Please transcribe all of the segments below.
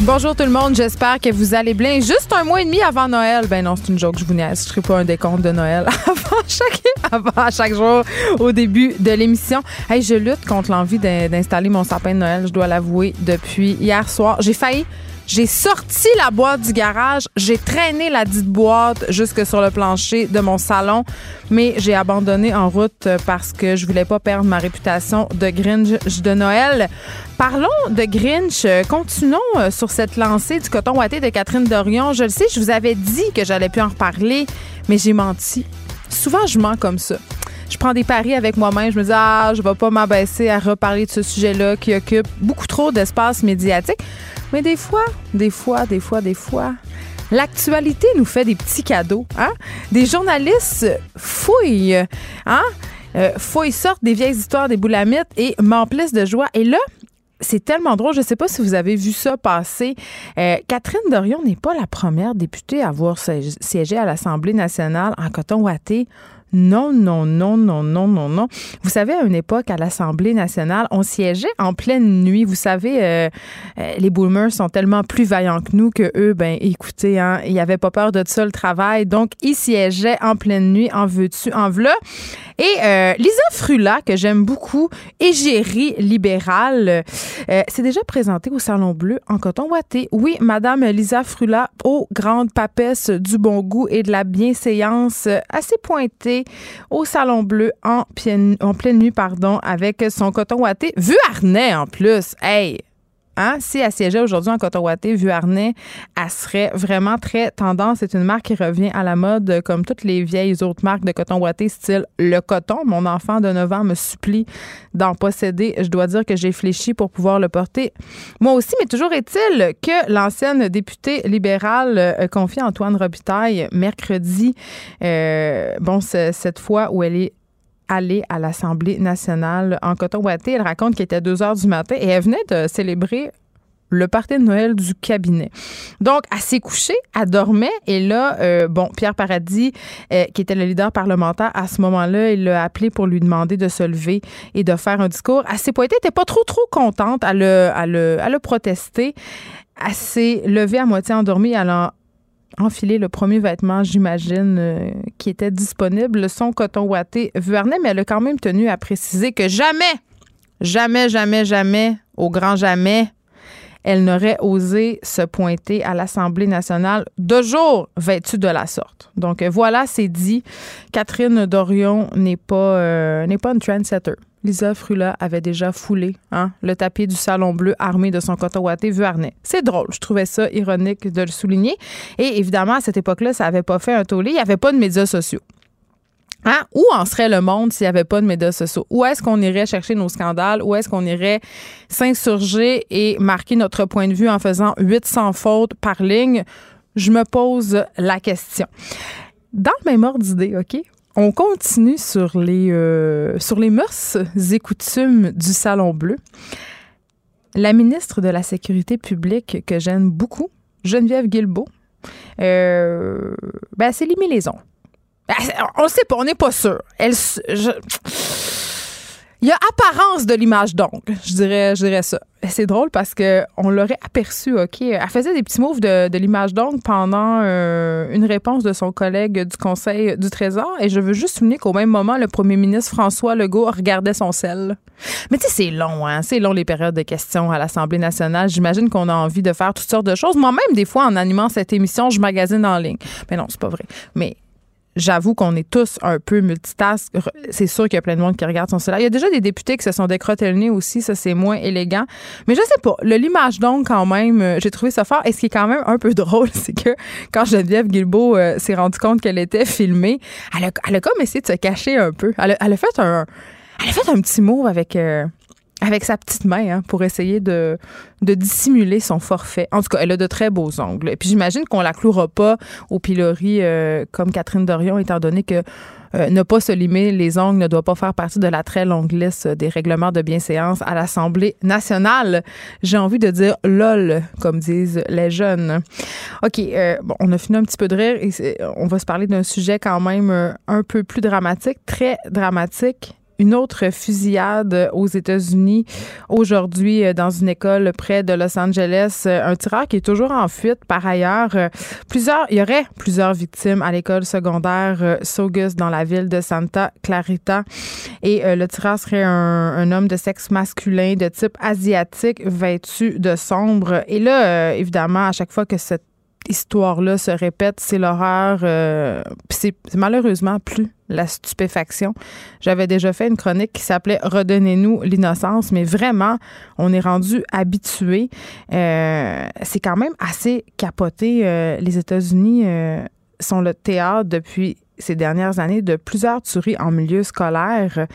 Bonjour tout le monde, j'espère que vous allez bien. Juste un mois et demi avant Noël. Ben non, c'est une joke, je vous niaise. Je pas un décompte de Noël avant chaque, avant chaque jour au début de l'émission. Hey, je lutte contre l'envie d'installer mon sapin de Noël, je dois l'avouer, depuis hier soir. J'ai failli j'ai sorti la boîte du garage, j'ai traîné la dite boîte jusque sur le plancher de mon salon, mais j'ai abandonné en route parce que je voulais pas perdre ma réputation de Grinch de Noël. Parlons de Grinch. Continuons euh, sur cette lancée du coton ouaté de Catherine Dorion. Je le sais, je vous avais dit que j'allais plus en reparler, mais j'ai menti. Souvent, je mens comme ça je prends des paris avec moi-même. Je me dis, ah, je vais pas m'abaisser à reparler de ce sujet-là qui occupe beaucoup trop d'espace médiatique. Mais des fois, des fois, des fois, des fois, l'actualité nous fait des petits cadeaux. Hein? Des journalistes fouillent, hein? Euh, fouillent, sortent des vieilles histoires des boulamites et m'emplissent de joie. Et là, c'est tellement drôle. Je ne sais pas si vous avez vu ça passer. Euh, Catherine Dorion n'est pas la première députée à avoir siégé à l'Assemblée nationale en coton ouaté. Non, non, non, non, non, non, non. Vous savez, à une époque, à l'Assemblée nationale, on siégeait en pleine nuit. Vous savez, euh, euh, les boomers sont tellement plus vaillants que nous que eux, ben, écoutez, hein, ils n'avaient pas peur de ça le travail. Donc, ils siégeaient en pleine nuit, en veux-tu, en v'là. Et euh, Lisa Frula, que j'aime beaucoup, égérie libérale, s'est déjà présentée au Salon Bleu en coton ouaté. Oui, Madame Lisa Frula, aux grandes papesses du bon goût et de la bienséance assez pointée au Salon Bleu en, pleine nuit, pardon, avec son coton ouaté, vu harnais en plus. Hey! Hein? Si elle siégeait aujourd'hui en coton ouaté, vu harnais, elle serait vraiment très tendance. C'est une marque qui revient à la mode comme toutes les vieilles autres marques de coton ouaté, style le coton. Mon enfant de 9 ans me supplie d'en posséder. Je dois dire que j'ai fléchi pour pouvoir le porter. Moi aussi, mais toujours est-il que l'ancienne députée libérale euh, confie Antoine Robitaille mercredi, euh, bon, cette fois où elle est aller à l'Assemblée nationale en coton ouaté. Elle raconte qu'il était 2 heures du matin et elle venait de célébrer le party de Noël du cabinet. Donc, elle s'est couchée, elle dormait, et là, euh, bon, Pierre Paradis, euh, qui était le leader parlementaire à ce moment-là, il l'a appelé pour lui demander de se lever et de faire un discours. Elle s'est pointée, elle n'était pas trop, trop contente, elle a, elle a, protesté. Elle s'est levée à moitié endormie, elle a enfiler le premier vêtement, j'imagine, euh, qui était disponible, son coton ouaté Vuarnet, mais elle a quand même tenu à préciser que jamais, jamais, jamais, jamais, au grand jamais, elle n'aurait osé se pointer à l'Assemblée nationale de jour vêtue de la sorte. Donc voilà, c'est dit. Catherine Dorion n'est pas, euh, n'est pas une trendsetter. Lisa Frula avait déjà foulé hein, le tapis du Salon Bleu armé de son coton ouaté vu harnais. C'est drôle, je trouvais ça ironique de le souligner. Et évidemment, à cette époque-là, ça n'avait pas fait un tollé. Il n'y avait pas de médias sociaux. Hein? Où en serait le monde s'il n'y avait pas de médias sociaux? Où est-ce qu'on irait chercher nos scandales? Où est-ce qu'on irait s'insurger et marquer notre point de vue en faisant 800 fautes par ligne? Je me pose la question. Dans le même ordre d'idée, OK? On continue sur les, euh, sur les mœurs et coutumes du Salon Bleu. La ministre de la Sécurité publique, que j'aime beaucoup, Geneviève Guilbeault, euh, ben, c'est les ben, On ne sait pas, on n'est pas sûr. Elle, il y a apparence de l'image donc, je dirais, je dirais ça. C'est drôle parce que on l'aurait aperçu, OK. Elle faisait des petits moves de, l'image donc pendant euh, une réponse de son collègue du Conseil du Trésor. Et je veux juste souligner qu'au même moment, le premier ministre François Legault regardait son sel. Mais tu sais, c'est long, hein? C'est long les périodes de questions à l'Assemblée nationale. J'imagine qu'on a envie de faire toutes sortes de choses. Moi-même, des fois, en animant cette émission, je magasine en ligne. Mais non, c'est pas vrai. Mais j'avoue qu'on est tous un peu multitask. C'est sûr qu'il y a plein de monde qui regarde son cela. Il y a déjà des députés qui se sont décrotés le nez aussi. Ça, c'est moins élégant. Mais je sais pas. Le l'image donc, quand même, euh, j'ai trouvé ça fort. Et ce qui est quand même un peu drôle, c'est que quand Geneviève Guilbeault euh, s'est rendue compte qu'elle était filmée, elle a, elle a, comme essayé de se cacher un peu. Elle a, fait un, elle a fait un petit mot avec, euh, avec sa petite main hein, pour essayer de, de dissimuler son forfait. En tout cas, elle a de très beaux ongles. Et puis j'imagine qu'on la clouera pas au pilori euh, comme Catherine Dorion, étant donné que euh, ne pas se limer les ongles ne doit pas faire partie de la très longue liste des règlements de bienséance à l'Assemblée nationale. J'ai envie de dire lol, comme disent les jeunes. OK, euh, bon, on a fini un petit peu de rire et on va se parler d'un sujet quand même un peu plus dramatique, très dramatique une autre fusillade aux États-Unis aujourd'hui euh, dans une école près de Los Angeles. Euh, un tireur qui est toujours en fuite. Par ailleurs, euh, plusieurs, il y aurait plusieurs victimes à l'école secondaire Saugus dans la ville de Santa Clarita. Et le tireur serait un, un, homme de sexe masculin de type asiatique vêtu de sombre. Et là, évidemment, à chaque fois que cette histoire-là se répète, c'est l'horreur. Euh, c'est malheureusement plus la stupéfaction. J'avais déjà fait une chronique qui s'appelait Redonnez-nous l'innocence, mais vraiment, on est rendu habitué. Euh, c'est quand même assez capoté. Euh, les États-Unis sont le théâtre depuis ces dernières années de plusieurs tueries en milieu scolaire.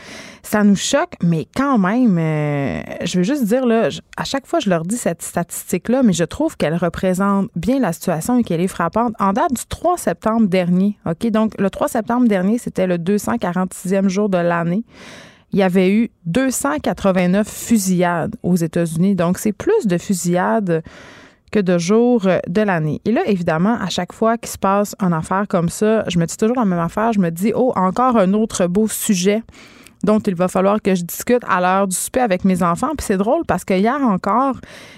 Ça nous choque, mais quand même, euh, je veux juste dire, là, à chaque fois, je leur dis cette statistique-là, mais je trouve qu'elle représente bien la situation et qu'elle est frappante. En date du 3 septembre dernier, OK? Donc, le 3 septembre dernier, c'était le 246e jour de l'année il y avait eu 289 fusillades aux États-Unis. Donc, c'est plus de fusillades que de jours euh, de l'année. Et là, évidemment, à chaque fois qu'il se passe une affaire comme ça, je me dis toujours la même affaire. Je me dis, oh, encore un autre beau sujet dont il va falloir que je discute à l'heure du souper avec mes enfants. Puis c'est drôle parce que hier encore,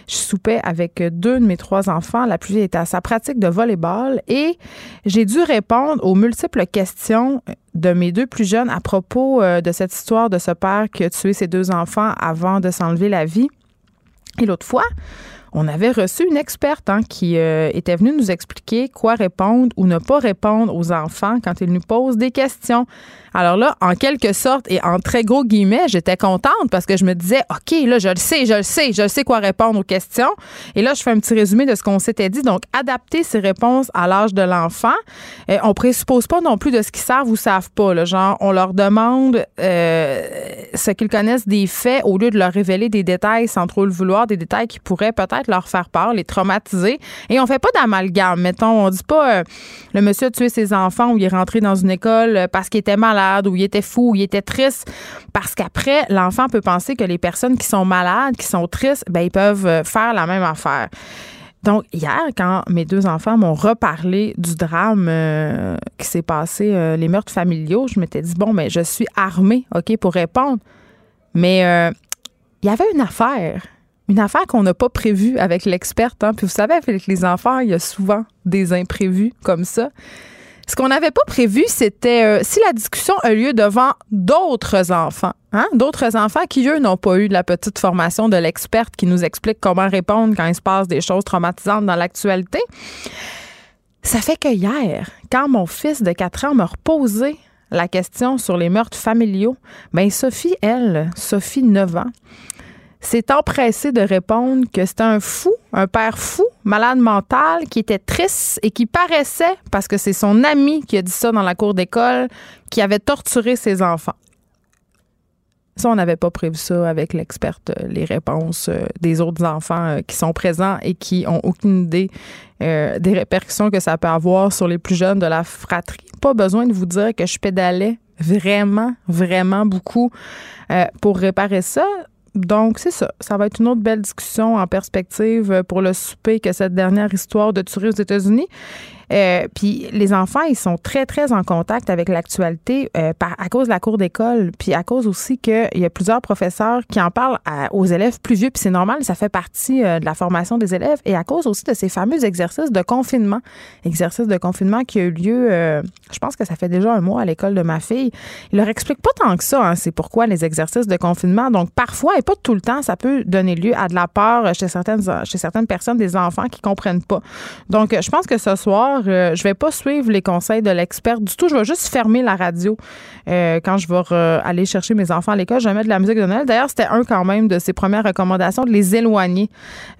je soupais avec deux de mes trois enfants. La vieille était à sa pratique de volleyball et j'ai dû répondre aux multiples questions de mes deux plus jeunes à propos euh, de cette histoire de ce père qui a tué ses deux enfants avant de s'enlever la vie. Et l'autre fois, on avait reçu une experte hein, qui euh, était venue nous expliquer quoi répondre ou ne pas répondre aux enfants quand ils nous posent des questions. Alors là, en quelque sorte et en très gros guillemets, j'étais contente parce que je me disais, OK, là, je le sais, je le sais, je sais quoi répondre aux questions. Et là, je fais un petit résumé de ce qu'on s'était dit. Donc, adapter ses réponses à l'âge de l'enfant. On euh, on présuppose pas non plus de ce qu'ils savent ou savent pas. Genre, on leur demande euh, ce qu'ils connaissent des faits au lieu de leur révéler des détails sans trop le vouloir, des détails qui pourraient peut-être leur faire peur, les traumatiser. Et on fait pas d'amalgame. Mettons, on dit pas euh, le monsieur a tué ses enfants ou il est rentré dans une école parce qu'il était malade ou il était fou, ou il était triste. Parce qu'après, l'enfant peut penser que les personnes qui sont malades, qui sont tristes, ben, ils peuvent euh, faire la même affaire. Donc, hier, quand mes deux enfants m'ont reparlé du drame euh, qui s'est passé, euh, les meurtres familiaux, je m'étais dit, bon, mais ben, je suis armée, OK, pour répondre. Mais il y avait une affaire, une affaire qu'on n'a pas prévue avec l'experte. Hein. Puis vous savez, avec les enfants, il y a souvent des imprévus comme ça. Ce qu'on n'avait pas prévu, c'était euh, si la discussion a lieu devant d'autres enfants, hein, d'autres enfants qui, eux, n'ont pas eu de la petite formation de l'experte qui nous explique comment répondre quand il se passe des choses traumatisantes dans l'actualité. Ça fait que hier, quand mon fils de 4 ans m'a reposé la question sur les meurtres familiaux, ben Sophie, elle, Sophie, 9 ans, s'est empressé de répondre que c'était un fou, un père fou, malade mental, qui était triste et qui paraissait, parce que c'est son ami qui a dit ça dans la cour d'école, qui avait torturé ses enfants. Ça, on n'avait pas prévu ça avec l'experte, euh, les réponses euh, des autres enfants euh, qui sont présents et qui ont aucune idée des répercussions que ça peut avoir sur les plus jeunes de la fratrie. Pas besoin de vous dire que je pédalais vraiment, vraiment beaucoup pour réparer ça. Donc, c'est ça. Ça va être une autre belle discussion en perspective pour le souper que cette dernière histoire de tuerie aux États-Unis. Euh, puis les enfants, ils sont très, très en contact avec l'actualité euh, à cause de la cour d'école, puis à cause aussi qu'il y a plusieurs professeurs qui en parlent aux élèves plus vieux, puis c'est normal, ça fait partie euh, de la formation des élèves, et à cause aussi de ces fameux exercices de confinement, exercices de confinement qui a eu lieu, je pense que ça fait déjà un mois à l'école de ma fille. Ils leur expliquent pas tant que ça, hein, c'est pourquoi les exercices de confinement. Donc parfois, et pas tout le temps, ça peut donner lieu à de la peur chez certaines, chez certaines personnes, des enfants qui comprennent pas. Donc je pense que ce soir, soir, euh, je vais pas suivre les conseils de l'expert du tout. Je vais juste fermer la radio euh, quand je vais aller chercher mes enfants à l'école. Je vais mettre de la musique de Noël. D'ailleurs, c'était un quand même de ses premières recommandations de les éloigner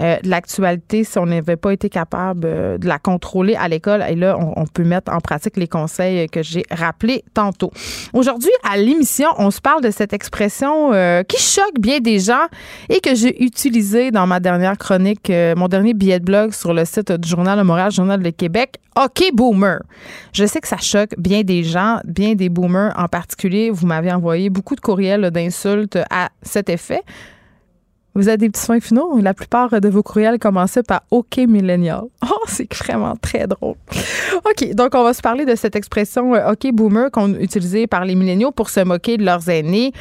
de l'actualité si on n'avait pas été capable de la contrôler à l'école. Et là, on, peut mettre en pratique les conseils que j'ai rappelés tantôt. Aujourd'hui, à l'émission, on se parle de cette expression qui choque bien des gens et que j'ai utilisée dans ma dernière chronique, mon dernier billet de blog sur le site du Journal de Montréal, Journal de Québec. OK, boomer. Je sais que ça choque bien des gens, bien des boomers en particulier. Vous m'avez envoyé beaucoup de courriels d'insultes à cet effet. Vous avez des petits soins finaux? La plupart de vos courriels commençaient par OK Millennial. Oh, c'est vraiment très drôle. OK, donc on va se parler de cette expression euh, OK Boomer qu'on utilisait par les milléniaux pour se moquer de leurs aînés.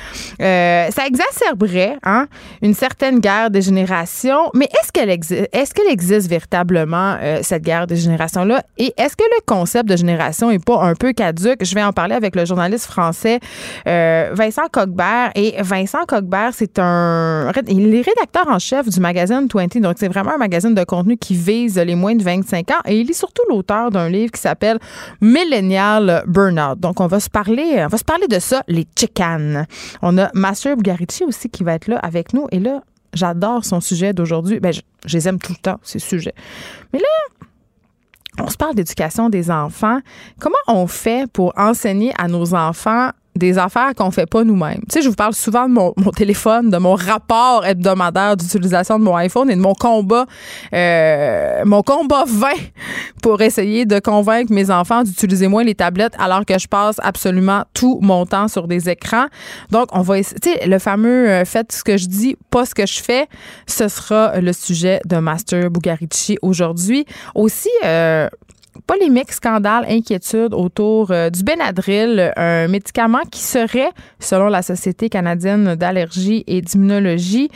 Euh, ça exacerberait hein, une certaine guerre des générations, mais est-ce qu'elle existe, est-ce qu'elle existe véritablement, euh, cette guerre des générations-là? Et est-ce que le concept de génération est pas un peu caduque? Je vais en parler avec le journaliste français Vincent Cogbert. Et Vincent Cogbert, c'est un. Il est rédacteur en chef du magazine 20. Donc, c'est vraiment un magazine de contenu qui vise les moins de 25 ans. Et il est surtout l'auteur d'un livre qui s'appelle Millennial Burnout. Donc, on va se parler, on va se parler de ça, les chicanes. On a Master Bugarici aussi qui va être là avec nous. Et là, j'adore son sujet d'aujourd'hui. Ben, je, je, les aime tout le temps, ces sujets. Mais là, on se parle d'éducation des enfants. Comment on fait pour enseigner à nos enfants des affaires qu'on fait pas nous-mêmes. Tu sais, je vous parle souvent de mon, téléphone, de mon rapport hebdomadaire d'utilisation de mon iPhone et de mon combat, euh, mon combat vain pour essayer de convaincre mes enfants d'utiliser moins les tablettes alors que je passe absolument tout mon temps sur des écrans. Donc, on va essayer, tu sais, le fameux euh, faites ce que je dis, pas ce que je fais, ce sera le sujet de Master Bugarici aujourd'hui. Aussi, euh, polémique, scandale, inquiétude autour euh, du Benadryl, un médicament qui serait, selon la Société canadienne d'allergie et d'immunologie,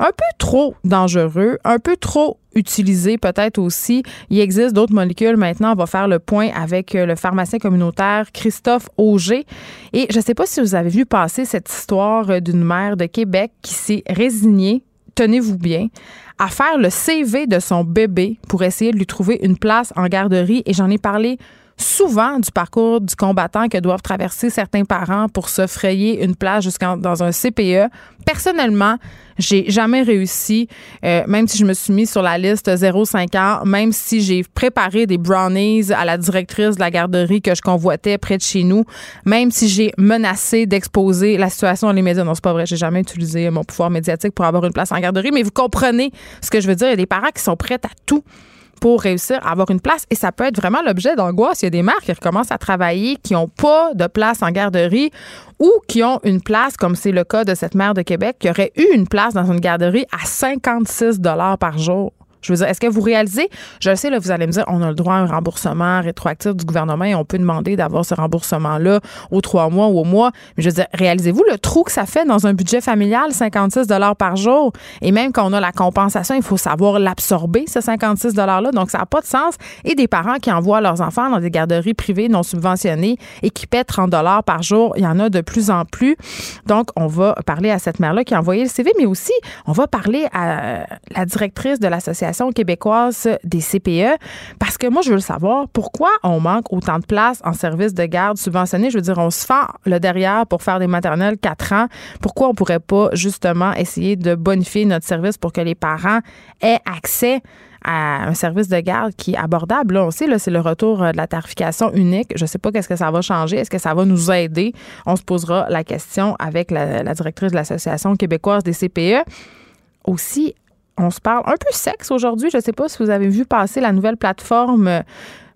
un peu trop dangereux, un peu trop utilisé peut-être aussi. Il existe d'autres molécules. Maintenant, on va faire le point avec euh, le pharmacien communautaire Christophe Auger. Et je ne sais pas si vous avez vu passer cette histoire euh, d'une mère de Québec qui s'est résignée, tenez-vous bien, à faire le CV de son bébé pour essayer de lui trouver une place en garderie. Et j'en ai parlé souvent du parcours du combattant que doivent traverser certains parents pour se frayer une place jusqu'en dans un CPE. Personnellement, j'ai jamais réussi, euh, même si je me suis mis sur la liste 0-5 ans, même si j'ai préparé des brownies à la directrice de la garderie que je convoitais près de chez nous, même si j'ai menacé d'exposer la situation dans les médias. Non, c'est pas vrai, j'ai jamais utilisé mon pouvoir médiatique pour avoir une place en garderie, mais vous comprenez ce que je veux dire. Il y a des parents qui sont prêts à tout pour réussir à avoir une place. Et ça peut être vraiment l'objet d'angoisse. Il y a des mères qui recommencent à travailler, qui n'ont pas de place en garderie ou qui ont une place, comme c'est le cas de cette mère de Québec, qui aurait eu une place dans une garderie à 56 par jour. Je veux dire, est-ce que vous réalisez? Je le sais, là, vous allez me dire, on a le droit à un remboursement rétroactif du gouvernement et on peut demander d'avoir ce remboursement-là aux trois mois ou au mois. Mais je veux dire, réalisez-vous le trou que ça fait dans un budget familial, 56 par jour? Et même quand on a la compensation, il faut savoir l'absorber, ce 56 $-là. Donc, ça n'a pas de sens. Et des parents qui envoient leurs enfants dans des garderies privées non subventionnées et qui paient 30 par jour, il y en a de plus en plus. Donc, on va parler à cette mère-là qui a envoyé le CV, mais aussi, on va parler à la directrice de l'association québécoise des CPE parce que moi, je veux le savoir, pourquoi on manque autant de places en service de garde subventionné? Je veux dire, on se fend le derrière pour faire des maternelles 4 ans. Pourquoi on pourrait pas justement essayer de bonifier notre service pour que les parents aient accès à un service de garde qui est abordable? Là, on sait, c'est le retour de la tarification unique. Je ne sais pas qu'est-ce que ça va changer. Est-ce que ça va nous aider? On se posera la question avec la, la directrice de l'Association québécoise des CPE. Aussi, on se parle un peu sexe aujourd'hui. Je ne sais pas si vous avez vu passer la nouvelle plateforme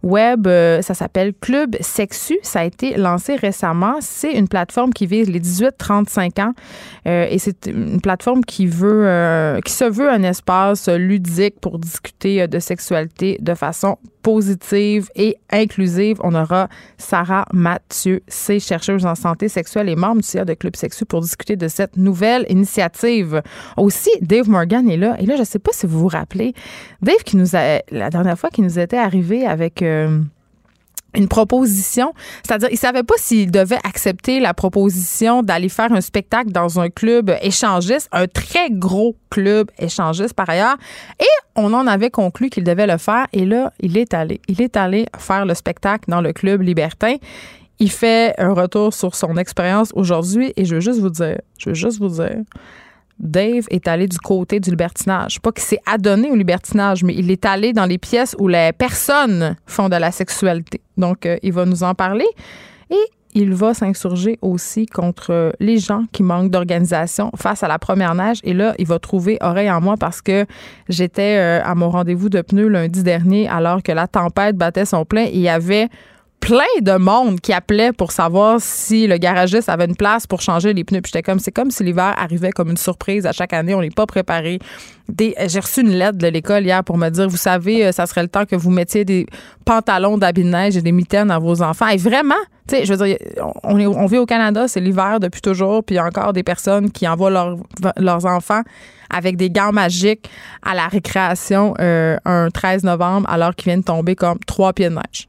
web. Euh, ça s'appelle Club Sexu. Ça a été lancé récemment. C'est une plateforme qui vise les 18-35 ans euh, et c'est une plateforme qui veut, euh, qui se veut un espace ludique pour discuter de sexualité de façon positive et inclusive. On aura Sarah Mathieu, c'est chercheuse en santé sexuelle et membre du CA de Club Sexu pour discuter de cette nouvelle initiative. Aussi, Dave Morgan est là. Et là, je ne sais pas si vous vous rappelez, Dave qui nous a, la dernière fois qui nous était arrivé avec... Euh, une proposition, c'est-à-dire il savait pas s'il devait accepter la proposition d'aller faire un spectacle dans un club échangiste, un très gros club échangiste par ailleurs, et on en avait conclu qu'il devait le faire et là, il est allé. Il est allé faire le spectacle dans le club libertin. Il fait un retour sur son expérience aujourd'hui et je veux juste vous dire, je veux juste vous dire Dave est allé du côté du libertinage. Pas qu'il s'est adonné au libertinage, mais il est allé dans les pièces où les personnes font de la sexualité. Donc, euh, il va nous en parler. Et il va s'insurger aussi contre les gens qui manquent d'organisation face à la première neige. Et là, il va trouver oreille en moi parce que j'étais euh, à mon rendez-vous de pneus lundi dernier alors que la tempête battait son plein et il y avait plein de monde qui appelait pour savoir si le garagiste avait une place pour changer les pneus. Puis j'étais comme, c'est comme si l'hiver arrivait comme une surprise à chaque année. On n'est pas préparé. J'ai reçu une lettre de l'école hier pour me dire, vous savez, euh, ça serait le temps que vous mettiez des pantalons d'habits de neige et des mitaines à vos enfants. Et vraiment, tu je veux dire, on, on vit au Canada, c'est l'hiver depuis toujours, puis il y a encore des personnes qui envoient leurs enfants avec des gants magiques à la récréation euh, un 13 novembre alors qu'ils viennent tomber comme trois pieds de neige.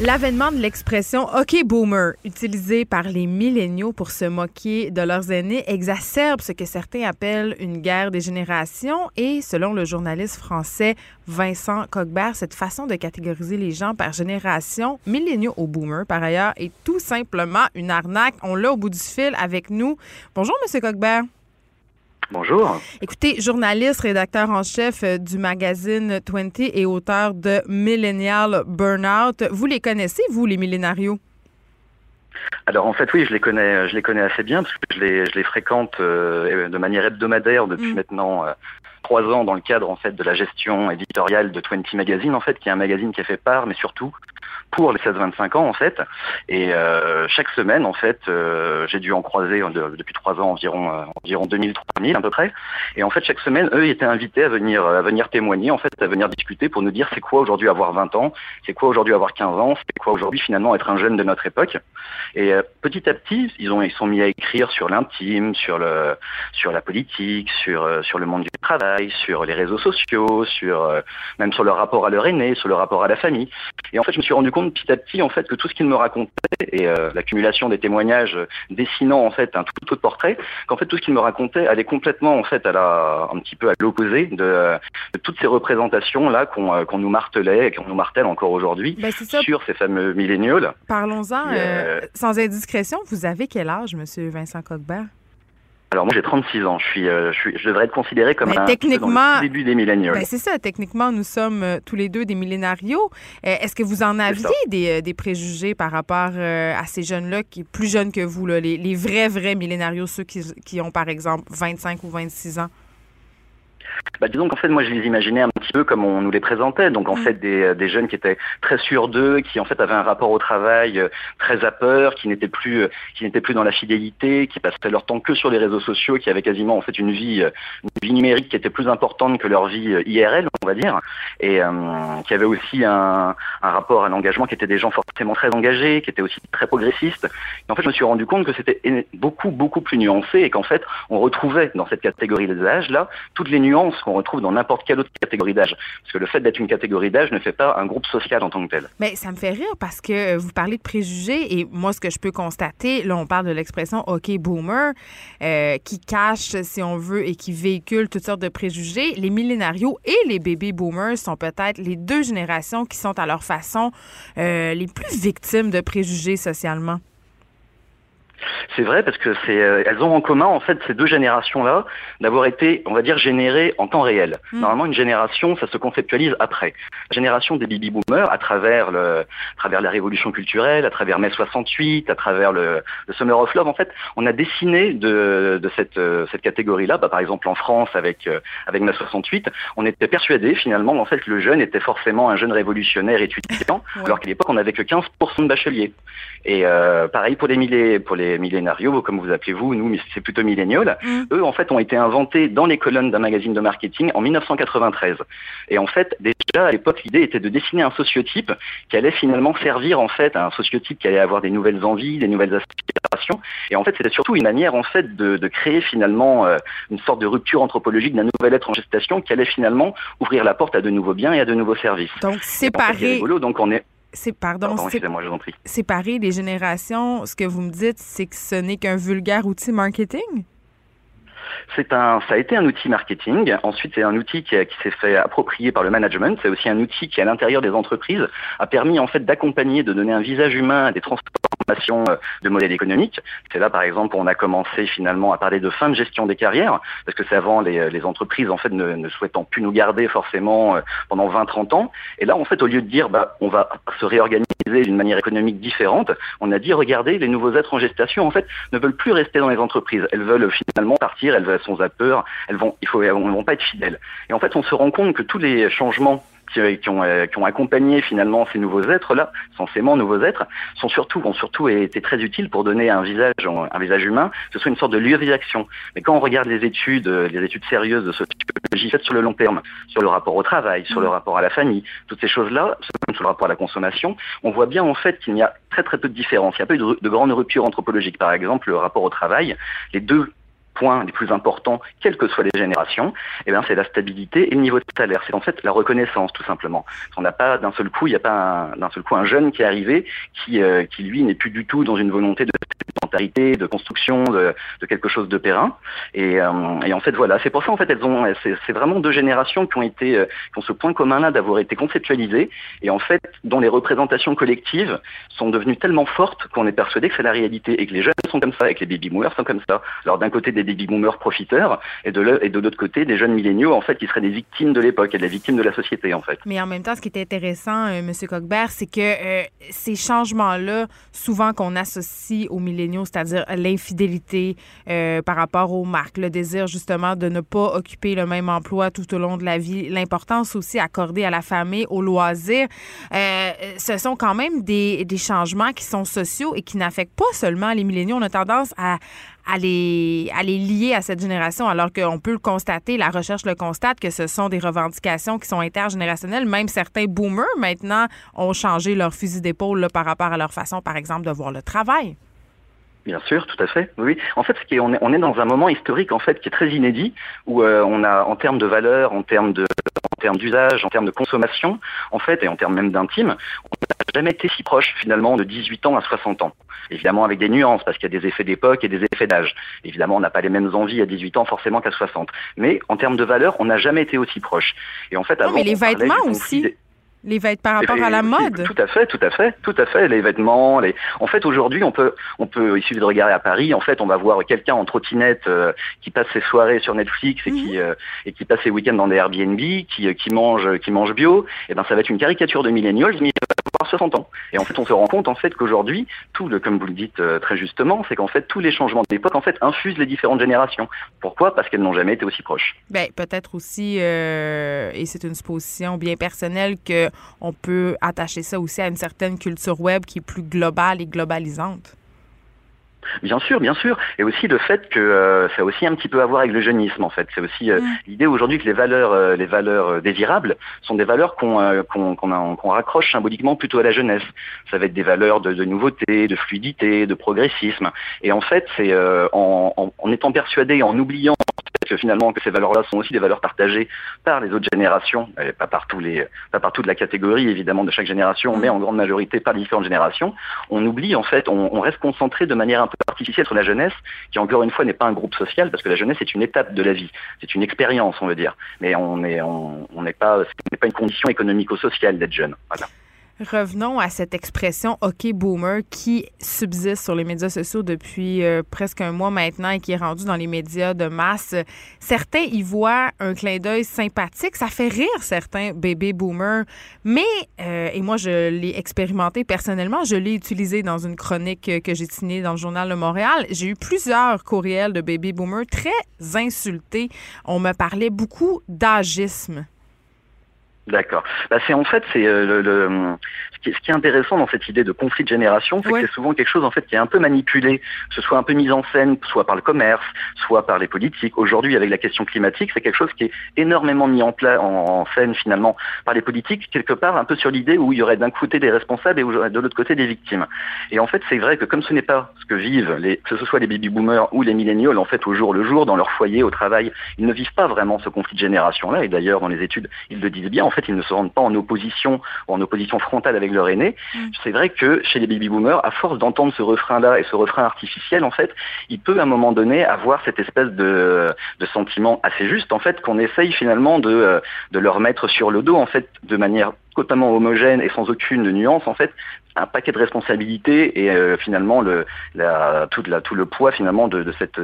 L'avènement de l'expression OK boomer, utilisée par les milléniaux pour se moquer de leurs aînés, exacerbe ce que certains appellent une guerre des générations et, selon le journaliste français Vincent Cogbert, cette façon de catégoriser les gens par génération, milléniaux ou boomer par ailleurs, est tout simplement une arnaque. On l'a au bout du fil avec nous. Bonjour, Monsieur Cogbert. Bonjour. Écoutez, journaliste, rédacteur en chef euh, du magazine 20 et auteur de Millennial Burnout. Vous les connaissez, vous, les millénarios? Alors en fait oui, je les connais, je les connais assez bien parce que je les, je les fréquente euh, de manière hebdomadaire depuis mm. maintenant euh, trois ans dans le cadre en fait de la gestion éditoriale de 20 Magazine en fait, qui est un magazine qui a fait part, mais surtout pour les 16-25 ans en fait. Et euh, chaque semaine en fait, euh, j'ai dû en croiser euh, depuis trois ans environ euh, environ 2000-3000 à peu près. Et en fait chaque semaine, eux ils étaient invités à venir à venir témoigner en fait, à venir discuter pour nous dire c'est quoi aujourd'hui avoir 20 ans, c'est quoi aujourd'hui avoir 15 ans, c'est quoi aujourd'hui finalement être un jeune de notre époque. Et petit à petit, ils ont ils sont mis à écrire sur l'intime, sur le sur la politique, sur sur le monde du travail, sur les réseaux sociaux, sur même sur leur rapport à leur aîné, sur le rapport à la famille. Et en fait, je me suis rendu compte petit à petit en fait que tout ce qu'il me racontait et euh, l'accumulation des témoignages dessinant en fait un tout autre portrait, qu'en fait tout ce qu'il me racontait allait complètement en fait à la un petit peu à l'opposé de, toutes ces représentations là qu'on euh, qu'on nous martelait et qu'on nous martèle encore aujourd'hui ben, sur ces fameux milléniaux. Parlons-en euh, sans indiscrétion. Vous avez quel âge, Monsieur Vincent Coquebert? Alors moi j'ai 36 ans, je suis, euh, je suis, je devrais être considéré comme un techniquement, début des milléniaux. Ben, c'est ça, techniquement nous sommes euh, tous les deux des millénarios. Euh, est-ce que vous en aviez des, des, préjugés par rapport à ces jeunes-là qui plus jeunes que vous, là, les, les, vrais vrais millénarios, ceux qui, qui ont par exemple 25 ou 26 ans? Bah, Disons qu'en fait, moi, je les imaginais un petit peu comme on nous les présentait. Donc, en mm. fait, des, euh, des, jeunes qui étaient très sûrs d'eux, qui en fait avaient un rapport au travail euh, très à peur, qui n'étaient plus, euh, qui n'étaient plus dans la fidélité, qui passaient leur temps que sur les réseaux sociaux, qui avaient quasiment en fait une vie, une vie numérique qui était plus importante que leur vie IRL, on va dire, et qui avaient aussi un, un rapport à l'engagement qui étaient des gens forcément très engagés, qui étaient aussi très progressistes. Et en fait, je me suis rendu compte que c'était beaucoup, beaucoup plus nuancé et qu'en fait, on retrouvait dans cette catégorie d'âge là toutes les nuances qu'on retrouve dans n'importe quelle autre catégorie d'âge. Parce que le fait d'être une catégorie d'âge ne fait pas un groupe social en tant que tel. Mais ça me fait rire parce que vous parlez de préjugés et moi, ce que je peux constater, là, on parle de l'expression OK boomer euh, qui cache, si on veut, et qui véhicule toutes sortes de préjugés. Les millénarios et les bébés boomers sont peut-être les deux générations qui sont à leur façon euh, les plus victimes de préjugés socialement. C'est vrai parce que c'est, euh, elles ont en commun en fait ces deux générations-là d'avoir été, on va dire, générées en temps réel. Hmm. Normalement, une génération, ça se conceptualise après. La génération des baby boomers, à travers le, à travers la révolution culturelle, à travers mai 68, à travers le, le Summer of Love, en fait, on a dessiné de, de cette, euh, cette catégorie-là. Bah, par exemple, en France, avec euh, avec mai 68, on était persuadé finalement en fait que le jeune était forcément un jeune révolutionnaire étudiant, alors qu'à l'époque on n'avait que 15% de bacheliers. Et pareil pour les milliers, pour les les millénarios, comme vous appelez vous, nous, c'est plutôt millénial, mm. eux, en fait, ont été inventés dans les colonnes d'un magazine de marketing en 1993. Et en fait, déjà, à l'époque, l'idée était de dessiner un sociotype qui allait finalement servir, en fait, à un sociotype qui allait avoir des nouvelles envies, des nouvelles aspirations. Et en fait, c'était surtout une manière, en fait, de, de créer finalement euh, une sorte de rupture anthropologique d'un nouvel être en gestation qui allait finalement ouvrir la porte à de nouveaux biens et à de nouveaux services. Donc, séparer. donc on est c'est pardon, pardon séparer les générations. Ce que vous me dites, c'est que ce n'est qu'un vulgaire outil marketing? C'est un, ça a été un outil marketing. Ensuite, c'est un outil qui, qui s'est fait approprier par le management. C'est aussi un outil qui, à l'intérieur des entreprises, a permis en fait d'accompagner, de donner un visage humain à des transformations euh, de modèles économiques. C'est là, par exemple, où on a commencé finalement à parler de fin de gestion des carrières, parce que c'est avant les, les, entreprises en fait ne, ne, souhaitant plus nous garder forcément euh, pendant 20-30 ans. Et là, en fait, au lieu de dire, bah, on va se réorganiser d'une manière économique différente, on a dit, regardez, les nouveaux êtres en gestation, en fait, ne veulent plus rester dans les entreprises. Elles veulent finalement partir, elles sont peur, elles vont, il faut, elles vont pas être fidèles. Et en fait, on se rend compte que tous les changements qui, ont, euh, qui ont accompagné finalement ces nouveaux êtres-là, censément nouveaux êtres, sont surtout, ont surtout été très utiles pour donner un visage, un visage humain, que ce soit une sorte de lieu d'action. Mais quand on regarde les études, euh, les études sérieuses de sociologie faites sur le long terme, sur le rapport au travail, sur le mmh. rapport à la famille, toutes ces choses-là, sur le rapport à la consommation, on voit bien en fait qu'il y a très très peu de différence. Il n'y a pas eu de, de grande rupture anthropologique. Par exemple, le rapport au travail, les deux points les plus importants, quelles que soient les générations, eh bien, c'est la stabilité et le niveau de salaire. C'est en fait la reconnaissance, tout simplement. On n'a pas d'un seul coup, il n'y a pas d'un seul coup un jeune qui est arrivé qui, euh, qui lui n'est plus du tout dans une volonté de sédentarité, de construction de, de, quelque chose de périn. Et, euh, et en fait, voilà, c'est pour ça en fait elles ont, c'est vraiment deux générations qui ont été, euh, qui ont ce point commun-là d'avoir été conceptualisées et en fait dont les représentations collectives sont devenues tellement fortes qu'on est persuadé que c'est la réalité et que les jeunes sont comme ça et que les baby boomers sont comme ça. Alors d'un côté des baby boomers profiteurs et de l'autre côté des jeunes milléniaux en fait qui seraient des victimes de l'époque et des victimes de la société en fait. Mais en même temps, ce qui est intéressant, euh, M. Coquebert, c'est que euh, ces changements-là, souvent qu'on associe aux milléniaux, c'est-à-dire l'infidélité euh, par rapport aux marques, le désir justement de ne pas occuper le même emploi tout au long de la vie, l'importance aussi accordée à la famille, aux loisirs, ce sont quand même des, des changements qui sont sociaux et qui n'affectent pas seulement les milléniaux. On a tendance à, à les, lier à cette génération, alors qu'on peut le constater, la recherche le constate, que ce sont des revendications qui sont intergénérationnelles. Même certains boomers, maintenant, ont changé leur fusil d'épaule par rapport à leur façon, par exemple, de voir le travail. Bien sûr, tout à fait. Oui. En fait, ce on, est, on est dans un moment historique en fait qui est très inédit où euh, on a, en termes de valeur, en termes de, en termes d'usage, en termes de consommation, en fait, et en termes même d'intime, on jamais été si proche finalement de 18 ans à 60 ans. Évidemment avec des nuances parce qu'il y a des effets d'époque et des effets d'âge. Évidemment, on n'a pas les mêmes envies à 18 ans forcément qu'à 60. Mais en termes de valeur, on n'a jamais été aussi proche. Et en fait, avant, mais les vêtements aussi. Les vêtements par rapport à la mode. Tout à fait, tout à fait, tout à fait. Les vêtements, les. En fait, aujourd'hui, on peut, on peut, il suffit de regarder à Paris. En fait, on va voir quelqu'un en trottinette euh, qui passe ses soirées sur Netflix et qui mhm. euh, et qui passe ses week-ends dans des Airbnb, qui euh, qui mange, qui mange bio. Et eh ben, ça va être une caricature de millennials, mais avoir 60 ans. Et en fait, on se rend compte en fait qu'aujourd'hui, tout le, comme vous le dites très justement, c'est qu'en fait tous les changements d'époque en fait infusent les différentes générations. Pourquoi? Parce qu'elles n'ont jamais été aussi proches. Ben peut-être aussi, et c'est une supposition bien personnelle que on peut attacher ça aussi à une certaine culture web qui est plus globale et globalisante. Bien sûr, bien sûr, et aussi le fait que euh, ça a aussi un petit peu à voir avec le jeunisme en fait. C'est aussi euh, l'idée aujourd'hui que les valeurs, euh, les valeurs désirables sont des valeurs qu'on qu'on raccroche symboliquement plutôt à la jeunesse. Ça va être des valeurs de, de nouveauté, de fluidité, de progressisme. Et en fait, c'est en, en, en, étant persuadé, en oubliant que finalement que ces valeurs-là sont aussi des valeurs partagées par les autres générations, pas par tous les, pas par toute la catégorie évidemment de chaque génération, mais en grande majorité par les différentes générations. On oublie en fait, on, reste concentré de manière un peu artificielle sur la jeunesse, qui encore une fois n'est pas un groupe social, parce que la jeunesse est une étape de la vie, c'est une expérience, on veut dire, mais on n'est on, on pas, ce n'est pas une condition économico-sociale d'être jeune. Voilà. Revenons à cette expression OK boomer qui subsiste sur les médias sociaux depuis euh, presque un mois maintenant et qui est rendu dans les médias de masse. Certains y voient un clin d'œil sympathique. Ça fait rire certains bébés boomers. Mais, euh, et moi, je l'ai expérimenté personnellement, je l'ai utilisé dans une chronique que j'ai signée dans le Journal de Montréal. J'ai eu plusieurs courriels de bébés boomers très insultés. On me parlait beaucoup d'agisme. D'accord. Bah, c'est en fait c'est euh, le, le ce, qui, ce, qui, est intéressant dans cette idée de conflit de génération, c'est que c'est souvent quelque chose en fait qui est un peu manipulé, que ce soit un peu mis en scène, soit par le commerce, soit par les politiques. Aujourd'hui, avec la question climatique, c'est quelque chose qui est énormément mis en, pla en, scène finalement par les politiques, quelque part un peu sur l'idée où il y aurait d'un côté des responsables et de l'autre côté des victimes. Et en fait, c'est vrai que comme ce n'est pas ce que vivent les, que ce soit les baby boomers ou les milléniaux, en fait au jour le jour dans leur foyer, au travail, ils ne vivent pas vraiment ce conflit de génération là. Et d'ailleurs, dans les études, ils le disent bien. En fait, ils ne se rendent pas en opposition ou en opposition frontale avec leur aîné. Mm. C'est vrai que chez les baby boomers, à force d'entendre ce refrain-là et ce refrain artificiel, en fait, il peut à un moment donné avoir cette espèce de, de sentiment assez juste, en fait, qu'on essaye finalement de, euh, de leur mettre sur le dos, en fait, de manière totalement homogène et sans aucune nuance, en fait, un paquet de responsabilités et euh, finalement le, la, tout, la, tout le poids finalement de, de cette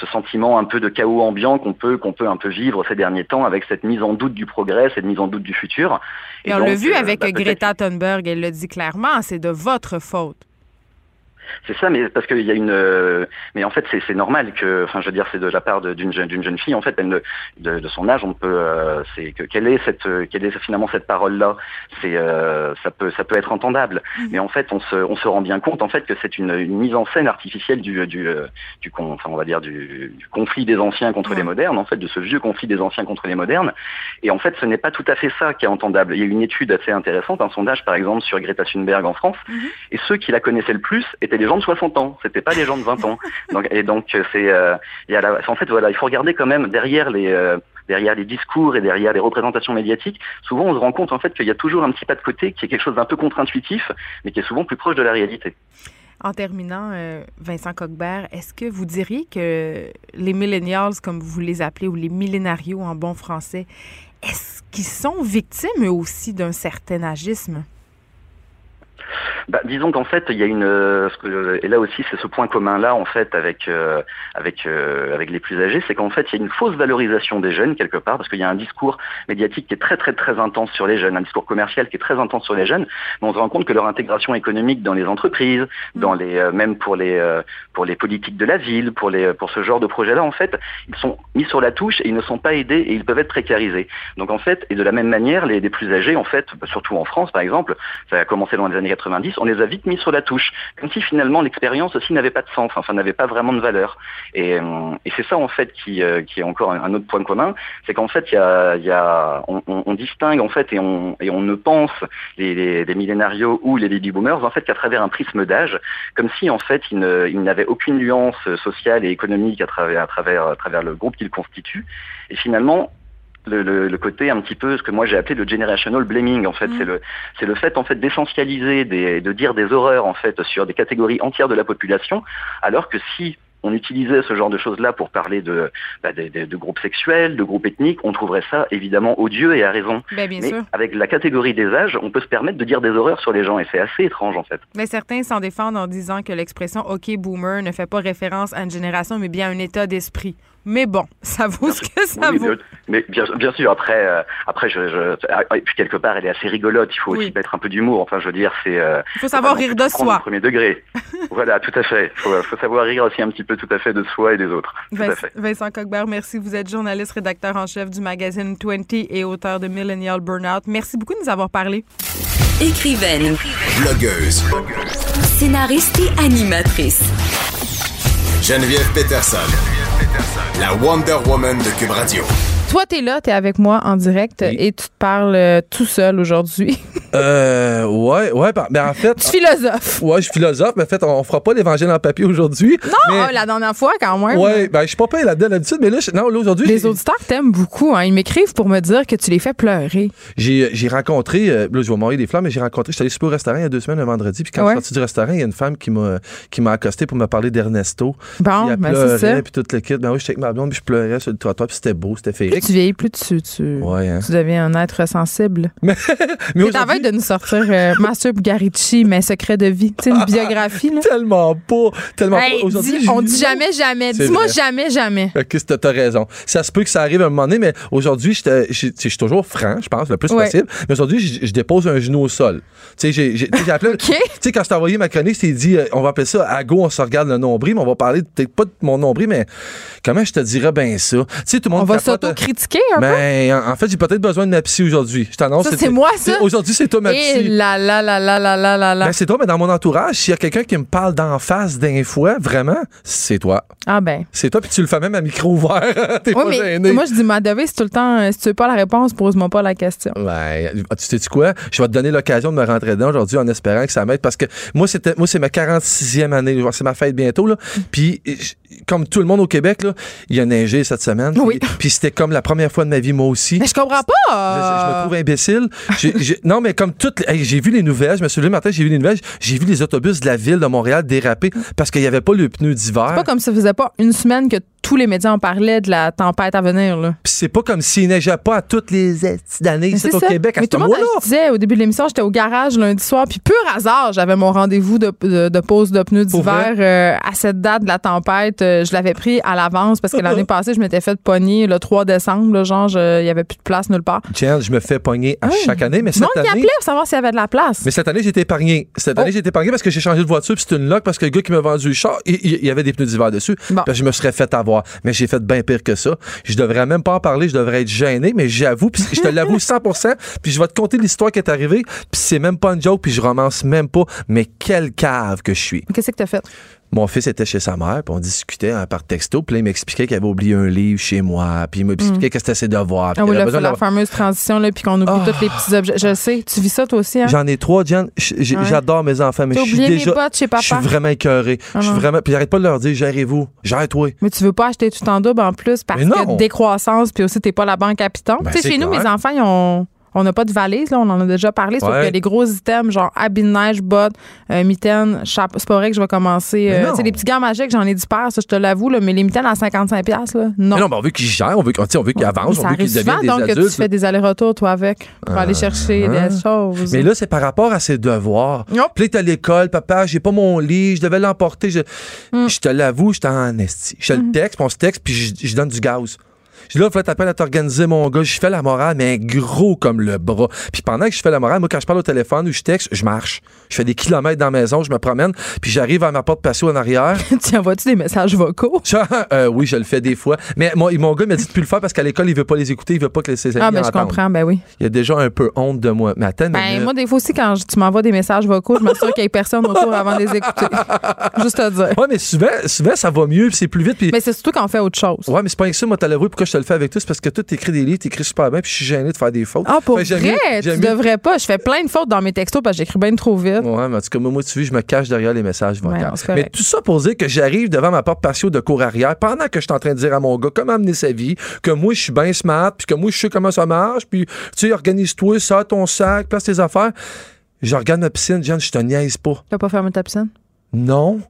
ce sentiment un peu de chaos ambiant qu'on peut qu'on peut un peu vivre ces derniers temps avec cette mise en doute du progrès, cette mise en doute du futur. Et, on l'a vu euh, avec bah, Greta Thunberg, elle le dit clairement, c'est de votre faute. C'est ça, mais parce qu'il y a une, euh, mais en fait c'est normal que, enfin je veux dire c'est de la part d'une jeune jeune fille en fait, elle ne, de, de, son âge on peut, euh, c'est que quelle est cette, quelle est finalement cette parole là, c'est euh, ça peut ça peut être entendable, mhm. mais en fait on se on se rend bien compte en fait que c'est une, une, mise en scène artificielle du du du enfin on va dire du, du conflit des anciens contre les modernes en fait de ce vieux conflit des anciens contre les modernes, et en fait ce n'est pas tout à fait ça qui est entendable. Il y a une étude assez intéressante, un sondage par exemple sur Greta Thunberg en France, mhm. et ceux qui la connaissaient le plus étaient les gens de 60 ans, c'était pas les gens de 20 ans. Donc, et donc c'est, euh, en fait voilà, il faut regarder quand même derrière les euh, derrière les discours et derrière les représentations médiatiques, souvent on se rend compte en fait qu'il y a toujours un petit pas de côté qui est quelque chose d'un peu contre-intuitif, mais qui est souvent plus proche de la réalité. En terminant, euh, Vincent Coquebert, est-ce que vous diriez que les millennials, comme vous les appelez, ou les millénarios en bon français, est-ce qu'ils sont victimes eux aussi d'un certain agisme? Bah, Disons qu'en fait, il y a une, euh, et là aussi c'est ce point commun là en fait avec euh, avec euh, avec les plus âgés, c'est qu'en fait il y a une fausse valorisation des jeunes quelque part parce qu'il y a un discours médiatique qui est très très très intense sur les jeunes, un discours commercial qui est très intense sur les jeunes, mais on se rend compte que leur intégration économique dans les entreprises, mm. dans les même pour les pour les politiques de la ville, pour les pour ce genre de projet là en fait, ils sont mis sur la touche et ils ne sont pas aidés et ils peuvent être précarisés. Donc en fait, et de la même manière, les, les plus âgés en fait, surtout en France par exemple, ça a commencé dans les années 90, on les a vite mis sur la touche, comme si finalement l'expérience aussi n'avait pas de sens, enfin n'avait pas vraiment de valeur. Et, euh, c'est ça en fait qui, euh, qui est encore un autre point commun, c'est qu'en fait y a, on, distingue en fait et on, ne pense les, millénarios ou les baby boomers en fait qu'à travers un prisme d'âge, comme si en fait ils n'avaient aucune nuance sociale et économique à travers, à travers, à travers le groupe qu'ils constituent. Et finalement, le, le, côté un petit peu ce que moi j'ai appelé le generational blaming en fait mm. c'est le c'est le fait en fait d'essentialiser des de dire des horreurs en fait sur des catégories entières de la population alors que si on utilisait ce genre de choses-là pour parler de, bah, de, de, groupes sexuels, de groupes ethniques, on trouverait ça évidemment odieux et à raison. Ben, bien Mais avec la catégorie des âges, on peut se permettre de dire des horreurs sur les gens et c'est assez étrange en fait. Mais certains s'en défendent en disant que l'expression OK boomer ne fait pas référence à une génération mais bien à un état d'esprit. Mais bon, ça vaut ce que ça vaut. Mais bien, bien, sûr, après, euh, après, je, je, ah, et puis quelque part, elle est assez rigolote. Il faut aussi mettre un peu d'humour. Enfin, je veux dire, c'est. Euh, il faut savoir rire de soi. Premier degré. voilà, tout à fait. Il faut, faut, savoir rire aussi un petit peu, tout à fait, de soi et des autres. Vincent, Vincent Coquebert, merci. Vous êtes journaliste, rédacteur en chef du magazine 20 et auteur de Millennial Burnout. Merci beaucoup de nous avoir parlé. Écrivaine, blogueuse, scénariste et animatrice. Geneviève Peterson la Wonder Woman de Cube Radio. Toi, t'es là, t'es avec moi en direct et tu te parles euh, tout seul aujourd'hui. euh, ouais, ouais, mais ben, en fait. Tu philosophe. Ouais, je suis philosophe, mais en fait, on fera pas l'évangile en papier aujourd'hui. Non, la dernière fois, quand même. Ouais, ben, je suis pas payé là-dedans d'habitude, mais là, non, là, aujourd'hui. Les auditeurs t'aiment beaucoup, hein. Ils m'écrivent pour me dire que tu les fais pleurer. J'ai rencontré, euh, là, je vais m'envoyer des flammes, mais j'ai rencontré, j'étais allé super au restaurant il y a deux semaines, un vendredi, puis quand je suis sorti du restaurant, il y a une femme qui m'a accosté pour me parler d'Ernesto. Bon, ben, c'est ça. Puis tout le kit. Ben oui, j'étais avec ma blonde, puis je pleurais sur le trottoir, puis c'était beau, c'était féerique tu vieillis plus, tu, tu, ouais, hein. tu deviens un être sensible. Mais, de nous sortir euh, Master Bugarici, mes secrets de vie. Tu sais, une biographie, là. Tellement pas. Tellement Hey, pas. Aujourd'hui, dis- j'ai- on dit jamais, jamais. Dis-moi jamais, jamais. Ok, c'est- t'as raison. Ça se peut que ça arrive à un moment donné, mais aujourd'hui, je suis toujours franc, je pense, le plus Ouais. possible. Mais aujourd'hui, je, dépose un genou au sol. Tu sais, j'ai appelé. Tu sais, quand je t'ai envoyé ma chronique, c'est dit, euh, on va appeler ça à go, on se regarde le nombril, mais on va parler peut-être pas de mon nombril, mais comment je te dirais bien ça? Tu sais, tout le monde On va euh, s'auto-critiquer un peu? Mais en, en fait, j'ai peut-être besoin de ma psy aujourd'hui. Je t'annonce. Ça, c'est moi, ça? Aujourd'hui, c'est ma Et là, là, là, là, là, là, là, là. Ben, c'est toi, mais dans mon entourage, s'il y a quelqu'un qui me parle d'en face d'un fois, vraiment, c'est toi. Ah ben. C'est toi, puis tu le fais même à micro ouvert. T'es Oui, pas mais gêné. moi, je dis ma devise, c'est tout le temps, euh, si tu veux pas la réponse, pose-moi pas la question. Ouais, tu sais quoi? Je vais te donner l'occasion de me rentrer dedans aujourd'hui en espérant que ça m'aide parce que moi, c'était, moi, c'est ma 46e année. C'est ma fête bientôt, là. Puis, je- comme tout le monde au Québec, là, il a neigé cette semaine. Oui. Puis, puis c'était comme la première fois de ma vie, moi aussi. Mais je comprends pas. je me trouve imbécile. Non, mais j'ai vu les nouvelles. Je me suis levé le matin, j'ai vu les nouvelles. J'ai vu les autobus de la ville de Montréal déraper parce qu'il n'y avait pas le pneu d'hiver. C'est pas comme ça faisait pas une semaine que tous les médias en parlaient de la tempête à venir, là. Puis c'est pas comme s'il neigeait pas à toutes les ici c'est au ça. Québec à Mais ce tout le monde, je disais au début de l'émission, j'étais au garage lundi soir, puis pur hasard, j'avais mon rendez-vous de, de, de pause de pneus d'hiver euh, à cette date de la tempête. Euh, je l'avais pris à l'avance parce que l'année passée, je m'étais fait pogner le 3 décembre, là, genre, il y avait plus de place nulle part. Jen, je me fais pogner à Oui. chaque année, mais cette m'y année. appelait pour savoir s'il y avait de la place. Mais cette année, été épargné. Cette année, Oh. été épargné parce que j'ai changé de voiture, puis c'était une lock parce que le gars qui m'a vendu le char, il, il- il y avait des pneus d'hiver dessus. Bon. Puis je me serais fait avoir. Mais j'ai fait bien pire que ça. Je devrais même pas en parler, je devrais être gêné, mais j'avoue, puis je te l'avoue 100%, puis je vais te conter l'histoire qui est arrivée, puis c'est même pas une joke, puis je romance même pas, mais quelle cave que je suis. Qu'est-ce que t'as fait? Mon fils était chez sa mère, puis on discutait hein, par texto, puis là, il m'expliquait qu'il avait oublié un livre chez moi, puis il m'expliquait que c'était ses devoirs. Ah oui, là, la fameuse transition, là, puis qu'on oublie Ah. tous les petits objets. Je sais. Tu vis ça, toi aussi, hein? J'en ai trois, Ouais. J'adore mes enfants, mais je suis déjà. bottes chez Je suis papa. vraiment écœuré. Ah je suis non. vraiment. Puis j'arrête pas de leur dire, gérez-vous. Gère-toi. Mais tu veux pas acheter tout en double en plus parce que décroissance, puis aussi t'es pas la banque à piton. Ben, tu sais, chez nous, mes enfants, ils ont. On n'a pas de valise, là, on en a déjà parlé, sauf Ouais. que les gros items, genre habits de neige, bottes, euh, mitaines, chapeau, c'est pas vrai que je vais commencer. Euh, tu sais, les petits gants magiques, j'en ai 10 paires, ça, je te l'avoue, mais les mitaines à 55$, là, non. Mais non, mais on veut qu'ils gèrent, on veut, tu on veut qu'ils avancent, on veut qu'ils deviennent donc, des que tu adultes. fais des allers-retours, toi, avec, pour aller chercher Ah. des choses. Mais là, c'est par rapport à ses devoirs. Nope. Puis là, t'es à l'école, papa, j'ai pas mon lit, je devais l'emporter. Je, Mm. je te l'avoue, j'étais en esti. Je te le texte, puis on se texte, puis je, je donne du gaz. Je dis là, il faut t'appeler à t'organiser, mon gars. Je fais la morale, mais gros comme le bras. Puis pendant que je fais la morale, moi, quand je parle au téléphone ou je texte, je marche. Je fais des kilomètres dans la maison, je me promène, puis j'arrive à ma porte patio en arrière. tu envoies-tu des messages vocaux? Euh, oui, je le fais des fois. Mais moi, mon gars m'a dit de plus le faire parce qu'à l'école, il veut pas les écouter, il veut pas que ses amis Ah, ben, je comprends, ben oui. Il a déjà un peu honte de moi. Mais attends, Ben, moi, des fois aussi, quand je- tu m'envoies des messages vocaux, je m'assure qu'il y ait personne autour avant de les écouter. Juste à dire. Ouais, mais souvent, souvent, ça va mieux, puis c'est plus vite. Puis... Mais c'est surtout quand on fait autre chose. Ouais, mais c'est pas avec ça, moi, t'as pourquoi je te le fais avec c'est parce que toi, t'écris des livres, t'écris super bien, puis je suis gêné de faire des fautes. Ah, pour vrai? mieux- tu mieux- devrais pas. Je fais plein de fautes dans mes textos parce que j'écris bien trop vite. Ouais, mais en tout cas, moi, tu vois, je me cache derrière les messages vocaux. Ouais, mais tout ça pour dire que j'arrive devant ma porte patio de cour arrière pendant que je suis en train de dire à mon gars comment amener sa vie, que moi, je suis bien smart, puis que moi, je sais comment ça marche, puis tu sais, organise-toi, ça, ton sac, place tes affaires. Je regarde ma piscine, Jeanne, je te niaise pas. T'as pas fermé ta piscine? Non.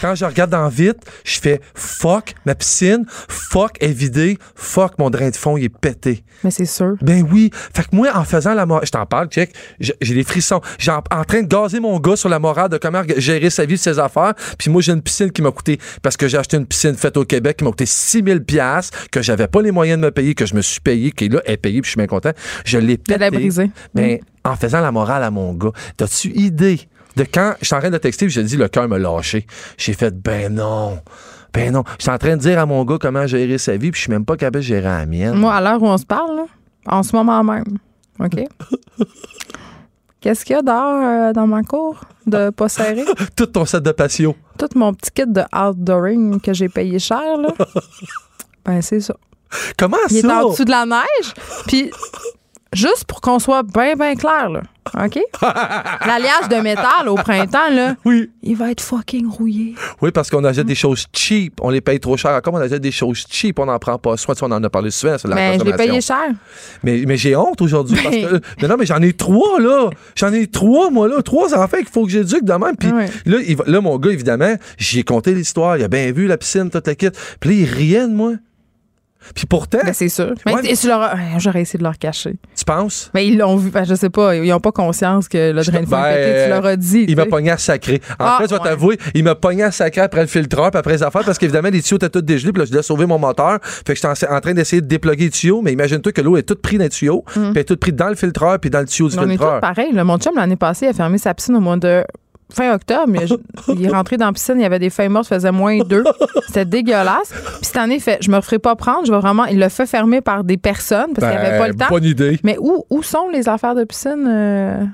Quand je regarde dans vite, je fais fuck ma piscine, fuck est vidée, fuck mon drain de fond il est pété. Mais c'est sûr. Ben oui. Fait que moi, en faisant la morale, je t'en parle, check, j'ai des frissons. J'ai en, en train de gazer mon gars sur la morale de comment gérer sa vie, ses affaires. Puis moi, j'ai une piscine qui m'a coûté, parce que j'ai acheté une piscine faite au Québec qui m'a coûté 6000 pièces que j'avais pas les moyens de me payer, que je me suis payé, qui là est payé, puis je suis bien content. Je l'ai Elle l'a pété. brisé. Ben, en faisant la morale à mon gars, t'as-tu idée de quand je suis en train de texter, je dis le cœur me lâché. J'ai fait ben non. Ben non. Je suis en train de dire à mon gars comment gérer sa vie, puis je suis même pas capable de gérer la mienne. Moi, à l'heure où on se parle, là, en ce moment même, OK? Qu'est-ce qu'il y a dehors euh, dans ma cour de pas serré? Tout ton set de patio. Tout mon petit kit de outdooring que j'ai payé cher, là. Ben, c'est ça. Comment Il est ça? en dessous de la neige. Puis, juste pour qu'on soit bien, bien clair, là. OK? L'alliage de métal au printemps, là, Oui. il va être fucking rouillé. Oui, parce qu'on achète des choses cheap. On les paye trop cher. Encore, on achète des choses cheap. On n'en prend pas soin. Tu sais, On en a parlé souvent sur la Mais je l'ai payé cher. Mais, mais j'ai honte aujourd'hui parce Ben. que. Mais non, mais j'en ai trois, là. J'en ai trois, moi, là. Trois enfants qu'il faut que j'éduque de même. Puis là, il là, mon gars, évidemment, j'y ai conté l'histoire. Il a bien vu la piscine, toute la kit. Puis là, il riait de moi. Puis pourtant, Ben, c'est sûr. Mais Ouais, mais- j'aurais essayé de leur cacher. tu penses? Mais ils l'ont vu. Ben, je sais pas. Ils ont pas conscience que le drain de fond Ben. Tu leur as dit. Il m'a pogné à sacré. En Ah, fait, je vais ouais. t'avouer, il m'a pogné à sacré après le filtreur, puis après les affaires, parce qu'évidemment, les tuyaux étaient tous dégelés, puis là, je devais sauver mon moteur. Fait que j'étais en, en train d'essayer de déploguer les tuyaux, mais imagine-toi que l'eau est toute prise dans les tuyaux, puis elle est toute prise dans le filtreur, puis dans le tuyau du Mm. On est tous filtreur. pareil. là. Mon chum, l'année passée, a fermé sa piscine au mois de fin octobre. il est rentré dans la piscine, il y avait des feuilles mortes, faisait moins deux. C'était dégueulasse. Puis cette année, il fait Je me referai pas prendre. Je vais vraiment. Il l'a fait fermer par des personnes parce qu'il n'y avait pas le temps. Ben, Bonne idée. Mais où, où sont les affaires de piscine? euh,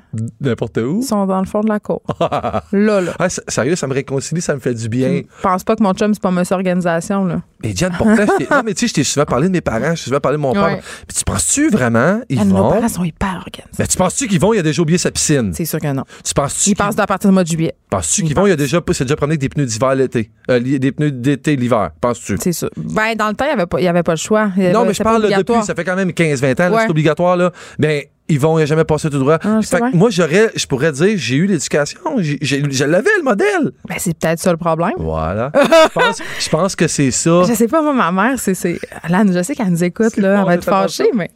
N'importe où. Ils sont dans le fond de la cour. là, là. Ah, sérieux, ça me réconcilie, ça me fait du bien. Je pense pas que mon chum, c'est pas monsieur organisation, là. Mais Diane, pourtant, je t'ai- non, mais tu sais, je t'ai souvent parlé de mes parents, je t'ai souvent parlé de mon Ouais. père. Puis tu penses-tu vraiment, ils Ah, Nos vont? parents sont hyper organisés. Mais tu penses-tu qu'ils vont, il a déjà oublié sa piscine? C'est sûr que non. Tu penses-tu Ils passent à partir du mois de juillet. penses-tu Ils qu'ils vont, il a déjà, c'est déjà promené avec des pneus d'hiver l'été. Euh, des pneus d'été l'hiver, penses-tu? C'est sûr. Ben, dans le temps, il n'y avait, avait pas le choix. Il Non, avait- mais je parle depuis, ça fait quand même 15-20 ans, Ouais. c'est obligatoire, là. Ben, ils vont, jamais passé tout droit. Ah, Fait que moi, j'aurais, je pourrais dire, j'ai eu l'éducation, j'ai, j'ai- je l'avais, le modèle. Ben, c'est peut-être ça le problème. Voilà. je, pense, je pense que c'est ça. Je sais pas, moi, ma mère, c'est. c'est- Alan, je sais qu'elle nous écoute, là. bon, Elle va être fâchée, mais.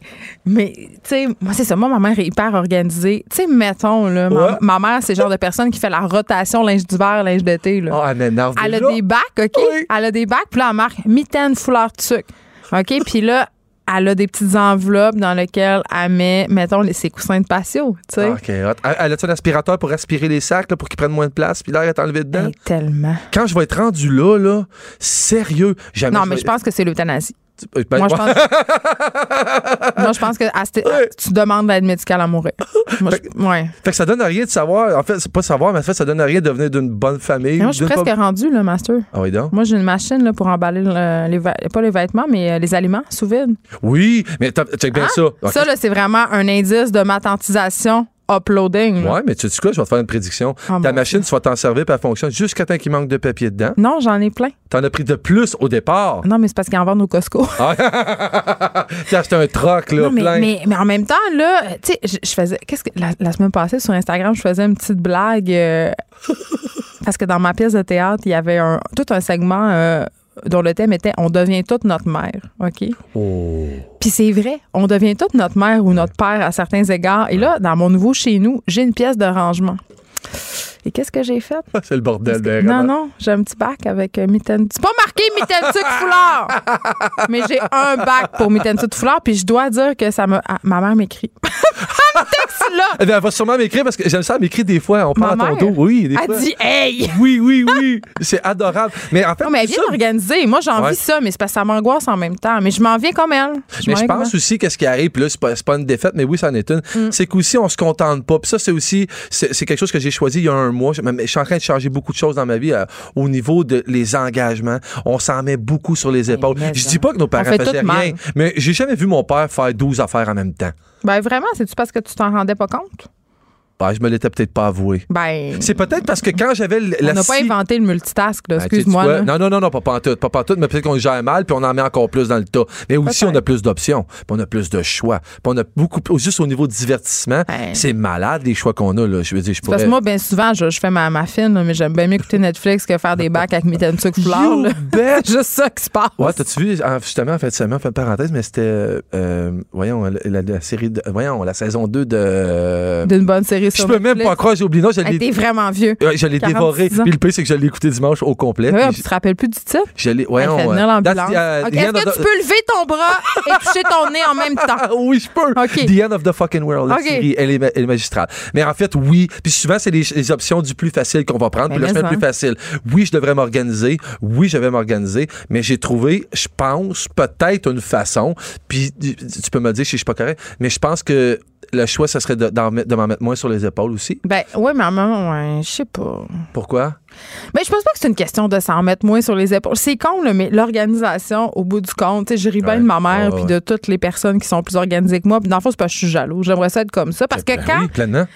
Mais, tu sais, moi, c'est ça. Moi, ma mère est hyper organisée. Tu sais, mettons, là. ma- Ouais. Ma, mère, c'est le genre de personne qui fait la rotation linge d'hiver, linge d'été, là. Oh, elle m'énerve Elle a des bacs, OK? Oui. Elle a des bacs, puis là, elle marque mitaine, foulard, tuc. OK? Puis là, elle a des petites enveloppes dans lesquelles elle met, mettons, ses coussins de patio, tu sais. Ah, OK, hot. Elle elle a-tu un aspirateur pour aspirer les sacs, là, pour qu'ils prennent moins de place, puis l'air est enlevé dedans? Hey, tellement. Quand je vais être rendu là, là, sérieux, jamais. Non, mais je pense que c'est l'euthanasie. Ben, Moi, je pense. Moi, je pense que à cette- Ouais. tu demandes l'aide médicale à mourir. Moi, je- ouais. Fait que ça donne rien de savoir. En fait, c'est pas savoir, mais en fait, ça donne rien de venir d'une bonne famille. Mais moi, je suis presque pas- rendue, le master. Ah oui, donc? Moi, j'ai une machine là, pour emballer le- les, pas les vêtements, mais euh, les aliments sous vide. Oui, mais t'as- check bien ça. Ah, Ça, là, c'est vraiment un indice de matantisation uploading. là. Ouais, mais tu sais quoi, je vais te faire une prédiction. Oh, Ta machine, tu vas t'en servir, puis elle fonctionne jusqu'à temps qu'il manque de papier dedans. Non, j'en ai plein. T'en as pris de plus au départ. Non, mais c'est parce qu'ils en vendent au Costco. T'as acheté un troc, là, Non, mais, plein. mais, mais en même temps, là, tu sais, je, je faisais. Qu'est-ce que. La, la semaine passée, sur Instagram, je faisais une petite blague. euh, parce que dans ma pièce de théâtre, il y avait un, tout un segment euh, dont le thème était On devient toute notre mère. OK? Oh. Puis c'est vrai, on devient toute notre mère ou notre père à certains égards. Et là, dans mon nouveau chez nous, j'ai une pièce de rangement. Et qu'est-ce que j'ai fait? C'est le bordel que- non, non, j'ai un petit bac avec euh, mitaine. C'est pas marqué mitaine tuc foulard! Mais j'ai un bac pour mitaine tuc foulard, puis je dois dire que ça me. ah, ma mère m'écrit. Là! Eh bien, elle va sûrement m'écrire parce que j'aime ça, elle m'écrit des fois. On parle à ton dos. Oui, des fois. Elle dit Hey! Oui, oui, oui. C'est adorable. Mais en fait, Non, mais elle vient ça- organiser. Moi, j'ai envie Ouais. ça, mais c'est parce que ça m'angoisse en même temps. Mais je m'en viens comme elle. Mais m'en je pense aussi qu'est-ce qui arrive, puis là, c'est pas, une défaite, mais oui, ça en est une. Mm. C'est qu'aussi, on se contente pas. Puis ça, c'est aussi, c'est quelque chose que j'ai choisi il y a un mois. Je, mais je suis en train de changer beaucoup de choses dans ma vie euh, au niveau de les engagements. On s'en met beaucoup sur les épaules. mais Je dis pas que nos parents faisaient rien, mal. mais j'ai jamais vu mon père faire 12 affaires en même temps. Ben, vraiment, c'est-tu parce que tu t'en rendais pas compte? Ben, je me l'étais peut-être pas avoué. Ben. C'est peut-être parce que quand j'avais l- On la n'a pas inventé le multitask, là. Ben, Excuse-moi. Non, non, non, non, pas pantoute, pas pantoute, mais peut-être qu'on le gère mal, puis on en met encore plus dans le tas. Mais aussi, on a plus d'options, puis on a plus de choix, puis on a beaucoup, juste au niveau de divertissement, Ben. c'est malade les choix qu'on a, là. Je veux dire, je Parce pourrais... que moi, bien souvent, je, je fais ma, ma fine, mais j'aime bien mieux écouter Netflix que faire des bacs avec mes sucre fleurs. C'est juste ça qui se passe. Ouais, t'as-tu vu, en- justement, en fait, seulement, fait une parenthèse, mais c'était, euh, euh, voyons, la, la- la série, de, voyons, la saison 2 de... euh, D'une bonne série je sur peux même pas croire, j'ai oublié, non, je l'ai T'es vraiment vieux. ouais, je l'ai 46 dévoré. Puis le pire, c'est que je l'ai écouté dimanche au complet. Ouais, tu te rappelles plus du titre? je l'ai, that's the, uh, Est-ce que tu peux lever ton bras et toucher ton nez en même temps? Oui, je peux. The End of the Fucking World, la elle est, ma- elle est magistrale. Mais en fait, oui. Puis souvent, c'est les, options du plus facile qu'on va prendre. Ben, Puis je mais mets le plus ça. facile. Oui, je devrais m'organiser. Oui, je vais m'organiser. Mais j'ai trouvé, je pense, peut-être une façon. Puis tu tu peux me dire si je suis pas correct, mais je pense que le choix, ce serait de, de m'en mettre moins sur les épaules aussi? Ben, ouais, mais à un moment, ouais, je sais pas. Pourquoi? Mais je pense pas que c'est une question de s'en mettre moins sur les épaules. C'est con, là, mais l'organisation, au bout du compte, tu sais, je ris bien de ma mère puis de toutes les personnes qui sont plus organisées que moi. Puis dans le fond, c'est parce que je suis jaloux. J'aimerais ça être comme ça. Parce que Ben quand Oui.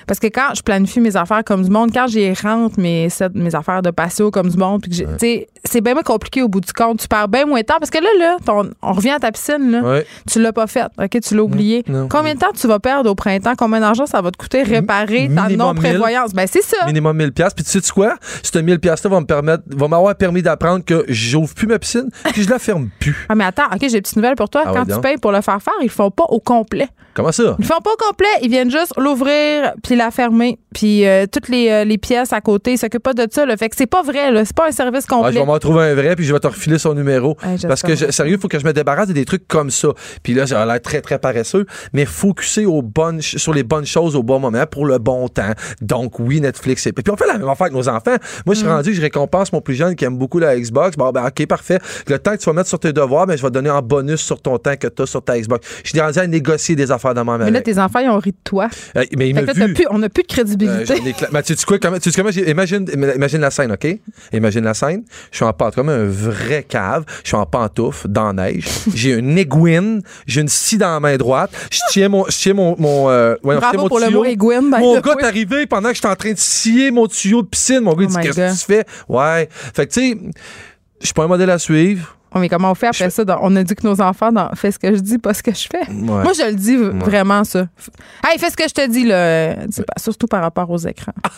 Parce que quand je planifie mes affaires comme du monde, quand j'y rentre mes, mes affaires de patio comme du monde, puis que j'ai- tu sais, c'est bien moins compliqué au bout du compte. Tu perds bien moins de temps. Parce que là, là, ton- on revient à ta piscine, là. Ouais. Tu l'as pas faite, OK? Tu l'as oublié. non. Combien de temps tu vas perdre au printemps? Combien d'argent ça va te coûter réparer ta minimum 1000. non-prévoyance? Ben, c'est ça. Minimum 1000 pièces Puis tu sais -tu quoi? 1000 pièces va me permettre, va m'avoir permis d'apprendre que j'ouvre plus ma piscine, puis je la ferme plus. Ah, mais attends, OK, j'ai une petite nouvelle pour toi. Ah Quand ouais, tu payes pour le faire faire, ils le font pas au complet. Comment ça? Ils le font pas au complet. Ils viennent juste l'ouvrir puis la fermer. Puis euh, toutes les, euh, les pièces à côté, ils s'occupent pas de ça. Là. Fait que c'est pas vrai. là. C'est pas un service Ah, je complet. vais m'en trouver un vrai, puis je vais te refiler son numéro. Ouais, Parce que, je- sérieux, il faut que je me débarrasse de des trucs comme ça. Puis là, j'ai l'air très, très paresseux, mais focuser aux bonnes, sur les bonnes choses au bon moment pour le bon temps. Donc, oui, Netflix. Et puis, on fait la même affaire avec nos enfants. Moi, je suis Mm. rendu je récompense mon plus jeune qui aime beaucoup la Xbox. Bon, ben, OK, parfait. Le temps que tu vas mettre sur tes devoirs, ben, je vais te donner en bonus sur ton temps que tu as sur ta Xbox. Je suis rendu à négocier des affaires de même Mais là, tes enfants, ils ont ri de toi. Euh, mais il Fait que là, plus- on n'a plus de Euh, crédibilité. cla- Mais tu sais quoi, comment, tu sais comment imagine, imagine la scène, OK? Imagine la scène. Je suis en pantoufle, comme un vrai cave. Je suis en pantoufle, dans la neige. J'ai une aiguine. J'ai une scie dans la main droite. Je tiens mon, je tiens mon, mon, euh, voyons, tiens mon pour le mot aiguine. by Mon gars est arrivé pendant que j'étais en train de scier mon tuyau de piscine. Mon gars, il Oh dit, my qu'est-ce que tu fais? Ouais. Fait que, tu sais, je suis pas un modèle à suivre. Mais comment on fait après ça? dans- on a dit que nos enfants dans, fais ce que je dis, pas ce que je fais. Ouais. Moi, je le dis vraiment, ça. Hey, fais ce que je te dis, là. Surtout par rapport aux écrans.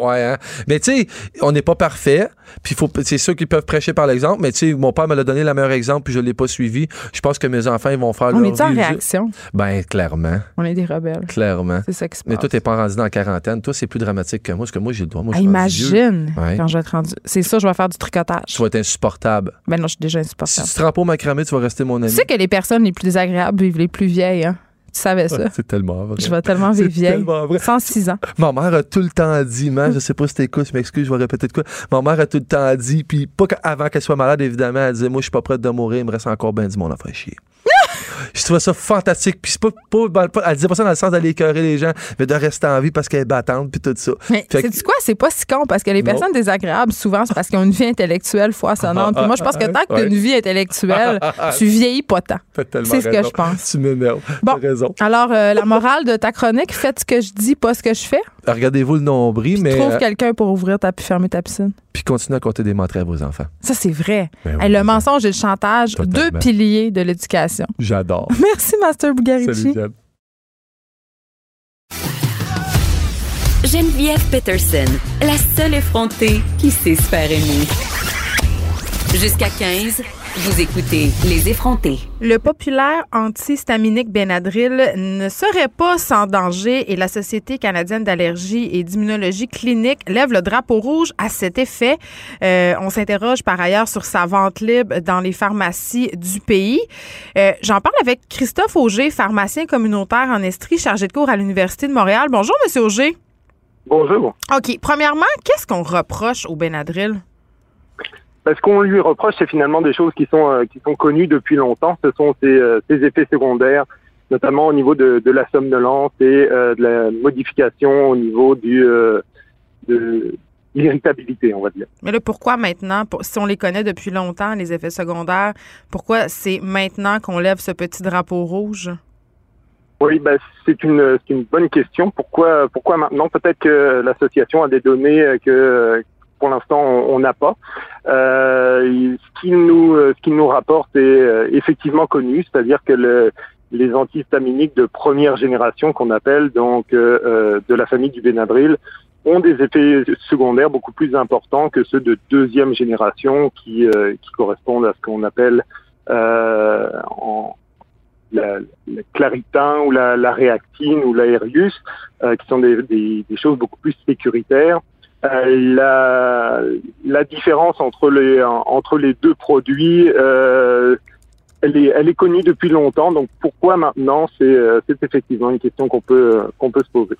ouais, hein. Mais tu sais, on n'est pas parfait. Puis faut, c'est ceux qui peuvent prêcher par l'exemple. Mais tu sais, mon père me l'a donné le meilleur exemple, puis je l'ai pas suivi. Je pense que mes enfants, ils vont faire On leur est en réaction? Ben, clairement. On est des rebelles. Clairement. C'est ça qui se Mais passe. toi, t'es pas rendu dans la quarantaine. Toi, c'est plus dramatique que moi, parce que moi, j'ai le droit. Moi, je suis rendu vieux. imagine Ouais. quand je vais être rendu. C'est ça, je vais faire du tricotage. Tu vas être insupportable. Ben non, je suis déjà Si tu te rends pas au macramé, tu vas rester mon ami. Tu sais que les personnes les plus désagréables vivent les plus vieilles, hein? Tu savais ça? C'est tellement vrai. Je vais tellement vivre vieille. tellement vrai. 106 ans. Ma mère a tout le temps dit, man, je sais pas si t'écoutes, je m'excuse, je vais répéter de quoi. Ma mère a tout le temps dit, puis pas avant qu'elle soit malade, évidemment, elle disait, moi, je suis pas prête de mourir, il me reste encore ben du monde à faire chier. Je trouvais ça fantastique. Puis c'est pas, pas, pas- elle disait pas ça dans le sens d'aller écœurer les gens, mais de rester en vie parce qu'elle est battante, puis tout ça. Mais que- sais-tu quoi? C'est pas si con parce que les Non. personnes désagréables, souvent, c'est parce qu'ils ont une vie intellectuelle foisonnante. Puis moi, je pense que tant que tu as une vie intellectuelle, tu vieillis pas tant. C'est ce que je pense. Tu m'énerves. Bon. Raison. Alors, euh, la morale de ta chronique, faites ce que je dis, pas ce que je fais. Regardez-vous le nombril, mais. Trouve euh, quelqu'un pour ouvrir ta puis fermer ta piscine. Puis continuez à compter des mentraits à vos enfants. Ça, c'est vrai. Ben oui, le mensonge et le chantage, Totalement. deux piliers de l'éducation. J'adore. Merci, Master Bugarici. Salut. Geneviève Peterson, la seule effrontée qui sait se faire aimer. Jusqu'à 15, vous écoutez Les effrontés. Le populaire antihistaminique Benadryl ne serait pas sans danger et la Société canadienne d'allergie et d'immunologie clinique lève le drapeau rouge à cet effet. Euh, on s'interroge par ailleurs sur sa vente libre dans les pharmacies du pays. Euh, J'en parle avec Christophe Auger, pharmacien communautaire en Estrie, chargé de cours à l'Université de Montréal. Bonjour, Monsieur Auger. Bonjour. OK. Premièrement, qu'est-ce qu'on reproche au Benadryl? Ben, ce qu'on lui reproche, c'est finalement des choses qui sont euh, qui sont connues depuis longtemps. Ce sont ces, euh, ces effets secondaires, notamment au niveau de, de la somnolence et euh, de la modification au niveau du de l'irritabilité, on va dire. Mais là, pourquoi maintenant, pour- si on les connaît depuis longtemps, les effets secondaires, pourquoi c'est maintenant qu'on lève ce petit drapeau rouge? Oui, ben, c'est une une bonne question. Pourquoi pourquoi maintenant? Peut-être que l'association a des données que pour l'instant on n'a pas. Euh, ce qu'il nous euh, nous rapporte est euh, effectivement connu, c'est-à-dire que le, les antihistaminiques de première génération qu'on appelle donc euh, euh, de la famille du Benadryl ont des effets secondaires beaucoup plus importants que ceux de deuxième génération qui euh, qui correspondent à ce qu'on appelle euh, en la, la claritin ou la, la réactine ou l'aérius, qui sont des, des, des choses beaucoup plus sécuritaires. Euh, la, la différence entre les entre les deux produits, euh, elle est elle est connue depuis longtemps. Donc pourquoi maintenant C'est euh, effectivement une question qu'on peut euh, qu'on peut se poser.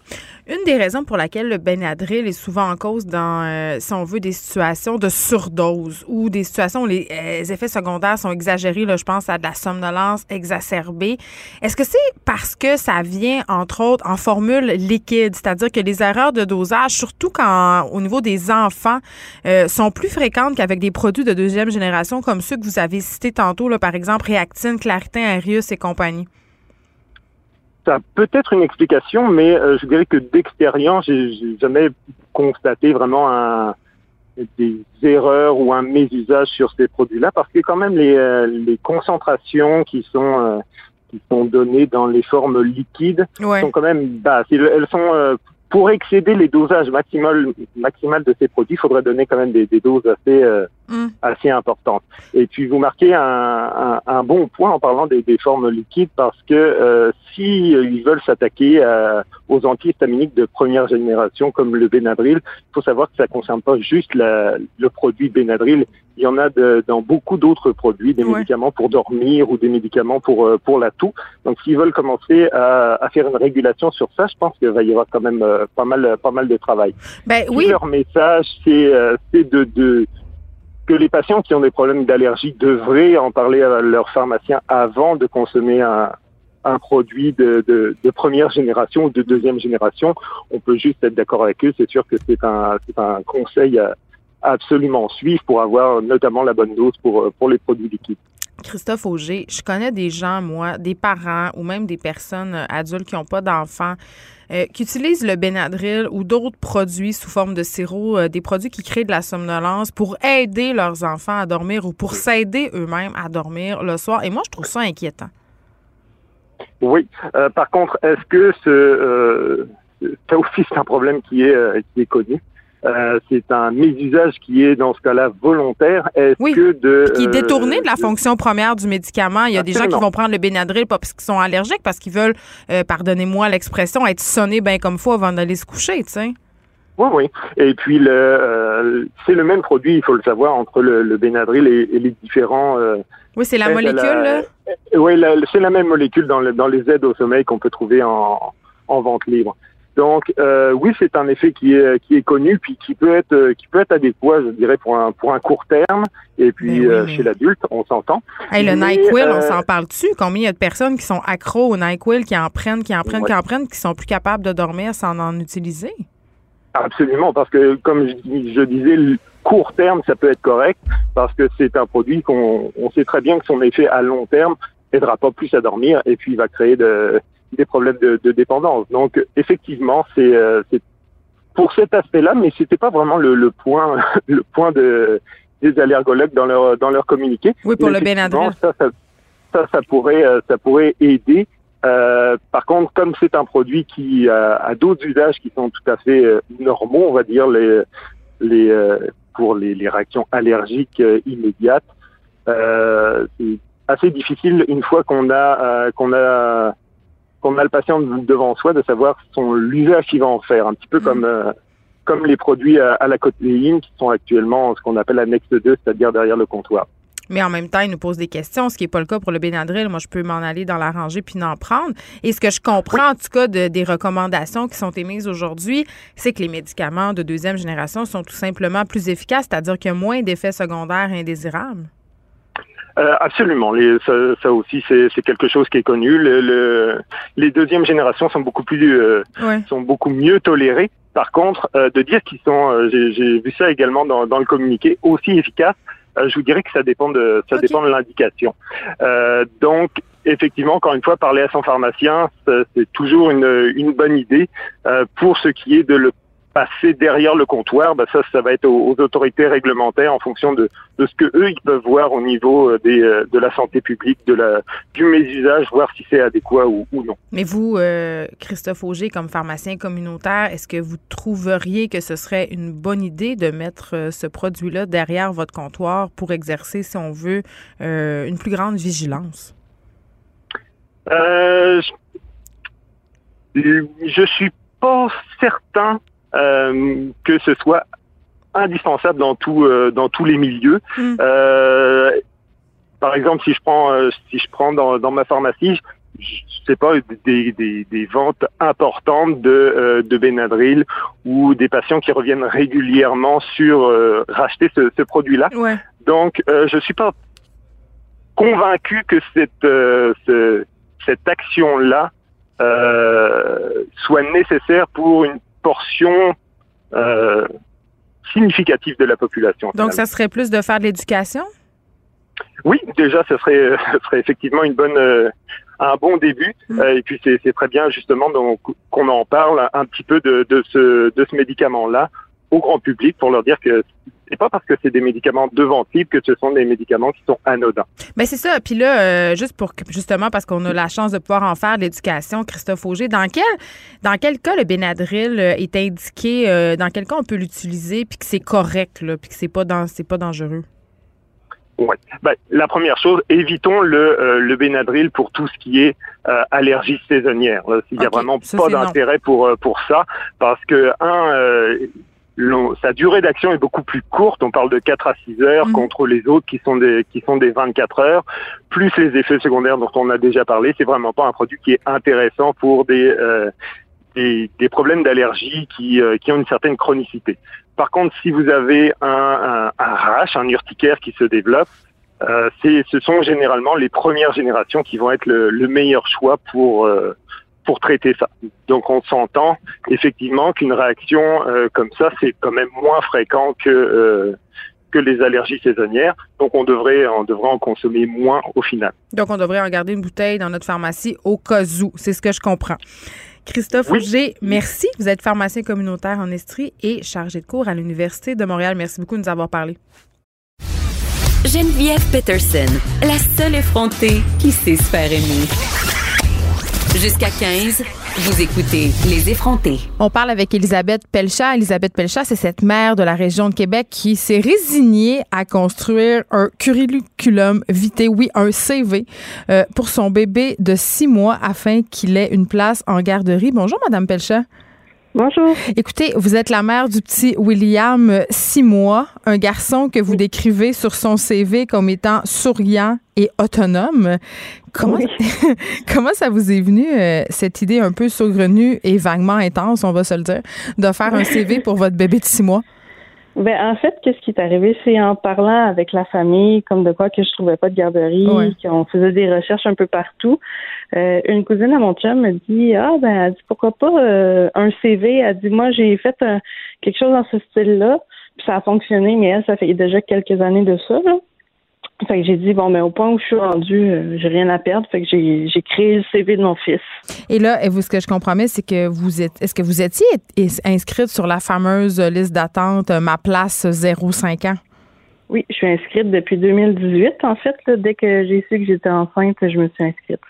Une des raisons pour laquelle le Benadryl est souvent en cause dans, euh, si on veut, des situations de surdose ou des situations où les, euh, les effets secondaires sont exagérés, là, je pense à de la somnolence exacerbée. Est-ce que c'est parce que ça vient, entre autres, en formule liquide, c'est-à-dire que les erreurs de dosage, surtout quand au niveau des enfants, euh, sont plus fréquentes qu'avec des produits de deuxième génération comme ceux que vous avez cités tantôt, là, par exemple Réactine, Claritin, Arius et compagnie? Ça peut être une explication, mais euh, je dirais que d'extérieur, j'ai jamais constaté vraiment un, des erreurs ou un mésusage sur ces produits-là, parce que quand même les, euh, les concentrations qui sont euh, qui sont données dans les formes liquides Ouais. sont quand même basses. Elles sont pour excéder les dosages maximal, maximal de ces produits, il faudrait donner quand même des, des doses assez, euh, Mm. assez importantes. Et puis vous marquez un, un, un bon point en parlant des, des formes liquides parce que euh, si euh, ils veulent s'attaquer à- aux antihistaminiques de première génération comme le Benadryl, il faut savoir que ça ne concerne pas juste la- le produit Benadryl. Il y en a de- dans beaucoup d'autres produits, des Ouais. médicaments pour dormir ou des médicaments pour euh, pour la toux. Donc s'ils veulent commencer à, à faire une régulation sur ça, je pense qu'il va y avoir quand même euh, pas mal pas mal de travail. Ben oui, Leur message, c'est euh, c'est de, de que les patients qui ont des problèmes d'allergie devraient en parler à leur pharmacien avant de consommer un, un produit de, de, de première génération ou de deuxième génération. On peut juste être d'accord avec eux. C'est sûr que c'est un, un conseil à absolument suivre pour avoir notamment la bonne dose pour, euh, pour les produits liquides. Christophe Auger, je connais des gens, moi, des parents ou même des personnes euh, adultes qui n'ont pas d'enfants, euh, qui utilisent le Benadryl ou d'autres produits sous forme de sirop, euh, des produits qui créent de la somnolence pour aider leurs enfants à dormir ou pour s'aider eux-mêmes à dormir le soir. Et moi, je trouve ça inquiétant. Oui. Euh, par contre, est-ce que ce, ça aussi c'est un problème qui est, qui est connu? Euh, c'est un mésusage qui est dans ce cas-là volontaire. Est-ce Oui. que de Qui est euh, détourné de la fonction première du médicament. Il y a des gens qui vont prendre le Benadryl pas parce qu'ils sont allergiques, parce qu'ils veulent, euh, pardonnez-moi l'expression, être sonnés bien comme faut avant d'aller se coucher, tu sais. Oui, oui. Et puis le, euh, c'est le même produit, il faut le savoir, entre le, le Benadryl et, et les différents. euh, Oui, c'est la molécule, là. Oui, c'est la même molécule dans, le- dans les aides au sommeil qu'on peut trouver en, en vente libre. Donc euh, oui, c'est un effet qui est qui est connu puis qui peut être euh, qui peut être adéquat, je dirais pour un pour un court terme et puis Ben oui, euh, chez l'adulte, on s'entend. Hey, le NyQuil, on s'en parle-tu? Combien il y a de personnes qui sont accros au NyQuil, qui en prennent, qui en prennent, Ouais. qui en prennent, qui sont plus capables de dormir sans en utiliser? Absolument, parce que comme je, je disais, le court terme, ça peut être correct, parce que c'est un produit qu'on on sait très bien que son effet à long terme aidera pas plus à dormir et puis il va créer de- des problèmes de, de dépendance. Donc effectivement, c'est euh, pour cet aspect-là, mais c'était pas vraiment le, le point le point de des allergologues dans leur dans leur communiqué. Oui, pour Mais le Benadryl. Ça, ça, ça, ça pourrait, euh, ça pourrait aider. Euh, par contre, comme c'est un produit qui a, a d'autres usages qui sont tout à fait euh, normaux, on va dire les, les euh, pour les, les réactions allergiques euh, immédiates, euh, c'est assez difficile une fois qu'on a euh, qu'on a qu'on a le patient devant soi de savoir son l'usage qu'il va en faire, un petit peu Mhm. comme euh, comme les produits à, à la cotléine qui sont actuellement ce qu'on appelle annexe 2, c'est-à-dire derrière le comptoir. Mais en même temps, il nous pose des questions, ce qui n'est pas le cas pour le Benadryl. Moi, je peux m'en aller dans la rangée puis n'en prendre. Et ce que je comprends, en tout cas, de- des recommandations qui sont émises aujourd'hui, c'est que les médicaments de deuxième génération sont tout simplement plus efficaces, c'est-à-dire qu'il y a moins d'effets secondaires indésirables. Euh, absolument. Les, ça, ça aussi, c'est c'est quelque chose qui est connu. Le, le- les deuxièmes générations sont beaucoup plus, euh, sont beaucoup mieux tolérées. Par contre, euh, de dire qu'ils sont, euh, j'ai vu ça également dans, dans le communiqué, aussi efficaces, euh, je vous dirais que ça dépend de, ça dépend de l'indication. Euh, donc, effectivement, encore une fois, parler à son pharmacien, c'est toujours une, une bonne idée. Euh, pour ce qui est de le passer derrière le comptoir, bah ça, ça va être aux, aux autorités réglementaires en fonction de, de ce que eux ils peuvent voir au niveau euh, des, euh, de la santé publique, de la du mésusage, voir si c'est adéquat ou, ou non. Mais vous, euh, Christophe Auger, comme pharmacien communautaire, est-ce que vous trouveriez que ce serait une bonne idée de mettre ce produit-là derrière votre comptoir pour exercer, si on veut, euh, une plus grande vigilance? Euh, je, je suis pas certain que ce soit indispensable dans tout euh, dans tous les milieux. Mm. Euh, par exemple, si je prends euh, si je prends dans, dans ma pharmacie, je je sais pas des, des, des ventes importantes de euh, de Benadryl ou des patients qui reviennent régulièrement sur euh, racheter ce, ce produit-là. Ouais. Donc, euh, je suis pas convaincu que cette euh, ce- cette action-là euh, soit nécessaire pour une portion euh, significative de la population. Donc, finalement. ça serait plus de faire de l'éducation? Oui, déjà, ce serait, ce serait effectivement une bonne, euh, un bon début. Mm. Euh, et puis, c'est très bien justement qu'on en parle un petit peu de, de ce, de ce médicament-là au grand public pour leur dire que c'est pas parce que c'est des médicaments devant type que ce sont des médicaments qui sont anodins. Ben c'est ça. Puis là, euh, juste pour justement parce qu'on a la chance de pouvoir en faire l'éducation, Christophe Auger, dans quel dans quel cas le Benadryl euh, est indiqué, euh, dans quel cas on peut l'utiliser, puis que c'est correct, là, puis que c'est pas dans c'est pas dangereux? Ouais. Ben, la première chose, évitons le, le Benadryl pour tout ce qui est allergie saisonnière. Il n'y a vraiment pas d'intérêt pour pour ça parce que un sa durée d'action est beaucoup plus courte. On parle de 4 à 6 heures mhm. contre les autres qui sont des qui sont des 24 heures, plus les effets secondaires dont on a déjà parlé. C'est vraiment pas un produit qui est intéressant pour des euh, des, des, problèmes d'allergie qui, euh, qui ont une certaine chronicité. Par contre, si vous avez un, un, un rash, un urticaire qui se développe, euh, ce sont généralement les premières générations qui vont être le, le meilleur choix pour euh, pour traiter ça. Donc on s'entend effectivement qu'une réaction euh, comme ça, c'est quand même moins fréquent que euh, que les allergies saisonnières. Donc on devrait on devrait en consommer moins au final. Donc on devrait en garder une bouteille dans notre pharmacie au cas où. C'est ce que je comprends. Christophe oui. merci. Vous êtes pharmacien communautaire en Estrie et chargé de cours à l'Université de Montréal. Merci beaucoup de nous avoir parlé. Geneviève Peterson, la seule effrontée qui sait se faire aimer. Jusqu'à 15, vous écoutez Les effrontés. On parle avec Elisabeth Pelchat. Elisabeth Pelchat, c'est cette mère de la région de Québec qui s'est résignée à construire un curriculum vitae, oui, un CV, euh, pour son bébé de six mois afin qu'il ait une place en garderie. Bonjour, Madame Pelchat. Bonjour. Écoutez, vous êtes la mère du petit William, six mois, un garçon que vous décrivez sur son CV comme étant souriant et autonome. Comment, comment ça vous est venu, euh, cette idée un peu saugrenue et vaguement intense, on va se le dire, de faire un CV pour votre bébé de six mois? Ben, en fait, qu'est-ce qui est arrivé, c'est en parlant avec la famille, comme de quoi que je trouvais pas de garderie, qu'on faisait des recherches un peu partout. Euh, une cousine à mon chum me dit, ah ben, elle dit pourquoi pas euh, un CV. Elle dit, moi j'ai fait quelque chose dans ce style-là, puis ça a fonctionné, mais elle, ça fait déjà quelques années de ça. Là. Fait que j'ai dit, bon, mais au point où je suis rendue, euh, j'ai rien à perdre. Fait que j'ai, j'ai créé le CV de mon fils. Et là, vous, ce que je comprends c'est que vous êtes, est-ce que vous étiez inscrite sur la fameuse liste d'attente euh, Ma place 05 ans? Oui, je suis inscrite depuis 2018. En fait, dès que j'ai su que j'étais enceinte, je me suis inscrite.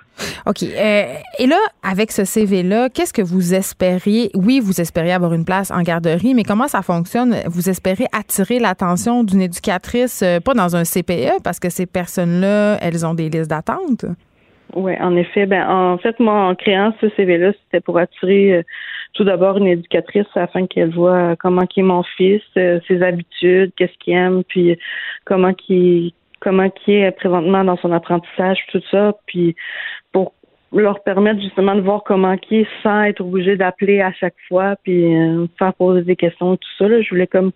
OK. Euh, et là, avec ce CV-là, qu'est-ce que vous espériez? Oui, vous espériez avoir une place en garderie, mais comment ça fonctionne? Vous espérez attirer l'attention d'une éducatrice, euh, pas dans un CPE, parce que ces personnes-là, elles ont des listes d'attente? Oui, en effet. Ben, en fait, moi, en créant ce CV-là, c'était pour attirer euh, tout d'abord une éducatrice afin qu'elle voit comment est mon fils, euh, ses habitudes, qu'est-ce qu'il aime, puis comment qui comment qui est présentement dans son apprentissage, tout ça, puis pour leur permettre justement de voir comment qui est sans être obligé d'appeler à chaque fois puis euh, faire poser des questions et tout ça. Là. Je voulais comme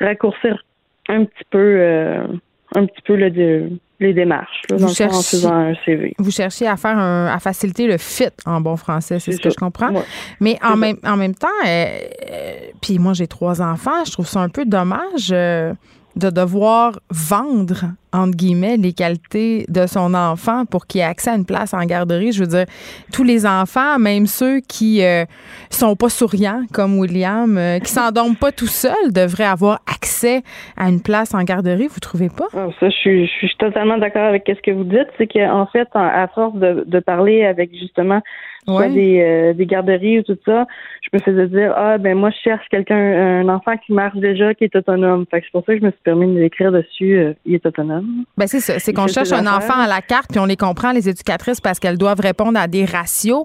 raccourcir un petit peu euh, un petit peu le, les démarches là, vous cherchez, en faisant un CV. Vous cherchez à faire un, à faciliter le fit en bon français, c'est ce que je comprends. Mais en même, en même temps, euh, euh, puis moi j'ai trois enfants, je trouve ça un peu dommage euh, de devoir vendre, entre guillemets, les qualités de son enfant pour qu'il ait accès à une place en garderie. Je veux dire, tous les enfants, même ceux qui euh, sont pas souriants, comme William, euh, qui s'endorment pas tout seuls, devraient avoir accès à une place en garderie. Vous trouvez pas? Ah, ça, je suis, je suis totalement d'accord avec ce que vous dites. C'est qu'en fait, à force de, de parler avec justement soit des, euh, des garderies ou tout ça, je me faisais dire ah ben moi je cherche quelqu'un un enfant qui marche déjà qui est autonome. Fait que c'est pour ça que je me suis permis d'écrire dessus euh, il est autonome. Ben c'est ça, c'est qu'on cherche un enfant à la carte puis on les comprend les éducatrices parce qu'elles doivent répondre à des ratios,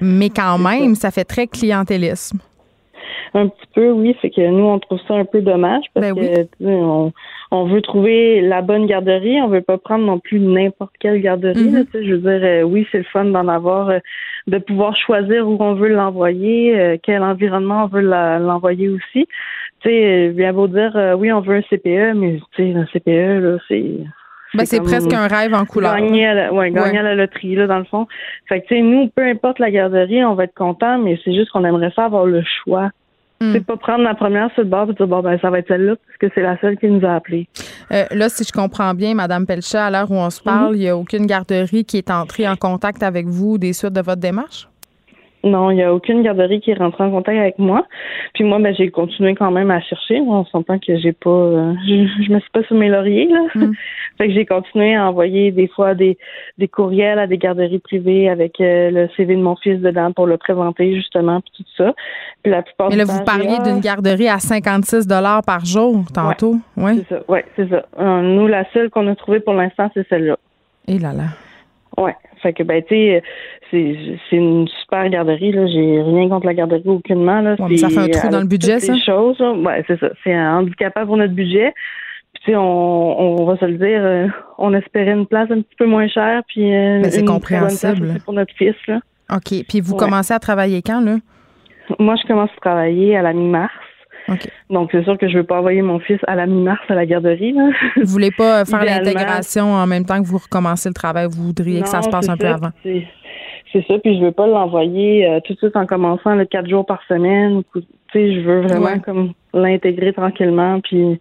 mais quand même ça. fait très clientélisme. Un petit peu, oui. C'est que nous, on trouve ça un peu dommage parce ben que on, on veut trouver la bonne garderie. On veut pas prendre non plus n'importe quelle garderie. Mm-hmm. je veux dire, euh, oui, c'est le fun d'en avoir, euh, de pouvoir choisir où on veut l'envoyer, euh, quel environnement on veut l'envoyer aussi. Tu sais, bien beau dire, oui, on veut un CPE, mais tu sais, un CPE, là, c'est ben, c'est presque un rêve en couleur. Gagner à la, ouais, gagner à la loterie, là, dans le fond. Fait que, tu sais, nous, peu importe la garderie, on va être content, mais c'est juste qu'on aimerait ça avoir le choix. Hmm. C'est pas prendre la première sur le bord et dire bon ben ça va être celle-là parce que c'est la seule qui nous a appelés. Euh, là, si je comprends bien, Madame Pelchat, à l'heure où on se parle, mhm. il n'y a aucune garderie qui est entrée en contact avec vous des suites de votre démarche? Non, il n'y a aucune garderie qui est rentrée en contact avec moi. Puis moi, ben, j'ai continué quand même à chercher. On s'entend que j'ai pas, euh, je, me suis pas sous mes lauriers là. Mm. fait que j'ai continué à envoyer des fois des, des courriels à des garderies privées avec euh, le CV de mon fils dedans pour le présenter justement puis tout ça. Puis la plupart. Mais là, vous parliez d'une garderie à 56 dollars par jour tantôt, ouais. C'est ça, ouais, c'est ça. Euh, nous, la seule qu'on a trouvée pour l'instant, c'est celle-là. Et là là. Ouais. Fait que ben tu sais, c'est c'est une super garderie là. J'ai rien contre la garderie aucunement là. ça fait un trou dans le budget ça? Choses, ouais, c'est ça. C'est un handicapant pour notre budget. Puis tu sais, on, on va se le dire, euh, on espérait une place un petit peu moins chère puis euh, c'est compréhensible pour notre fils là. OK. Puis vous commencez à travailler quand là? Moi, je commence à travailler à la mi-mars. Donc, c'est sûr que je ne veux pas envoyer mon fils à la mi-mars à la garderie. Là. Vous voulez pas faire l'intégration en même temps que vous recommencez le travail? Vous voudriez que ça se passe un peu avant? C'est ça. Puis je veux pas l'envoyer euh, tout de suite en commençant le quatre jours par semaine. Tu sais, je veux vraiment comme l'intégrer tranquillement puis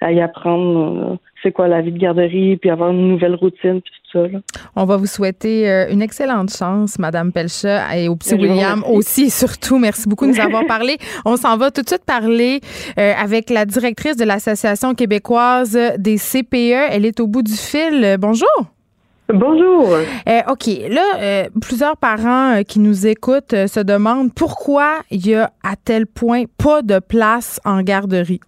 à y apprendre. Euh, c'est quoi la vie de garderie, puis avoir une nouvelle routine, puis tout ça. Là. On va vous souhaiter euh, une excellente chance, Madame Pelcha, et au petit William aussi, et surtout. Merci beaucoup de nous avoir parlé. On s'en va tout de suite parler euh, avec la directrice de l'Association québécoise des CPE. Elle est au bout du fil. Bonjour. Bonjour. Euh, OK. Là, plusieurs parents qui nous écoutent se demandent pourquoi il y a à tel point pas de place en garderie.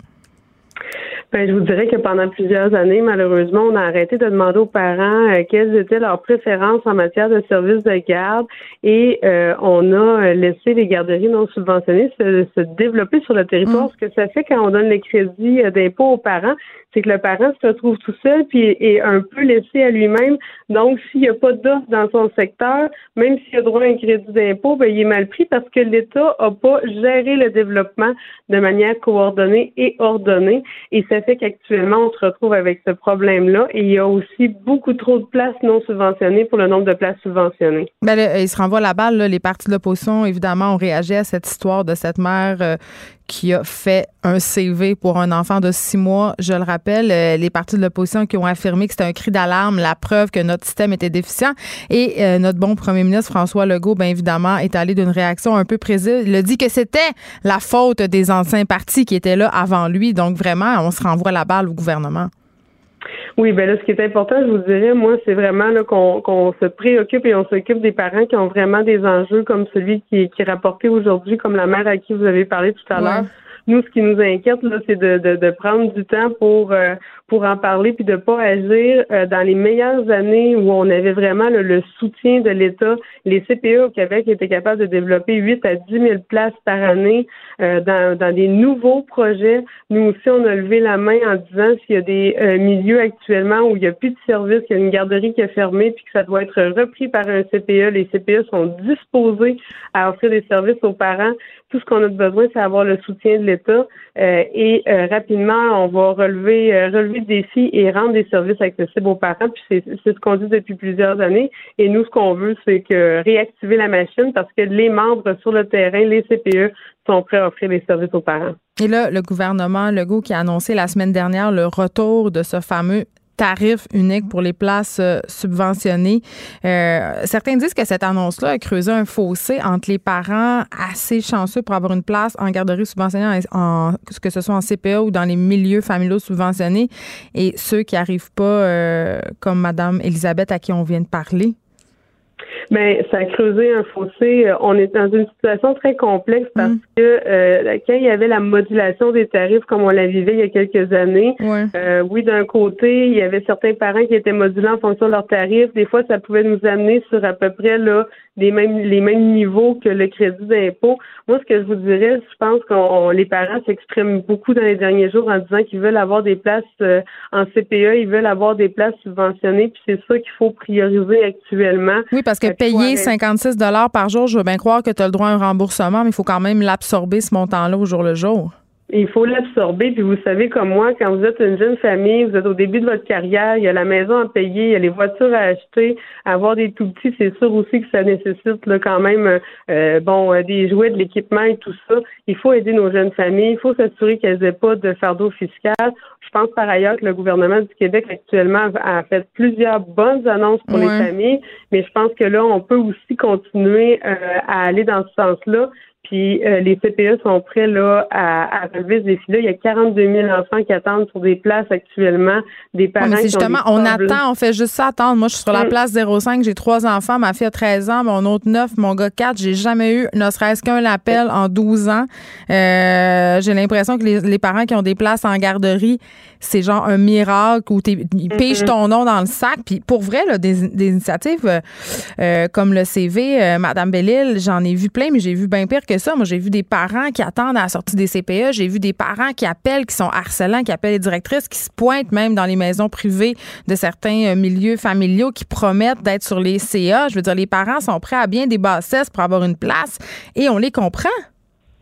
Ben, je vous dirais que pendant plusieurs années, malheureusement, on a arrêté de demander aux parents euh, quelles étaient leurs préférences en matière de services de garde et euh, on a laissé les garderies non subventionnées se, se développer sur le territoire. Mm. Ce que ça fait quand on donne les crédits euh, d'impôt aux parents, c'est que le parent se retrouve tout seul puis est un peu laissé à lui-même. Donc, s'il n'y a pas d'offre dans son secteur, même s'il a droit à un crédit d'impôt, ben, il est mal pris parce que l'État n'a pas géré le développement de manière coordonnée et ordonnée. Et ça fait qu'actuellement, on se retrouve avec ce problème-là. Et il y a aussi beaucoup trop de places non subventionnées pour le nombre de places subventionnées. Ben, il se renvoie la balle. Les partis de l'opposition, évidemment, ont réagi à cette histoire de cette mère euh, qui a fait un CV pour un enfant de six mois. Je le rappelle, euh, les partis de l'opposition qui ont affirmé que c'était un cri d'alarme, la preuve que notre système était déficient. Et euh, notre bon premier ministre François Legault, bien évidemment, est allé d'une réaction un peu précise. Il a dit que c'était la faute des anciens partis qui étaient là avant lui. Donc vraiment, on se renvoie la balle au gouvernement. Oui, ben là, ce qui est important, je vous dirais, moi, c'est vraiment là qu'on se préoccupe et on s'occupe des parents qui ont vraiment des enjeux comme celui qui, qui est rapporté aujourd'hui, comme la mère à qui vous avez parlé tout à l'heure. Nous, ce qui nous inquiète, là, c'est de, de, de, prendre du temps pour euh, pour en parler puis de pas agir euh, dans les meilleures années où on avait vraiment le soutien de l'État. Les CPE au Québec étaient capables de développer 8 à 10 000 places par année euh, dans, dans des nouveaux projets. Nous aussi, on a levé la main en disant s'il y a des milieux actuellement où il n'y a plus de service, qu'il y a une garderie qui est fermée puis que ça doit être repris par un CPE. Les CPE sont disposés à offrir des services aux parents. Tout ce qu'on a besoin, c'est avoir le soutien de l'État euh, et euh, rapidement, on va relever, euh, relever le défi et rendre des services accessibles aux parents. Puis c'est ce qu'on dit depuis plusieurs années. Et nous, ce qu'on veut, c'est que réactiver la machine parce que les membres sur le terrain, les CPE, sont prêts à offrir des services aux parents. Et là, le gouvernement Legault qui a annoncé la semaine dernière le retour de ce fameux tarif unique pour les places euh, subventionnées. Euh, certains disent que cette annonce-là a creusé un fossé entre les parents assez chanceux pour avoir une place en garderie subventionnée, en, que ce soit en CPA ou dans les milieux familiaux subventionnés, et ceux qui n'arrivent pas, euh, comme Madame Elisabeth à qui on vient de parler. Mais ça a creusé un fossé. Euh, on est dans une situation très complexe parce mm. que euh, quand il y avait la modulation des tarifs comme on la vivait il y a quelques années, euh, oui, d'un côté, il y avait certains parents qui étaient modulés en fonction de leurs tarifs. Des fois, ça pouvait nous amener sur à peu près là les mêmes les mêmes niveaux que le crédit d'impôt. Moi, ce que je vous dirais, je pense que les parents s'expriment beaucoup dans les derniers jours en disant qu'ils veulent avoir des places en CPE, ils veulent avoir des places subventionnées, puis c'est ça qu'il faut prioriser actuellement. Oui, parce que payer 56 dollars par jour, je veux bien croire que tu as le droit à un remboursement, mais il faut quand même l'absorber ce montant-là au jour le jour. Il faut l'absorber. Puis vous savez, comme moi, quand vous êtes une jeune famille, vous êtes au début de votre carrière, il y a la maison à payer, il y a les voitures à acheter, avoir des tout petits, c'est sûr aussi que ça nécessite là, quand même euh, bon euh, des jouets, de l'équipement et tout ça. Il faut aider nos jeunes familles, il faut s'assurer qu'elles n'aient pas de fardeau fiscal. Je pense par ailleurs que le gouvernement du Québec actuellement a fait plusieurs bonnes annonces pour les familles, mais je pense que là, on peut aussi continuer euh, à aller dans ce sens-là. Puis euh, les CPE sont prêts là à, à relever ce défi-là. Il y a 42 000 enfants qui attendent sur des places actuellement, des parents qui justement, on attend, on fait juste ça attendre. Moi, je suis sur la mm. place 05, j'ai trois enfants, ma fille a 13 ans, mon autre 9, mon gars 4. J'ai jamais eu ne serait-ce qu'un appel en 12 ans. Euh, j'ai l'impression que les, les, parents qui ont des places en garderie, c'est genre un miracle où ils pigent mm-hmm. ton nom dans le sac. Puis pour vrai, là, des, des initiatives euh, comme le CV, Madame Bellil, j'en ai vu plein, mais j'ai vu bien pire que ça. Moi, j'ai vu des parents qui attendent à la sortie des CPE. J'ai vu des parents qui appellent, qui sont harcelants, qui appellent les directrices, qui se pointent même dans les maisons privées de certains euh, milieux familiaux, qui promettent d'être sur les CA. Je veux dire, les parents sont prêts à bien des bassesses pour avoir une place et on les comprend.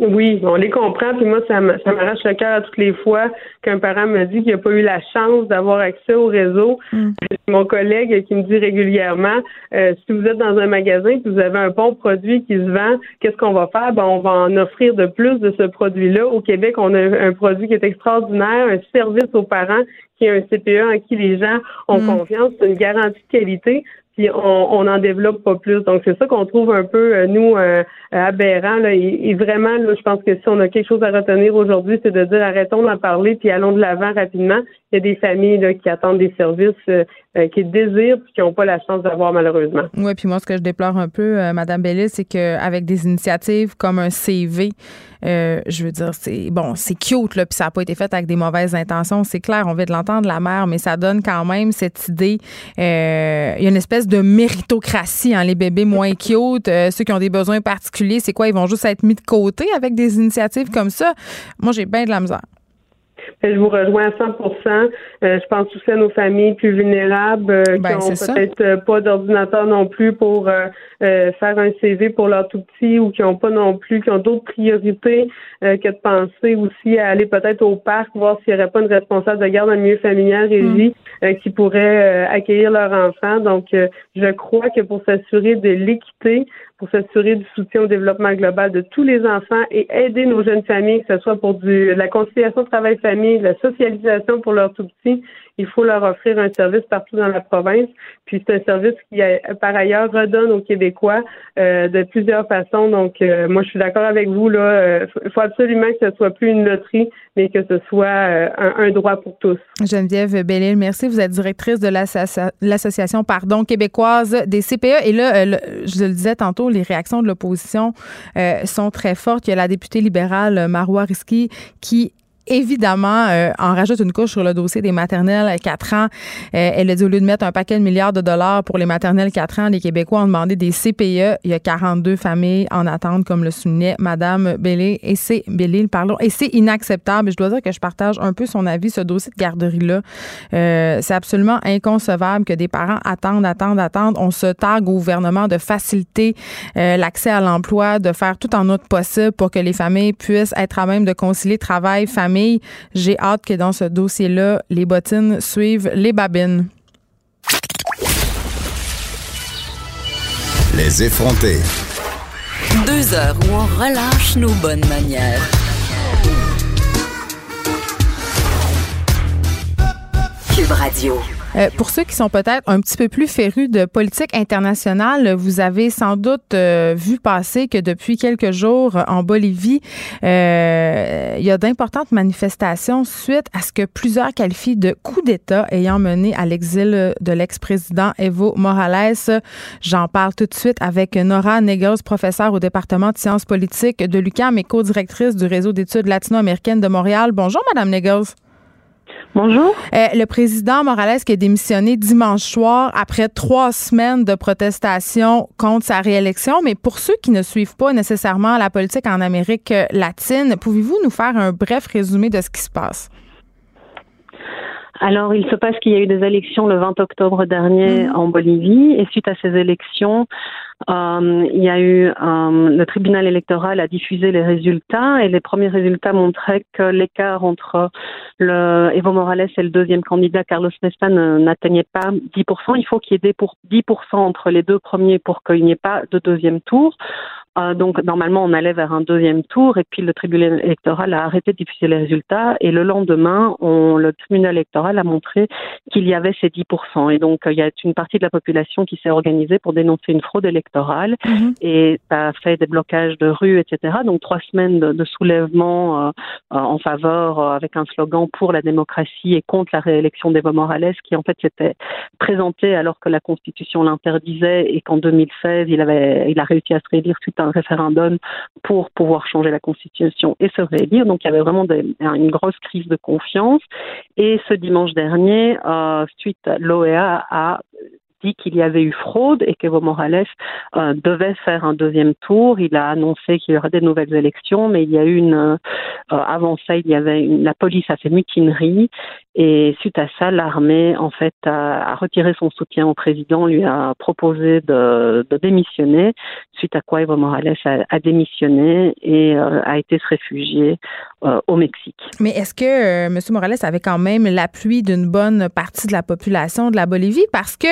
Oui, on les comprend. Puis moi, ça m'arrache le cœur à toutes les fois qu'un parent me dit qu'il n'a pas eu la chance d'avoir accès au réseau. Mm. Mon collègue qui me dit régulièrement, euh, si vous êtes dans un magasin et vous avez un bon produit qui se vend, qu'est-ce qu'on va faire? Ben, on va en offrir de plus de ce produit-là. Au Québec, on a un produit qui est extraordinaire, un service aux parents qui est un CPE en qui les gens ont mm. confiance. C'est une garantie de qualité puis on n'en développe pas plus. Donc c'est ça qu'on trouve un peu euh, nous euh, aberrant là. Et, vraiment là, je pense que si on a quelque chose à retenir aujourd'hui, c'est de dire arrêtons d'en parler puis allons de l'avant rapidement. Il y a des familles là, qui attendent des services, euh, qui désirent puis qui n'ont pas la chance d'avoir malheureusement. Oui, puis moi ce que je déplore un peu, Madame Bellis, c'est qu'avec des initiatives comme un CV, je veux dire, c'est bon, c'est cute là, puis ça n'a pas été fait avec des mauvaises intentions, c'est clair, on veut de l'entendre la mère, mais ça donne quand même cette idée. il y a une espèce de méritocratie, hein, les bébés moins cute, euh, ceux qui ont des besoins particuliers, c'est quoi? Ils vont juste être mis de côté avec des initiatives comme ça? Moi, j'ai bien de la misère. Je vous rejoins à 100% euh, Je pense aussi à nos familles plus vulnérables euh, qui n'ont ben, peut-être pas d'ordinateur non plus pour faire un CV pour leur tout petit ou qui n'ont pas non plus, qui ont d'autres priorités que de penser aussi à aller peut-être au parc, voir s'il n'y aurait pas une responsable de garde le milieu familial régie euh, qui pourraient euh, accueillir leurs enfants. Donc, euh, je crois que pour s'assurer de l'équité, pour s'assurer du soutien au développement global de tous les enfants et aider nos jeunes familles, que ce soit pour la conciliation travail-famille, la socialisation pour leurs tout petits, il faut leur offrir un service partout dans la province. Puis c'est un service qui, par ailleurs, redonne aux Québécois de plusieurs façons. Donc, moi, je suis d'accord avec vous. Là, il faut absolument que ce soit plus une loterie, mais que ce soit un, droit pour tous. Geneviève Bellil, merci. Vous êtes directrice de l'association pardon québécoise des CPE. Et là, je le disais tantôt, les réactions de l'opposition euh, sont très fortes. Il y a la députée libérale Marois Risky qui évidemment, euh, rajoute une couche sur le dossier des maternelles 4 ans. Euh, elle a dit au lieu de mettre un paquet de milliards de dollars pour les maternelles 4 ans, les Québécois ont demandé des CPE. Il y a 42 familles en attente, comme le soulignait Madame Bellé. Et c'est Bellé, pardon. Et c'est inacceptable. Je dois dire que je partage un peu son avis, ce dossier de garderie-là. Euh, c'est absolument inconcevable que des parents attendent, attendent, attendent. On se targue au gouvernement de faciliter l'accès à l'emploi, de faire tout en autre possible pour que les familles puissent être à même de concilier travail, famille j'ai hâte que dans ce dossier-là, les bottines suivent les babines. Les effronter. Deux heures où on relâche nos bonnes manières. Cube Radio. Euh, pour ceux qui sont peut-être un petit peu plus férus de politique internationale, vous avez sans doute euh, vu passer que depuis quelques jours en Bolivie, euh, il y a d'importantes manifestations suite à ce que plusieurs qualifient de coup d'État ayant mené à l'exil de l'ex-président Evo Morales. J'en parle tout de suite avec Nora Negros, professeure au département de sciences politiques de l'UQAM et co-directrice du réseau d'études latino-américaines de Montréal. Bonjour, Madame Negros. Bonjour. Euh, le président Morales qui a démissionné dimanche soir après trois semaines de protestation contre sa réélection. Mais pour ceux qui ne suivent pas nécessairement la politique en Amérique latine, pouvez-vous nous faire un bref résumé de ce qui se passe? Alors, il se passe qu'il y a eu des élections le 20 octobre dernier mhm. en Bolivie, et suite à ces élections, euh, il y a eu euh, le tribunal électoral a diffusé les résultats, et les premiers résultats montraient que l'écart entre le Evo Morales et le deuxième candidat Carlos Mesta n'atteignait pas 10%. Il faut qu'il y ait pour 10% entre les deux premiers pour qu'il n'y ait pas de deuxième tour. Euh, donc normalement on allait vers un deuxième tour et puis le tribunal électoral a arrêté de diffuser les résultats. Et le lendemain on, le tribunal électoral a montré qu'il y avait ces 10% et donc il y a une partie de la population qui s'est organisée pour dénoncer une fraude électorale. Mhm. et ça a fait des blocages de rue etc donc trois semaines de, soulèvement euh, euh, en faveur avec un slogan pour la démocratie et contre la réélection d'Evo Morales qui en fait s'était présenté alors que la constitution l'interdisait et qu'en 2016 il avait il a réussi à se réélire suite à un référendum pour pouvoir changer la constitution et se réélire. Donc il y avait vraiment une grosse crise de confiance. Et ce dimanche dernier, euh, suite, l'OEA a dit qu'il y avait eu fraude et qu'Evo Morales euh, devait faire un deuxième tour. Il a annoncé qu'il y aurait des nouvelles élections, mais il y a eu une euh, avant ça, il y avait une, la police a fait mutinerie et suite à ça, l'armée en fait a, retiré son soutien au président, lui a proposé de, démissionner. Suite à quoi Evo Morales a, a démissionné et euh, a été se réfugier au Mexique. Mais est-ce que M. Morales avait quand même l'appui d'une bonne partie de la population de la Bolivie? Parce que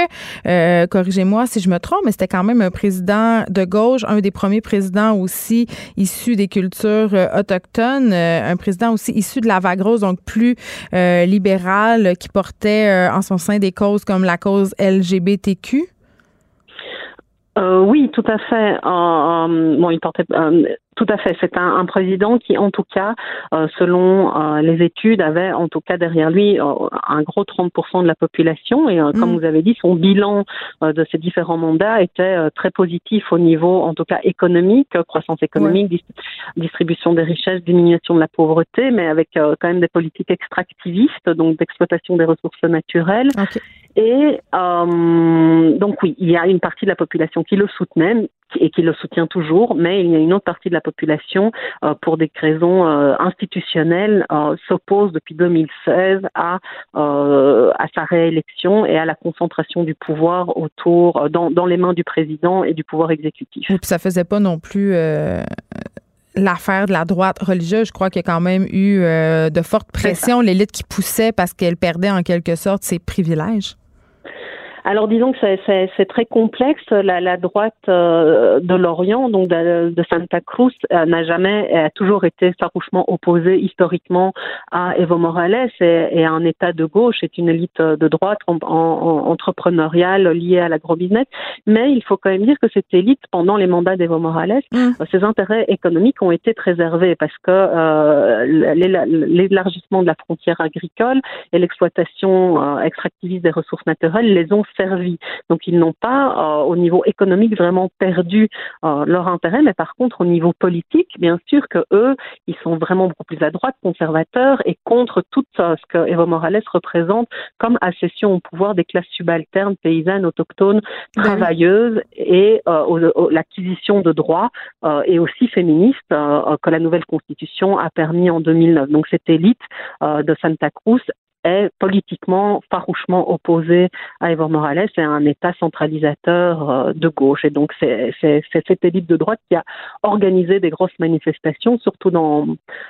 euh, corrigez-moi si je me trompe, mais c'était quand même un président de gauche, un des premiers présidents aussi issus des cultures euh, autochtones, euh, un président aussi issu de la vague rose, donc plus libéral, qui portait en son sein des causes comme la cause LGBTQ. Oui, tout à fait. bon, il portait tout à fait. C'est un, un, président qui, en tout cas, euh, selon euh, les études, avait en tout cas derrière lui euh, un gros 30% de la population. Et comme mm. vous avez dit, son bilan de ces différents mandats était très positif au niveau, en tout cas, économique, croissance économique, distribution des richesses, diminution de la pauvreté, mais avec quand même des politiques extractivistes, donc d'exploitation des ressources naturelles. Et donc oui, il y a une partie de la population qui le soutenait, et qui le soutient toujours, mais il y a une autre partie de la population, euh, pour des raisons euh, institutionnelles, euh, s'oppose depuis 2016 à, à sa réélection et à la concentration du pouvoir autour, dans, dans les mains du président et du pouvoir exécutif. Et puis ça faisait pas non plus l'affaire de la droite religieuse, je crois qu'il y a quand même eu de fortes pressions, l'élite qui poussait parce qu'elle perdait en quelque sorte ses privilèges. Alors disons que c'est très complexe. La, la droite euh, de l'Orient, donc de, Santa Cruz, euh, n'a jamais, a toujours été farouchement opposée historiquement à Evo Morales et, à un État de gauche. C'est une élite de droite en, entrepreneuriale liée à l'agro-business. Mais il faut quand même dire que cette élite, pendant les mandats d'Evo Morales, mmh. euh, ses intérêts économiques ont été préservés parce que l'élargissement de la frontière agricole et l'exploitation extractiviste des ressources naturelles les ont servi. Donc ils n'ont pas, euh, au niveau économique, vraiment perdu euh, leur intérêt, mais par contre, au niveau politique, bien sûr que eux, ils sont vraiment beaucoup plus à droite, conservateurs, et contre tout ce que Evo Morales représente comme accession au pouvoir des classes subalternes, paysannes, autochtones, travailleuses, et euh, l'acquisition de droits, et aussi féministes, que la nouvelle constitution a permis en 2009. Donc cette élite de Santa Cruz est politiquement farouchement opposé à Evo Morales et un État centralisateur euh, de gauche. Et donc c'est cette élite de droite qui a organisé des grosses manifestations, surtout dans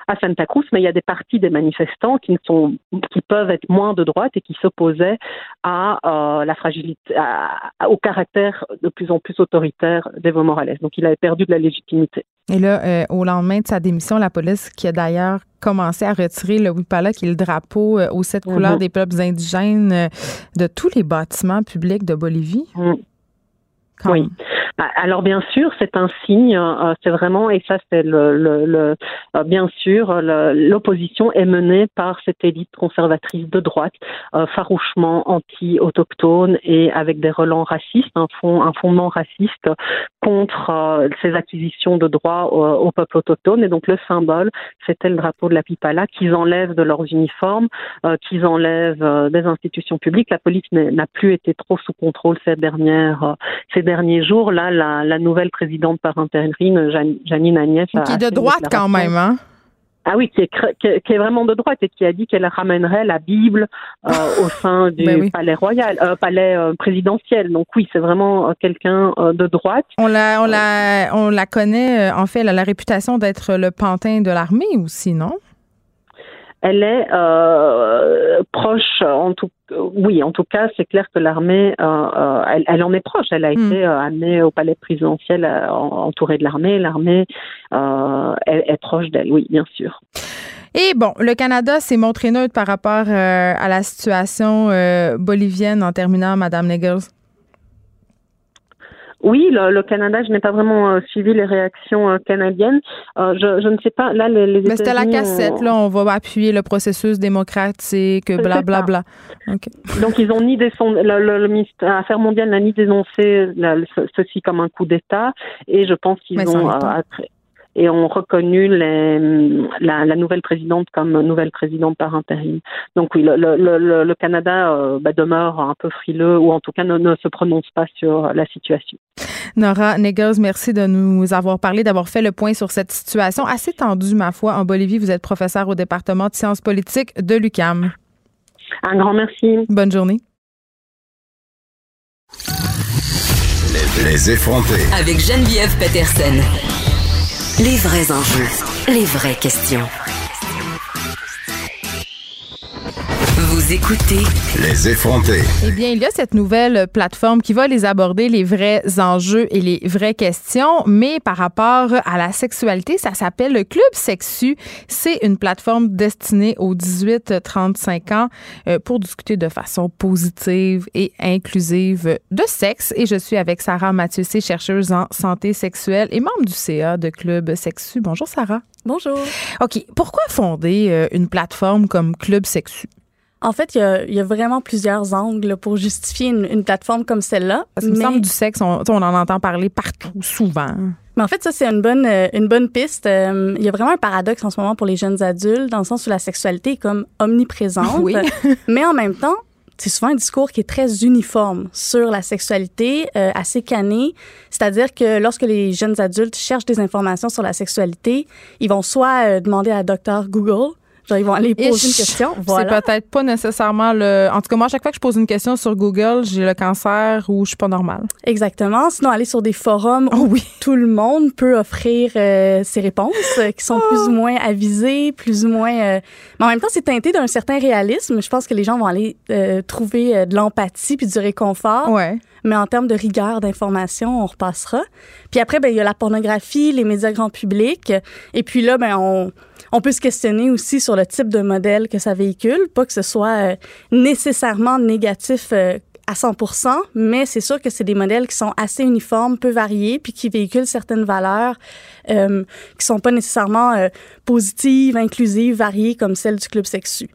à Santa Cruz, mais il y a des parties des manifestants qui ne sont qui peuvent être moins de droite et qui s'opposaient à euh, la fragilité, au caractère de plus en plus autoritaire d'Evo Morales. Donc il avait perdu de la légitimité. Et là, euh, au lendemain de sa démission, la police, qui a d'ailleurs commencé à retirer le Wipala, qui est le drapeau euh, aux sept couleurs mhm. des peuples indigènes, euh, de tous les bâtiments publics de Bolivie. Oui. Alors bien sûr, c'est un signe, euh, c'est vraiment, et ça c'est le, le, euh, bien sûr, l'opposition est menée par cette élite conservatrice de droite, euh, farouchement anti-autochtone et avec des relents racistes, un, fond, un fondement raciste contre ces acquisitions de droits au, peuple autochtone. Et donc le symbole, c'était le drapeau de la Pipala qu'ils enlèvent de leurs uniformes, qu'ils enlèvent des institutions publiques. La police n'a plus été trop sous contrôle ces dernières ces derniers jours. Là, la, nouvelle présidente par intérim, Janine Agnès. Qui est de droite quand même, hein? Ah oui, qui est, qui est, vraiment de droite et qui a dit qu'elle ramènerait la Bible euh, au sein du ben palais royal, euh, palais euh, présidentiel. Donc oui, c'est vraiment quelqu'un de droite. On la, on la, on la connaît. En fait, elle a la réputation d'être le pantin de l'armée aussi, non? Elle est euh, proche, en tout, oui, en tout cas, c'est clair que l'armée, euh, euh, elle, elle, en est proche. Elle a hmm. été amenée au palais présidentiel entourée de l'armée. L'armée est, est, proche d'elle, oui, bien sûr. Et bon, le Canada s'est montré neutre par rapport à la situation bolivienne en terminant, Madame Niggles. Oui, le, Canada, je n'ai pas vraiment euh, suivi les réactions euh, canadiennes. Euh, je, je, ne sais pas. Là, les, les Mais c'était la cassette. Là, on va appuyer le processus démocratique, blablabla. Bla, bla. Donc, ils ont ni des le, le, le, ministère Affaires mondiales n'a ni dénoncé ceci comme un coup d'État, et je pense qu'ils ont et ont reconnu les, la, la, nouvelle présidente comme nouvelle présidente par intérim. Donc oui, le, le, le Canada euh, bah, demeure un peu frileux ou en tout cas ne, ne, se prononce pas sur la situation. Nora Negers, merci de nous avoir parlé, d'avoir fait le point sur cette situation assez tendue, ma foi, en Bolivie. Vous êtes professeur au département de sciences politiques de l'UCAM. Un grand merci. Bonne journée. Les effrontés. Avec Geneviève Peterson. Les vrais enjeux, les vraies questions. Vous écoutez Les effrontés. Eh bien, il y a cette nouvelle plateforme qui va les aborder, les vrais enjeux et les vraies questions, mais par rapport à la sexualité, ça s'appelle le Club Sexu. C'est une plateforme destinée aux 18-35 ans euh, pour discuter de façon positive et inclusive de sexe. Et je suis avec Sarah Mathieu, chercheuse en santé sexuelle et membre du CA de Club Sexu. Bonjour Sarah. Bonjour. OK. Pourquoi fonder euh, une plateforme comme Club Sexu? En fait, il y a, vraiment plusieurs angles pour justifier une, plateforme comme celle-là. Parce que mais... du sexe, on, on, en entend parler partout, souvent. Mais en fait, ça, c'est une bonne, euh, une bonne piste. Euh, il y a vraiment un paradoxe en ce moment pour les jeunes adultes, dans le sens où la sexualité est comme omniprésente. Oui. mais en même temps, c'est souvent un discours qui est très uniforme sur la sexualité, euh, assez cané. C'est-à-dire que lorsque les jeunes adultes cherchent des informations sur la sexualité, ils vont soit demander à docteur Google Genre, ils vont aller poser une question. Voilà. C'est peut-être pas nécessairement le. En tout cas, moi, à chaque fois que je pose une question sur Google, j'ai le cancer ou je suis pas normale. Exactement. Sinon, aller sur des forums où oui. tout le monde peut offrir euh, ses réponses euh, qui sont plus ou moins avisées, plus ou moins. Euh, mais en même temps, c'est teinté d'un certain réalisme. Je pense que les gens vont aller trouver de l'empathie puis du réconfort. Ouais. Mais en termes de rigueur d'information, on repassera. Puis après, ben il y a la pornographie, les médias grand public. Et puis là, ben on on peut se questionner aussi sur le type de modèle que ça véhicule, pas que ce soit euh, nécessairement négatif euh, à 100% mais c'est sûr que c'est des modèles qui sont assez uniformes, peu variés, puis qui véhiculent certaines valeurs euh, qui sont pas nécessairement euh, positives, inclusives, variées comme celles du club sexu.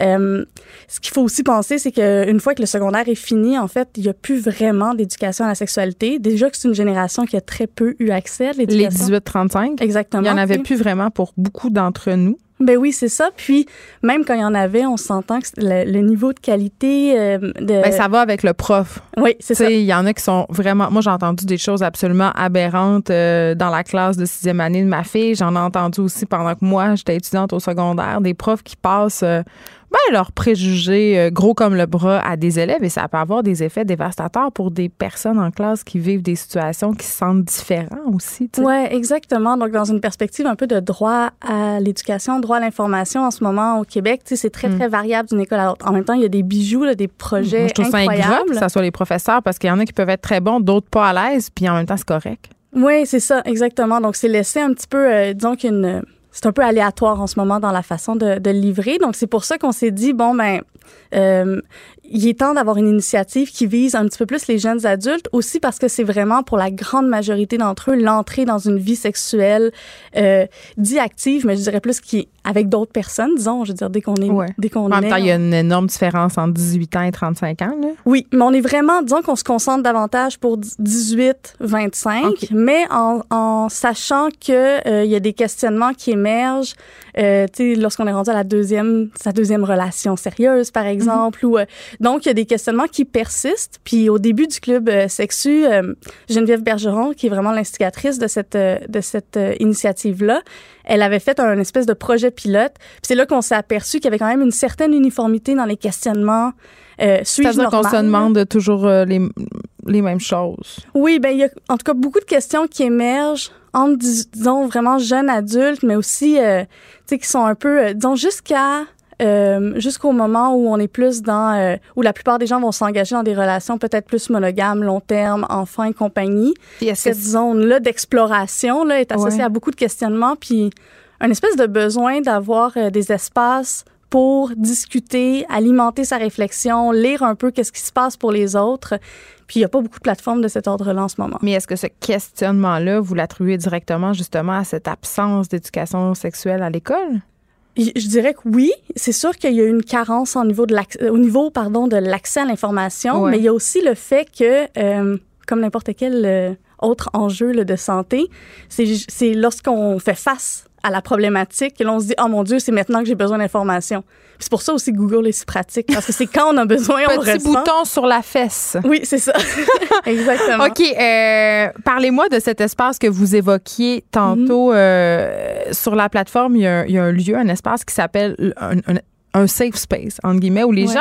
Euh, ce qu'il faut aussi penser, c'est qu'une fois que le secondaire est fini, en fait, il n'y a plus vraiment d'éducation à la sexualité. Déjà que c'est une génération qui a très peu eu accès à l'éducation. Les 18-35? Exactement. Il n'y en avait plus vraiment pour beaucoup d'entre nous. Ben oui, c'est ça. Puis même quand il y en avait, on s'entend que le, niveau de qualité euh, de ben, ça va avec le prof. Oui, c'est ça. Il y en a qui sont vraiment. Moi, j'ai entendu des choses absolument aberrantes euh, dans la classe de sixième année de ma fille. J'en ai entendu aussi pendant que moi j'étais étudiante au secondaire, des profs qui passent euh, ben, leurs préjugés euh, gros comme le bras à des élèves et ça peut avoir des effets dévastateurs pour des personnes en classe qui vivent des situations qui se sentent différentes aussi. Oui, exactement. Donc, dans une perspective un peu de droit à l'éducation, droit à l'information en ce moment au Québec, c'est très, mm. très variable d'une école à l'autre. En même temps, il y a des bijoux, là, des projets Moi, je trouve incroyables. ça que ça soit les professeurs parce qu'il y en a qui peuvent être très bons, d'autres pas à l'aise, puis en même temps, c'est correct. Oui, c'est ça, exactement. Donc, c'est laisser un petit peu, euh, disons qu'une c'est un peu aléatoire en ce moment dans la façon de, livrer. Donc, c'est pour ça qu'on s'est dit, bon, ben, euh, il est temps d'avoir une initiative qui vise un petit peu plus les jeunes adultes, aussi parce que c'est vraiment pour la grande majorité d'entre eux l'entrée dans une vie sexuelle euh, dit active, mais je dirais plus qui est avec d'autres personnes, disons, je veux dire, dès qu'on est, dès qu'on En même temps, il y a une énorme différence entre 18 ans et 35 ans. Là. Oui, mais on est vraiment, disons qu'on se concentre davantage pour 18-25, mais en, en, sachant que euh, il y a des questionnements qui émergent euh, tu sais, lorsqu'on est rendu à la deuxième, sa deuxième relation sérieuse, par exemple. ou, euh, donc, il y a des questionnements qui persistent. Puis au début du club euh, sexu, euh, Geneviève Bergeron, qui est vraiment l'instigatrice de cette, euh, de cette euh, initiative-là, elle avait fait un espèce de projet pilote. Puis c'est là qu'on s'est aperçu qu'il y avait quand même une certaine uniformité dans les questionnements. Euh, C'est-à-dire qu'on se demande toujours euh, les, les mêmes choses. Oui, ben il y a en tout cas beaucoup de questions qui émergent entre, dis- disons, vraiment jeunes adultes, mais aussi, euh, tu sais, qui sont un peu, euh, disons, jusqu'à... euh, jusqu'au moment où on est plus dans euh, où la plupart des gens vont s'engager dans des relations peut-être plus monogames, long terme, enfants et compagnie. Cette zone-là d'exploration là est associée Ouais. à beaucoup de questionnements, puis un espèce de besoin d'avoir euh, des espaces pour discuter, alimenter sa réflexion, lire un peu qu'est-ce qui se passe pour les autres. Puis il n'y a pas beaucoup de plateformes de cet ordre-là en ce moment. Mais est-ce que ce questionnement-là, vous l'attribuez directement justement à cette absence d'éducation sexuelle à l'école? Je dirais que oui, c'est sûr qu'il y a une carence au niveau de l'acc- au niveau pardon de l'accès à l'information, Ouais. mais il y a aussi le fait que euh, comme n'importe quel euh, autre enjeu là, de santé, c'est c'est lorsqu'on fait face à la problématique que l'on se dit oh mon dieu, c'est maintenant que j'ai besoin d'informations. C'est pour ça aussi que Google est si pratique parce que c'est quand on a besoin on Petit ressent. bouton sur la fesse. Oui, c'est ça. Exactement. OK. euh, Parlez-moi de cet espace que vous évoquiez tantôt. euh, sur la plateforme, il y, a, un- il y a un lieu, un espace qui s'appelle un, safe space, entre guillemets, où les Ouais. gens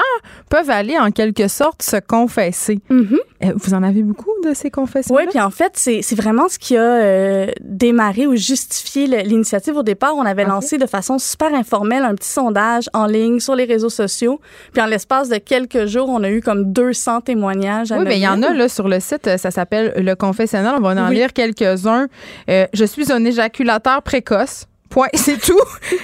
peuvent aller en quelque sorte se confesser. Mhm. Euh, Vous en avez beaucoup de ces confessions Oui, puis en fait, c'est vraiment ce qui a euh, démarré ou justifié l'initiative au départ. On avait lancé de façon super informelle un petit sondage en ligne sur les réseaux sociaux. Puis en l'espace de quelques jours, on a eu comme 200 témoignages. Oui, bien, il y en a là sur le site, euh, ça s'appelle Le Confessionnal. On va en Oui. lire quelques-uns. Euh, je suis un éjaculateur précoce. Point, c'est tout.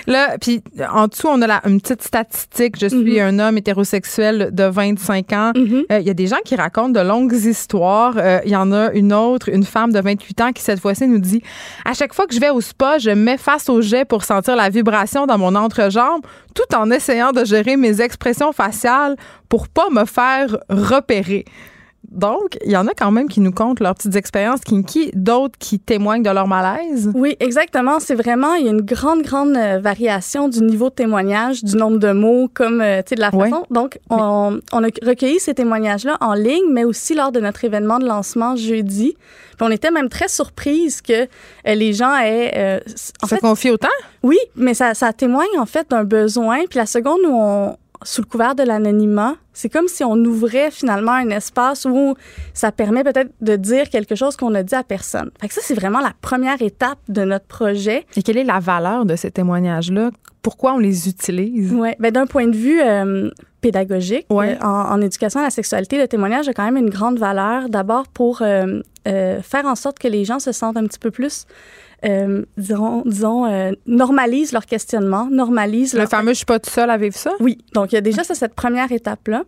Là, puis en dessous, on a la, une petite statistique. Je suis un homme hétérosexuel de 25 ans. Mhm. Euh, Il y a des gens qui racontent de longues histoires. Euh, Il y en a une autre, une femme de 28 ans qui cette fois-ci nous dit à chaque fois que je vais au spa, je me mets face au jet pour sentir la vibration dans mon entrejambe, tout en essayant de gérer mes expressions faciales pour pas me faire repérer. Donc, il y en a quand même qui nous comptent leurs petites expériences kinky, d'autres qui témoignent de leur malaise. Oui, exactement. C'est vraiment, il y a une grande, grande euh, variation du niveau de témoignage, du nombre de mots, comme, euh, tu sais, de la façon. Donc, on, on a recueilli ces témoignages-là en ligne, mais aussi lors de notre événement de lancement jeudi. Puis on était même très surprise que euh, les gens aient, euh, en Se fait, confie autant? oui, mais ça, ça témoigne en fait d'un besoin. Puis la seconde où on, sous le couvert de l'anonymat, c'est comme si on ouvrait finalement un espace où ça permet peut-être de dire quelque chose qu'on a dit à personne. Fait que ça, c'est vraiment la première étape de notre projet. Et quelle est la valeur de ces témoignages-là? Pourquoi on les utilise? Ouais, ben d'un point de vue euh, pédagogique, Ouais. euh, en, en éducation à la sexualité, le témoignage a quand même une grande valeur. D'abord pour euh, faire en sorte que les gens se sentent un petit peu plus, euh, disons, disons euh, normalisent leur questionnement, normalisent Le leur fameux « je suis pas tout seul à vivre ça ». Oui, donc il y a déjà ça, cette première étape-là.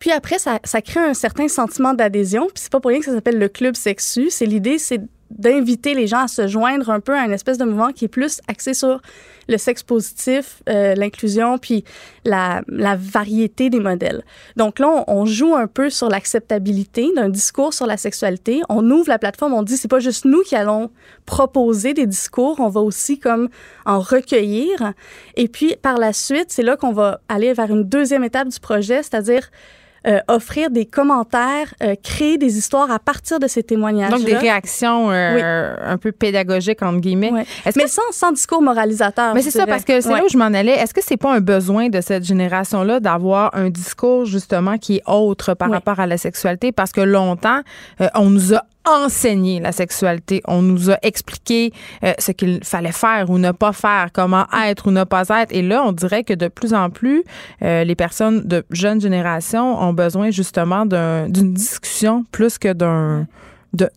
Puis après, ça, ça crée un certain sentiment d'adhésion. Puis c'est pas pour rien que ça s'appelle le club sexu. C'est l'idée, c'est d'inviter les gens à se joindre un peu à une espèce de mouvement qui est plus axé sur le sexe positif, euh, l'inclusion, puis la, variété des modèles. Donc là, on, on joue un peu sur l'acceptabilité d'un discours sur la sexualité. On ouvre la plateforme, on dit c'est pas juste nous qui allons proposer des discours, on va aussi comme en recueillir. Et puis par la suite, c'est là qu'on va aller vers une deuxième étape du projet, c'est-à-dire euh, offrir des commentaires, euh, créer des histoires à partir de ces témoignages. Donc, des réactions euh, un peu pédagogiques, entre guillemets. Est-ce Mais que- sans, sans discours moralisateur. Mais c'est ça, parce que c'est Ouais. là où je m'en allais. Est-ce que c'est pas un besoin de cette génération-là d'avoir un discours, justement, qui est autre par Oui. rapport à la sexualité? Parce que longtemps, euh, on nous a enseigné la sexualité. On nous a expliqué euh, ce qu'il fallait faire ou ne pas faire, comment être ou ne pas être. Et là, on dirait que de plus en plus, euh, les personnes de jeune génération ont besoin justement d'un- d'une discussion plus que d'un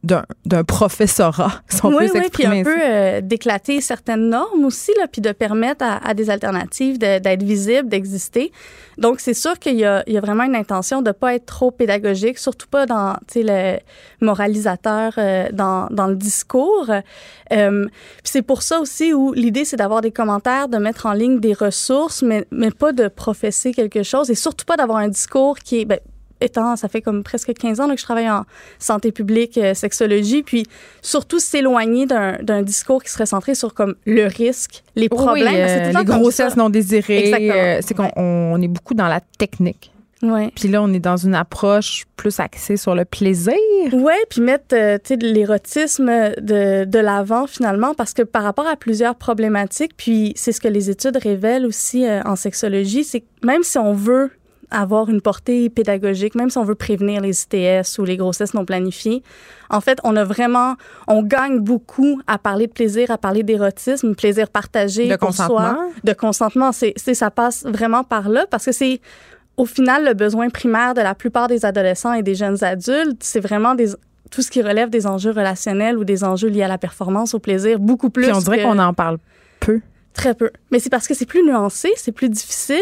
d'un d'un professorat, si on oui, peut oui, puis s'exprimer un peu euh, d'éclater certaines normes aussi, là, puis de permettre à, à des alternatives de- d'être visibles, d'exister. Donc, c'est sûr qu'il y a, il y a vraiment une intention de pas être trop pédagogique, surtout pas dans, le moralisateur euh, dans, dans le discours. Euh, puis c'est pour ça aussi où l'idée, c'est d'avoir des commentaires, de mettre en ligne des ressources, mais, mais pas de professer quelque chose et surtout pas d'avoir un discours qui est... ben, étant, ça fait comme presque 15 ans là, que je travaille en santé publique, euh, sexologie, puis surtout s'éloigner d'un discours qui serait centré sur comme le risque, les problèmes. Oui, euh, les grossesses non désirées. Euh, c'est qu'on on est beaucoup dans la technique. Ouais. Puis là, on est dans une approche plus axée sur le plaisir. Ouais, puis mettre euh, de l'érotisme de, de l'avant finalement, parce que par rapport à plusieurs problématiques, puis c'est ce que les études révèlent aussi euh, en sexologie, c'est que même si on veut avoir une portée pédagogique, même si on veut prévenir les ITS ou les grossesses non planifiées, en fait, on a vraiment, on gagne beaucoup à parler de plaisir, à parler d'érotisme, plaisir partagé De pour consentement? soi, de consentement. C'est, ça passe vraiment par là parce que c'est au final, le besoin primaire de la plupart des adolescents et des jeunes adultes, c'est vraiment des, tout ce qui relève des enjeux relationnels ou des enjeux liés à la performance, au plaisir, beaucoup plus. Puis on dirait qu'on en parle peu. Très peu. Mais c'est parce que c'est plus nuancé, c'est plus difficile.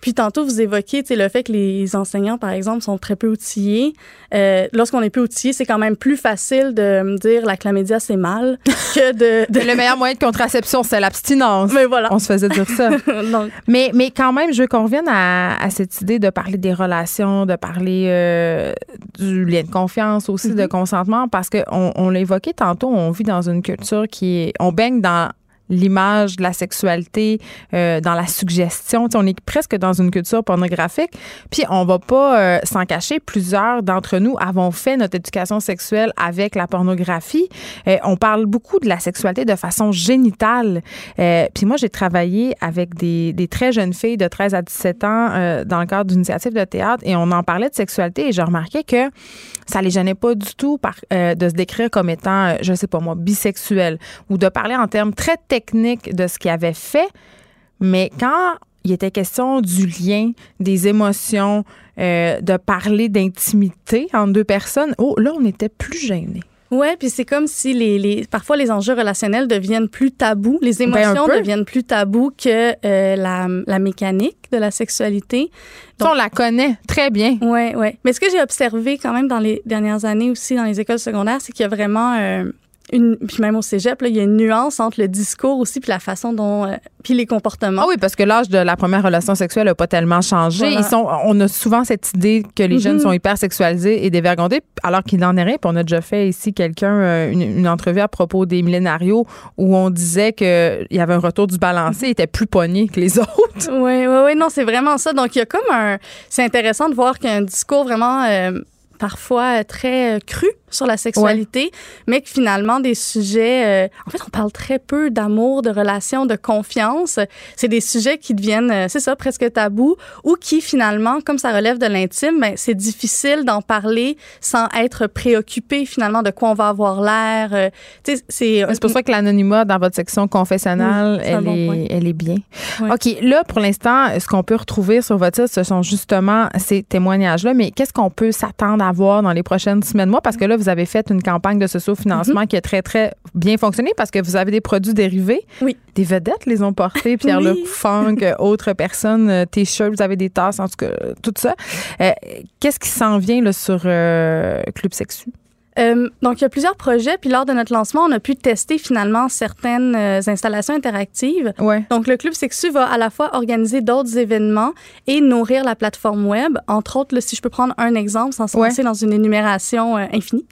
Puis tantôt, vous évoquiez le fait que les enseignants, par exemple, sont très peu outillés. Euh, Lorsqu'on est peu outillé, c'est quand même plus facile de me dire la chlamydia, c'est mal que de... de- Le meilleur moyen de contraception, c'est l'abstinence. Mais voilà. On se faisait dire ça. Donc, Mais, mais quand même, je veux qu'on revienne à, à cette idée de parler des relations, de parler euh, du lien de confiance aussi, Mm-hmm. de consentement, parce qu'on on l'a évoqué tantôt, on vit dans une culture qui est. On baigne dans l'image de la sexualité, euh, dans la suggestion. Tu sais, on est presque dans une culture pornographique. Puis on va pas euh, s'en cacher. Plusieurs d'entre nous avons fait notre éducation sexuelle avec la pornographie. Euh, on parle beaucoup de la sexualité de façon génitale. Euh, puis moi, j'ai travaillé avec des, des très jeunes filles de 13 à 17 ans dans le cadre d'initiatives de théâtre et on en parlait de sexualité et je remarquais que ça les gênait pas du tout par, de se décrire comme étant, je sais pas moi, bisexuel ou de parler en termes très techniques de ce qu'ils avaient fait. Mais quand il était question du lien, des émotions, euh, de parler d'intimité entre deux personnes, oh, là, on était plus gênés. Ouais, puis c'est comme si les, les parfois les enjeux relationnels deviennent plus tabous, les Ben, émotions deviennent plus tabous que euh, la, la mécanique de la sexualité. On la connaît très bien. Ouais, ouais. Mais ce que j'ai observé quand même dans les dernières années aussi dans les écoles secondaires, c'est qu'il y a vraiment euh, une puis même au cégep, là, il y a une nuance entre le discours aussi puis la façon dont euh, puis les comportements. Ah oui, parce que l'âge de la première relation sexuelle n'a pas tellement changé. Voilà. Ils sont, on a souvent cette idée que les jeunes Mhm. sont hyper sexualisés et dévergondés, alors qu'il n'en est rien. Puis on a déjà fait ici quelqu'un, euh, une, une entrevue à propos des millénarios où on disait qu'il y avait un retour du balancé, ils étaient plus pognés que les autres. Oui, oui, oui, non, c'est vraiment ça. Donc, il y a comme un. C'est intéressant de voir qu'il y a un discours vraiment. euh, parfois euh, très euh, cru sur la sexualité, mais que finalement des sujets, euh, en fait, on parle très peu d'amour, de relations, de confiance. C'est des sujets qui deviennent, c'est ça, presque tabous, ou qui finalement, comme ça relève de l'intime, ben, c'est difficile d'en parler sans être préoccupé finalement de quoi on va avoir l'air. euh, c'est pour ça que l'anonymat dans votre section confessionnelle, Oui, elle, bon est, point. elle est bien. OK, là, pour l'instant, ce qu'on peut retrouver sur votre site, ce sont justement ces témoignages-là, mais qu'est-ce qu'on peut s'attendre à voir dans les prochaines semaines, mois? Parce que là, vous avez fait une campagne de socio-financement qui a très, très bien fonctionné parce que vous avez des produits dérivés. Oui. Des vedettes les ont portés, Pierre-Luc Oui. Funk, autres personnes, euh, T-shirts, vous avez des tasses, en tout cas, euh, tout ça. Euh, qu'est-ce qui s'en vient là, sur euh, Club Sexu? Euh, donc, il y a plusieurs projets. Puis, lors de notre lancement, on a pu tester finalement certaines euh, installations interactives. Ouais. Donc, le Club Sexu va à la fois organiser d'autres événements et nourrir la plateforme web. Entre autres, là, si je peux prendre un exemple sans se Ouais. lancer dans une énumération euh, infinie,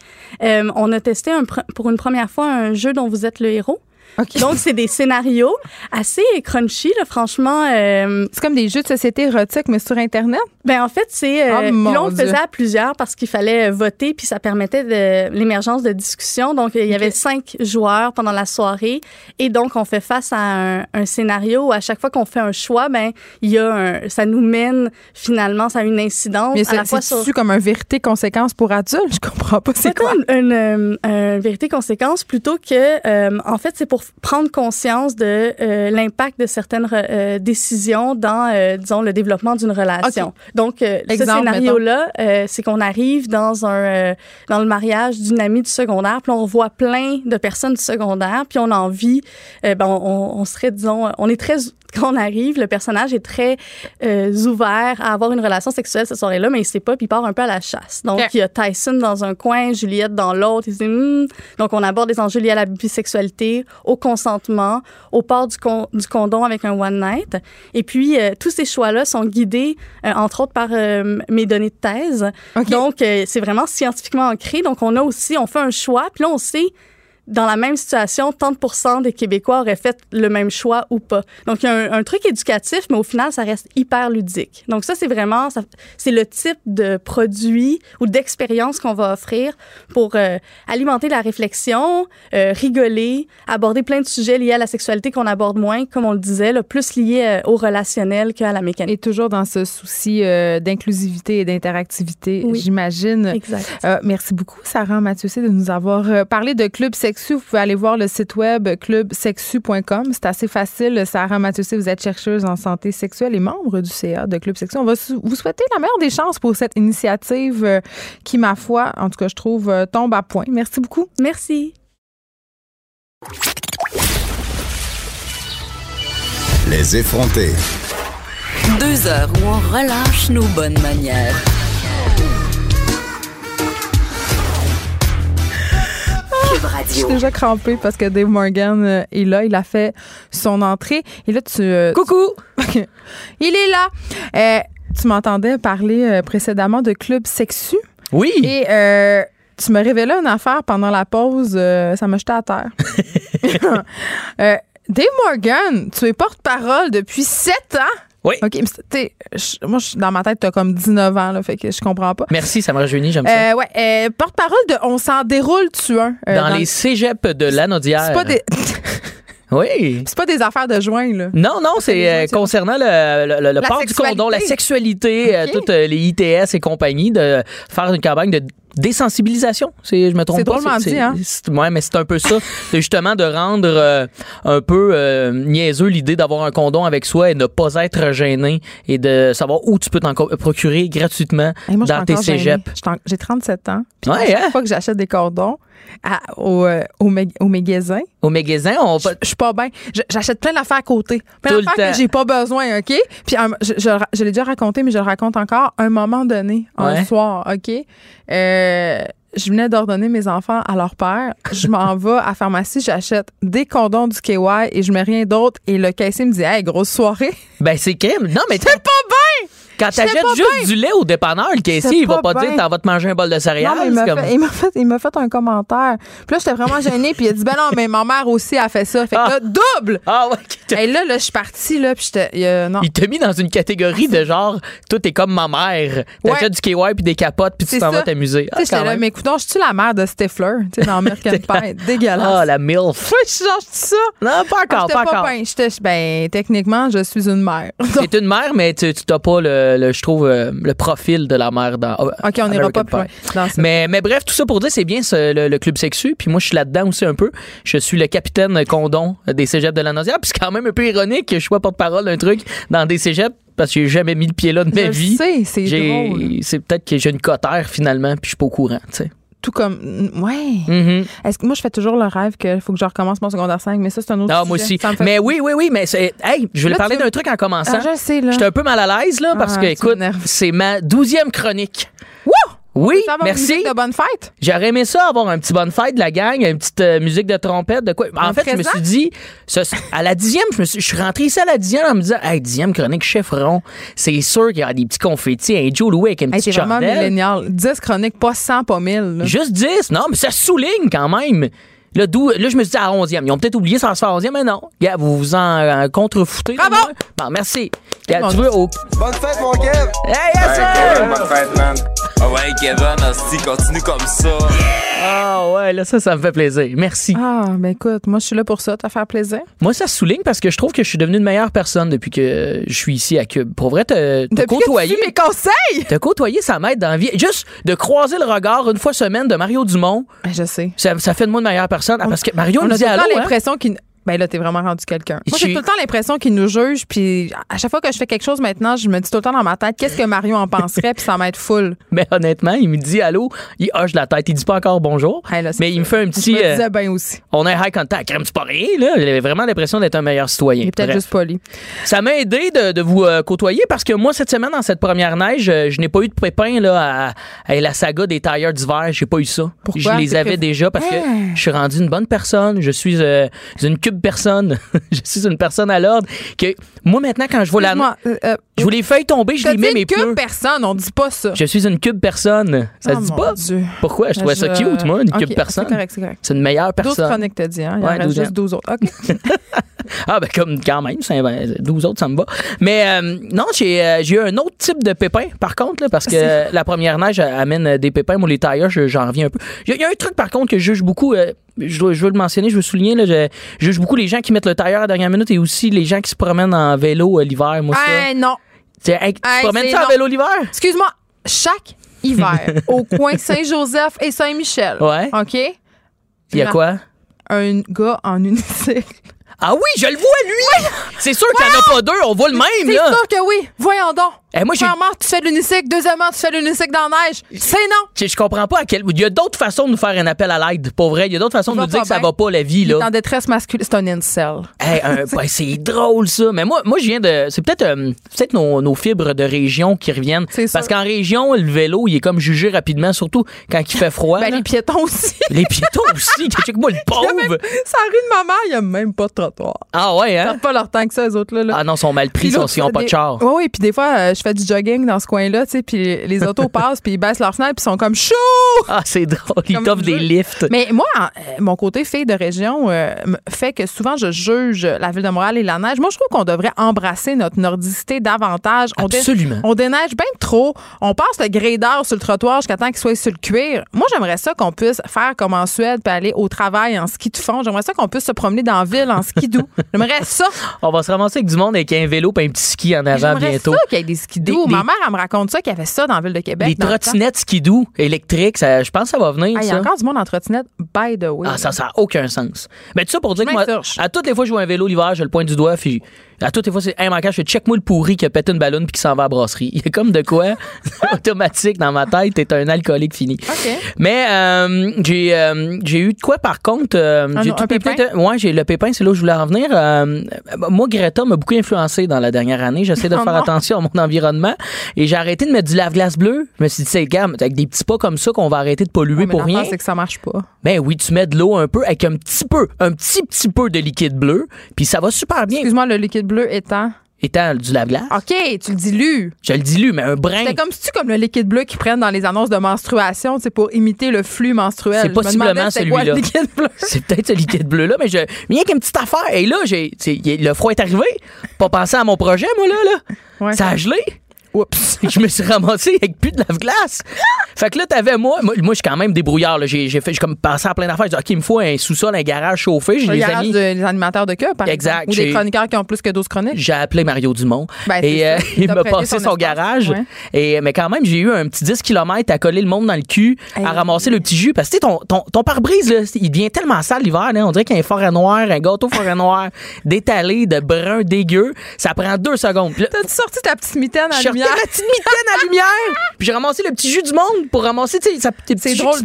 euh, on a testé un pr- pour une première fois un jeu dont vous êtes le héros. OK. Donc, c'est des scénarios assez crunchy, là, franchement. euh, c'est comme des jeux de société érotiques, mais sur Internet? ben en fait, c'est euh, Oh, on le faisait à plusieurs parce qu'il fallait euh, voter puis ça permettait de l'émergence de discussions. Donc il y avait cinq joueurs pendant la soirée et donc on fait face à un, un scénario où à chaque fois qu'on fait un choix, ben il y a un, ça nous mène finalement ça a une incidence Mais à la c'est fois sur comme un vérité-conséquence pour adultes? Je comprends pas. C'est quoi? une, une, euh, une vérité-conséquence plutôt que, euh, en fait, c'est pour prendre conscience de euh, l'impact de certaines euh, décisions dans, euh, disons, le développement d'une relation. Ok. Donc, euh, ce Exemple, scénario-là, euh, c'est qu'on arrive dans un euh, dans le mariage d'une amie du secondaire, puis on revoit plein de personnes du secondaire, puis on a envie, ben, on, on serait, disons, on est très quand on arrive, le personnage est très euh, ouvert à avoir une relation sexuelle cette soirée-là, mais il sait pas, puis il part un peu à la chasse. Donc, il y a Tyson dans un coin, Juliette dans l'autre. Il se dit, Hmm. Donc, on aborde des enjeux liés à la bisexualité, au consentement, au port du, con- du condom avec un one night. Et puis, euh, tous ces choix-là sont guidés, euh, entre autres, par mes données de thèse. Donc, c'est vraiment scientifiquement ancré. Donc, on a aussi, on fait un choix, puis là, on sait dans la même situation, 30% des Québécois auraient fait le même choix ou pas. Donc, il y a un, un truc éducatif, mais au final, ça reste hyper ludique. Donc, ça, c'est vraiment, c'est le type de produit ou d'expérience qu'on va offrir pour euh, alimenter la réflexion, euh, rigoler, aborder plein de sujets liés à la sexualité qu'on aborde moins, comme on le disait, plus liés euh, au relationnel qu'à la mécanique. Et toujours dans ce souci euh, d'inclusivité et d'interactivité, Oui. j'imagine. Exact. Merci beaucoup, Sarah Mathieussé, de nous avoir parlé de Club Sexu. Vous pouvez aller voir le site web clubsexu.com. C'est assez facile. Sarah Mathieussé, vous êtes chercheuse en santé sexuelle et membre du CA de Club Sexu. On va vous souhaiter la meilleure des chances pour cette initiative euh, qui, ma foi, en tout cas, je trouve, euh, tombe à point. Merci beaucoup. Merci. Les effrontés. Deux heures où on relâche nos bonnes manières. Cube Je suis déjà crampée parce que Dave Morgan euh, est là. Il a fait son entrée. Et là, tu. euh, Coucou! tu- il est là. Euh, tu m'entendais parler précédemment de Club Sexu. Oui! Et euh, tu me révélais une affaire pendant la pause. euh, ça m'a jeté à terre. Euh, Dave Morgan, tu es porte-parole depuis sept ans? Oui. OK, mais moi, je- dans ma tête, t'as comme 19 ans, là, fait que je comprends pas. Merci, ça me réjouit, j'aime ça. Euh, ouais, euh, porte-parole de On s'en déroule-tu un? euh, dans, les cégeps de l'Anaudière. C'est pas des. Oui. C'est pas des affaires de joint, là. Non, non, c'est euh, concernant le, le, le- port du condom, la sexualité, euh, toutes euh, les ITS et compagnie, de faire une campagne de désensibilisation. C'est, je me trompe C'est pas. dit, hein? c'est- ouais, mais c'est un peu ça, de justement de rendre euh, un peu euh, niaiseux l'idée d'avoir un condom avec soi et ne pas être gêné et de savoir où tu peux t'en procurer gratuitement moi, dans tes cégeps. J'ai 37 ans. Puis Ouais, chaque hein? fois que j'achète des cordons à- au, euh, au, au magasin, Au magasin, on je suis pas bien. J'achète plein d'affaires à côté. Plein d'affaires que j'ai pas besoin, OK? Puis un- je, je, je l'ai déjà raconté, mais je le raconte encore. Un moment donné, un Ouais. soir, OK? Euh, je venais d'ordonner mes enfants à leur père. Je m'en vais à la pharmacie, j'achète des condoms du KY et je mets rien d'autre. Et le caissier me dit, hey, grosse soirée. Ben, c'est crème. Non, mais C'est pas bien! Quand t'achètes juste bien. du lait au dépanneur, le caissier, il va pas dire t'en vas te manger un bol de céréales. Non, il m'a comme- fait, fait, un commentaire. Puis là, j'étais vraiment gênée. Puis il a dit, ben non, mais ma mère aussi a fait ça. Fait que là, double! Ah ouais. Et là, là, je suis partie, là, puis j'étais. non. Il t'a mis dans une catégorie de genre, tout est comme ma mère. T'achètes Ouais. du KY puis des capotes puis tu t'en vas t'amuser. Tu Ah, sais, j'étais là, mais écoute, je suis la mère de Stifler, tu sais, dans American Pie. Dégueulasse. Ah, la MILF. Je change ça. Non, pas Ah, encore, j'étais pas encore. Ben, techniquement, je suis une mère. T'es une mère, mais tu tu t'as pas, le, le- je trouve, euh, le profil de la mère dans. OK, on n'ira pas plus loin. Mais, mais bref, tout ça pour dire, c'est bien ce- le, le club sexu. Puis moi, je suis là-dedans aussi un peu. Je suis le capitaine condom des cégeps de la Naudière. Puis c'est quand même un peu ironique que je sois porte-parole d'un truc dans des cégeps parce que j'ai jamais mis le pied là de ma vie. sais, c'est drôle. C'est peut-être que j'ai une cotère finalement, puis je suis pas au courant, tu sais. Tout comme. Ouais. Mhm. Est-ce que moi, je fais toujours le rêve qu'il faut que je recommence mon secondaire 5, mais ça, c'est un autre Ah, moi aussi. Fait- Mais oui, oui, oui, mais c'est. Hey, je voulais parler d'un truc en commençant. Ah, je sais, là. J'étais un peu mal à l'aise, là, parce Ah, que, écoute, c'est ma douzième chronique. Wouh! Oui, merci. musique de bonne fête? J'aurais aimé ça avoir un petit bonne fête de la gang, une petite euh, musique de trompette, de quoi. En fait, je me suis dit, à la dixième, je, me suis, je suis rentré ici à la dixième en me disant, hey, dixième chronique chefferon, c'est sûr qu'il y aura des petits confettis, un Joe Louis avec une Hey, petite c'est vraiment millénial. 10 chroniques, pas 100, pas 1000. là. Juste 10, non, mais ça souligne quand même. Là, d'où- là, je me suis dit à 11e. Ils ont peut-être oublié ça se faire 11e, mais non. Gars, vous vous en euh, contrefoutez. de Bravo! moi. Bon, merci. Gars, tu veux, au... Bonne fête, mon Kev! Hey, yes, sir! bonne fête, man! Ah ouais, Kevin, hostie, continue comme ça. Ah, ouais, là, ça, ça me fait plaisir. Merci. Ah, ben écoute, moi, je suis là pour ça, te faire plaisir. Moi, ça souligne parce que je trouve que je suis devenu une meilleure personne depuis que je suis ici à Cube. Pour vrai, te, te Depuis que tu côtoyer. suis mes conseils! Te côtoyer, ça m'aide dans la vie. Juste de croiser le regard une fois semaine de Mario Dumont, Ben, je sais. ça, ça fait de moi une meilleure personne. Ah, parce que Mario On me a dit tout le temps hein? l'impression qu'il. Ben là, t'es vraiment rendu quelqu'un. Moi, Je- j'ai tout le temps l'impression qu'ils nous jugent, puis à chaque fois que je fais quelque chose maintenant, je me dis tout le temps dans ma tête, qu'est-ce que Mario en penserait, puis ça m'aide full. Mais honnêtement, il me dit allô, il hoche la tête, il dit pas encore bonjour. Hey, là, c'est mais il me fait un Je petit. me euh, disais bien aussi. on a un high contact. Crème, c'est pas rien, là. Il avait vraiment l'impression d'être un meilleur citoyen. Il peut-être juste poli. Ça m'a aidé de, de vous euh, côtoyer parce que moi, cette semaine, dans cette première neige, euh, je n'ai pas eu de pépin là, à, à la saga des tailleurs d'hiver. J'ai pas eu ça. Pourquoi? Je les avais déjà parce que Ah. je suis rendu une bonne personne. Je suis euh, une personne. je suis une personne à l'ordre. Que moi, maintenant, quand je vois la. Je vois les feuilles tomber, je t'as les mets mes pneus. personne, on dit pas ça. Je suis une cube personne. Ça Ah, se dit mon pas? Dieu. Pourquoi? Je trouvais ça Je- cute, moi, une Ok, cube personne. C'est correct, c'est correct. C'est une meilleure 12 personne. chroniques, t'as dit, hein? Il en Ouais, reste 12 juste ans. 12 autres. OK. Ah, ben comme quand même, c'est- ben, 12 autres, ça me va. Mais euh, non, j'ai euh, j'ai eu un autre type de pépin, par contre, là, parce que euh, la première neige amène euh, des pépins. Moi, les tailleurs, je- j'en reviens un peu. Il y, a- il y a un truc, par contre, que je juge beaucoup. euh, je, dois- je veux le mentionner, je veux souligner. Là, je, je juge beaucoup les gens qui mettent le tailleur à la dernière minute et aussi les gens qui se promènent en vélo euh, l'hiver. Moi, ça. Hey, non. Tu hey, promènes c'est ça non. vélo l'hiver? Excuse-moi, chaque hiver, au coin Saint-Joseph et Saint-Michel, Ouais. OK? Il y a quoi? Un gars en unicycle. Ah oui, je le vois, lui! C'est sûr qu'il n'y en a pas deux, on voit le même, C'est là. sûr que oui. Voyons donc. Eh, moi, j'ai- Premièrement, tu fais de l'unicycle. Deuxièmement, tu fais de l'unicycle dans la neige. C'est non. Je, je comprends pas à quel. Il y a d'autres façons de nous faire un appel à l'aide. Pour vrai, il y a d'autres façons de Va nous dire pas que ça bien. va pas la vie, Il est là. en détresse masculine. C'est un incel. Hey, un- ben, c'est drôle ça. Mais moi, moi je viens de. C'est peut-être euh, peut-être nos, nos fibres de région qui reviennent. C'est sûr. Parce qu'en région, le vélo, il est comme jugé rapidement, surtout quand il fait froid. Ben, là. les piétons aussi. les piétons aussi. Check-moi le Il y a même- pauvre. Ça rue de ma mère, il n'y a même pas de trottoir. Ah ouais, Ils hein? perdent pas leur temps que ça, les autres-là. là. Ah non, ils sont mal pris, Puis l'autre, ils n'ont pas de des- char. Oui, oui, puis des fois, euh, je fais du jogging dans ce coin-là, tu sais, puis les autos passent, puis ils baissent leurs fenêtres, puis ils sont comme chou! Ah, c'est drôle. Ils t'offrent des lifts. Mais moi, euh, mon côté fille de région euh, fait que souvent je juge la ville de Montréal et la neige. Moi, je trouve qu'on devrait embrasser notre nordicité davantage. On dé- Absolument. on déneige bien trop. On passe le gradeur sur le trottoir jusqu'à temps qu'il soit sur le cuir. Moi, j'aimerais ça qu'on puisse faire comme en Suède puis aller au travail en ski de fond. J'aimerais ça qu'on puisse se promener dans la ville en ski doux. J'aimerais ça. On va se ramasser avec du monde avec un vélo et un petit ski en avant bientôt. ça qu'il y ait des skis Des- Ma des- mère, elle me raconte ça, qu'il y avait ça dans la ville de Québec. Des trottinettes skidoo électriques, ça, je pense que ça va venir. Ah, Il y a encore du monde en trottinette, by the way. Ah, ça, ça n'a aucun sens. Mais tout ça pour dire que moi, à toutes les fois que je vois un vélo l'hiver, je le pointe du doigt, puis à toutes les fois, c'est immanquable, je fais check-moi le pourri qui a pété une ballonne puis qui s'en va à la brasserie. Il y a comme de quoi automatique dans ma tête, t'es un alcoolique fini. OK. Mais euh, j'ai euh, j'ai eu de quoi par contre euh, Un- j'ai tout pépin? ouais j'ai le pépin c'est là où je voulais en venir Euh, moi Greta m'a beaucoup influencé dans la dernière année j'essaie de Oh faire non. attention à mon environnement et j'ai arrêté de mettre du lave-glace bleu je me suis dit c'est gamme avec des petits pas comme ça qu'on va arrêter de polluer mais pour rien c'est que ça marche pas. ben oui, tu mets de l'eau un peu avec un petit peu, un petit petit peu de liquide bleu, puis ça va super bien. Excuse-moi, le liquide bleu étant? Étant du lave-glace, OK, tu le dilues. je le dilue, mais un brin. C'est comme si tu comme le liquide bleu qu'ils prennent dans les annonces de menstruation, c'est pour imiter le flux menstruel. C'est possiblement celui-là. le liquide bleu. C'est peut-être ce liquide bleu là, mais je, mais il y a qu'une petite affaire. Et là, j'ai, le froid est arrivé. Pas pensé à mon projet, moi là, là. Ouais. Ça a gelé. Oups. je me suis ramassé avec plus de lave-glace. Fait que là, t'avais moi, moi, moi, je suis quand même débrouillard. J'ai, j'ai fait, j'ai comme pensé à plein d'affaires. J'ai dit, OK, il me faut un sous-sol, un garage chauffé. J'ai les garage amis. de- des animateurs de cœur, par Exact, exemple. Ou des chroniqueurs qui ont plus que 12 chroniques. J'ai appelé Mario Dumont. Ben, et euh. Il m'a passé son garage. Ouais. Et, mais quand même, j'ai eu un petit 10 km à coller le monde dans le cul, Hey. à ramasser le petit jus. Parce que tu sais, ton, ton, ton pare-brise, là, il devient tellement sale l'hiver. là. On dirait qu'il y a un forêt noir, un gâteau forêt noir, d'étalé, de brun dégueu. Ça prend deux secondes. T'as-tu sorti ta petite mitaine à la lumière? ma petite mitaine à lumière. Puis j'ai ramassé le petit jus du monde pour ramasser, tu sais, sa- tes petits jus drôle.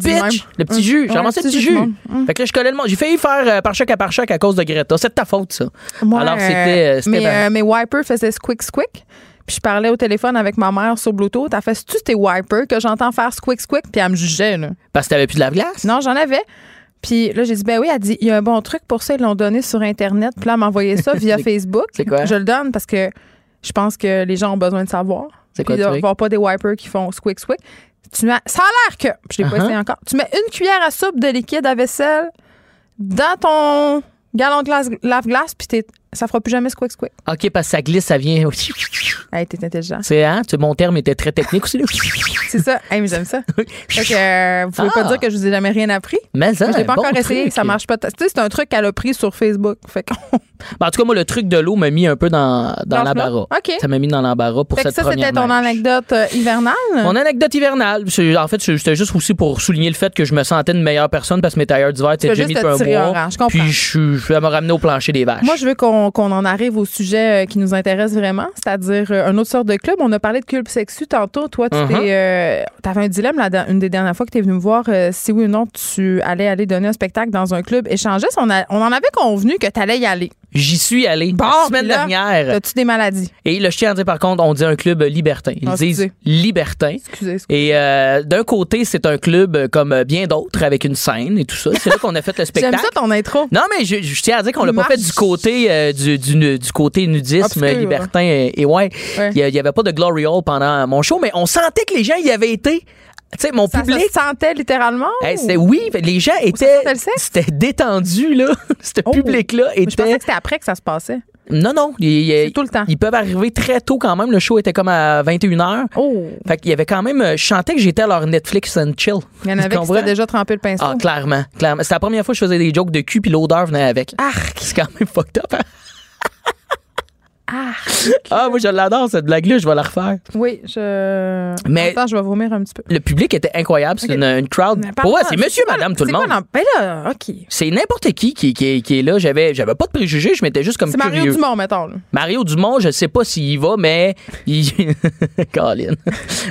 Le petit Hum. jus. J'ai ramassé le petit jus. Hum. Fait que là, je collais le monde. J'ai failli faire euh, par choc à par choc à cause de Greta. C'est de ta faute, ça. Moi, Alors, c'était. euh, ben- euh, mes wipers faisaient squick squick. Puis je parlais au téléphone avec ma mère sur Bluetooth. Elle fait tu tes wipers que j'entends faire squick squick? Puis elle me jugeait, là. Parce que t'avais plus de lave-glace. Non, j'en avais. Puis là, j'ai dit, ben oui, elle dit, il y a un bon truc pour ça, ils l'ont donné sur Internet. Puis là, elle m'a envoyé ça via Facebook. c'est quoi? Je le donne parce que je pense que les gens ont besoin de savoir. C'est quoi Puis le de truc? voir pas des wipers qui font squick squick. Tu mets, ça a l'air que, je l'ai pas Uh-huh. essayé encore, tu mets une cuillère à soupe de liquide à vaisselle dans ton galon de glace- lave-glace, puis t'es ça fera plus jamais squick squick. OK, parce que ça glisse, ça vient. Hey, t'es intelligent. C'est, hein? tu- Mon terme était très technique aussi. là. C'est ça. Hey, mais j'aime ça. Fait que, euh, vous pouvez Ah. pas dire que je vous ai jamais rien appris. Mais ça, je l'ai pas bon encore essayé, truc. ça marche pas. Tu sais, c'est un truc qu'elle a pris sur Facebook. Fait qu'on- Ben, en tout cas, moi, le truc de l'eau m'a mis un peu dans, dans Dans le l'embarras. OK. Ça m'a mis dans l'embarras pour Fait que ça, c'était ton anecdote euh, hivernale? Mon anecdote hivernale, en fait, c'était juste aussi pour souligner le fait que je me sentais une meilleure personne parce que mes tailleurs d'hiver étaient je comprends. Puis je, suis- je vais me ramener au plancher des vaches. Moi, je veux qu'on qu'on en arrive au sujet euh, qui nous intéresse vraiment, c'est-à-dire euh, un autre sorte de club. On a parlé de club sexu tantôt. Toi, tu Mhm. avais un dilemme la- une des dernières fois que tu es venu me voir euh, si oui ou non tu allais aller donner un spectacle dans un club échangiste. On, a- on en avait convenu que tu allais y aller. J'y suis allé Bon, la semaine là, dernière. As-tu des maladies? Et là, je tiens à dire, par contre, on dit un club libertin. Ils Ah, disent libertin. Excusez, excusez. Et euh, d'un côté, c'est un club comme bien d'autres avec une scène et tout ça. C'est là qu'on a fait le J'aime spectacle. ça ton intro. Non, mais je, je tiens à dire qu'on l'a pas fait du côté euh, du, du, du côté nudisme Obscur, libertin et, et ouais, Ouais. il y, avait pas de glory hole pendant mon show, mais on sentait que les gens y avaient été. Tu sais, mon Ça public. se sentait littéralement? Hey, c'était oui, les gens étaient c'était détendu là, ce Oh. public là Mais Je pensais était que c'était après que ça se passait. Non non, ils, C'est tout le temps. ils peuvent arriver très tôt quand même, le show était comme à 21h. Oh! Fait qu'il y avait quand même euh, je chantais que j'étais à leur Netflix and chill. Il y en avait qui s'étaient déjà trempé le pinceau. Ah, clairement, clairement. C'était la première fois que je faisais des jokes de cul puis l'odeur venait avec. Arc! C'est quand même fucked up. hein? Arc! Ah, moi, je l'adore, cette blague-là. Je vais la refaire. Oui, je. Mais- Attends, je vais vomir un petit peu. Le public était incroyable. C'est Ok. une, une crowd. Pour ouais, c'est monsieur, madame, tout le monde. Ben là, OK. C'est n'importe qui qui, qui, qui est là. J'avais, j'avais pas de préjugés. Je m'étais juste comme C'est Mario. Dumont, mettons. là. Mario Dumont, je sais pas s'il y va, mais il... Colin.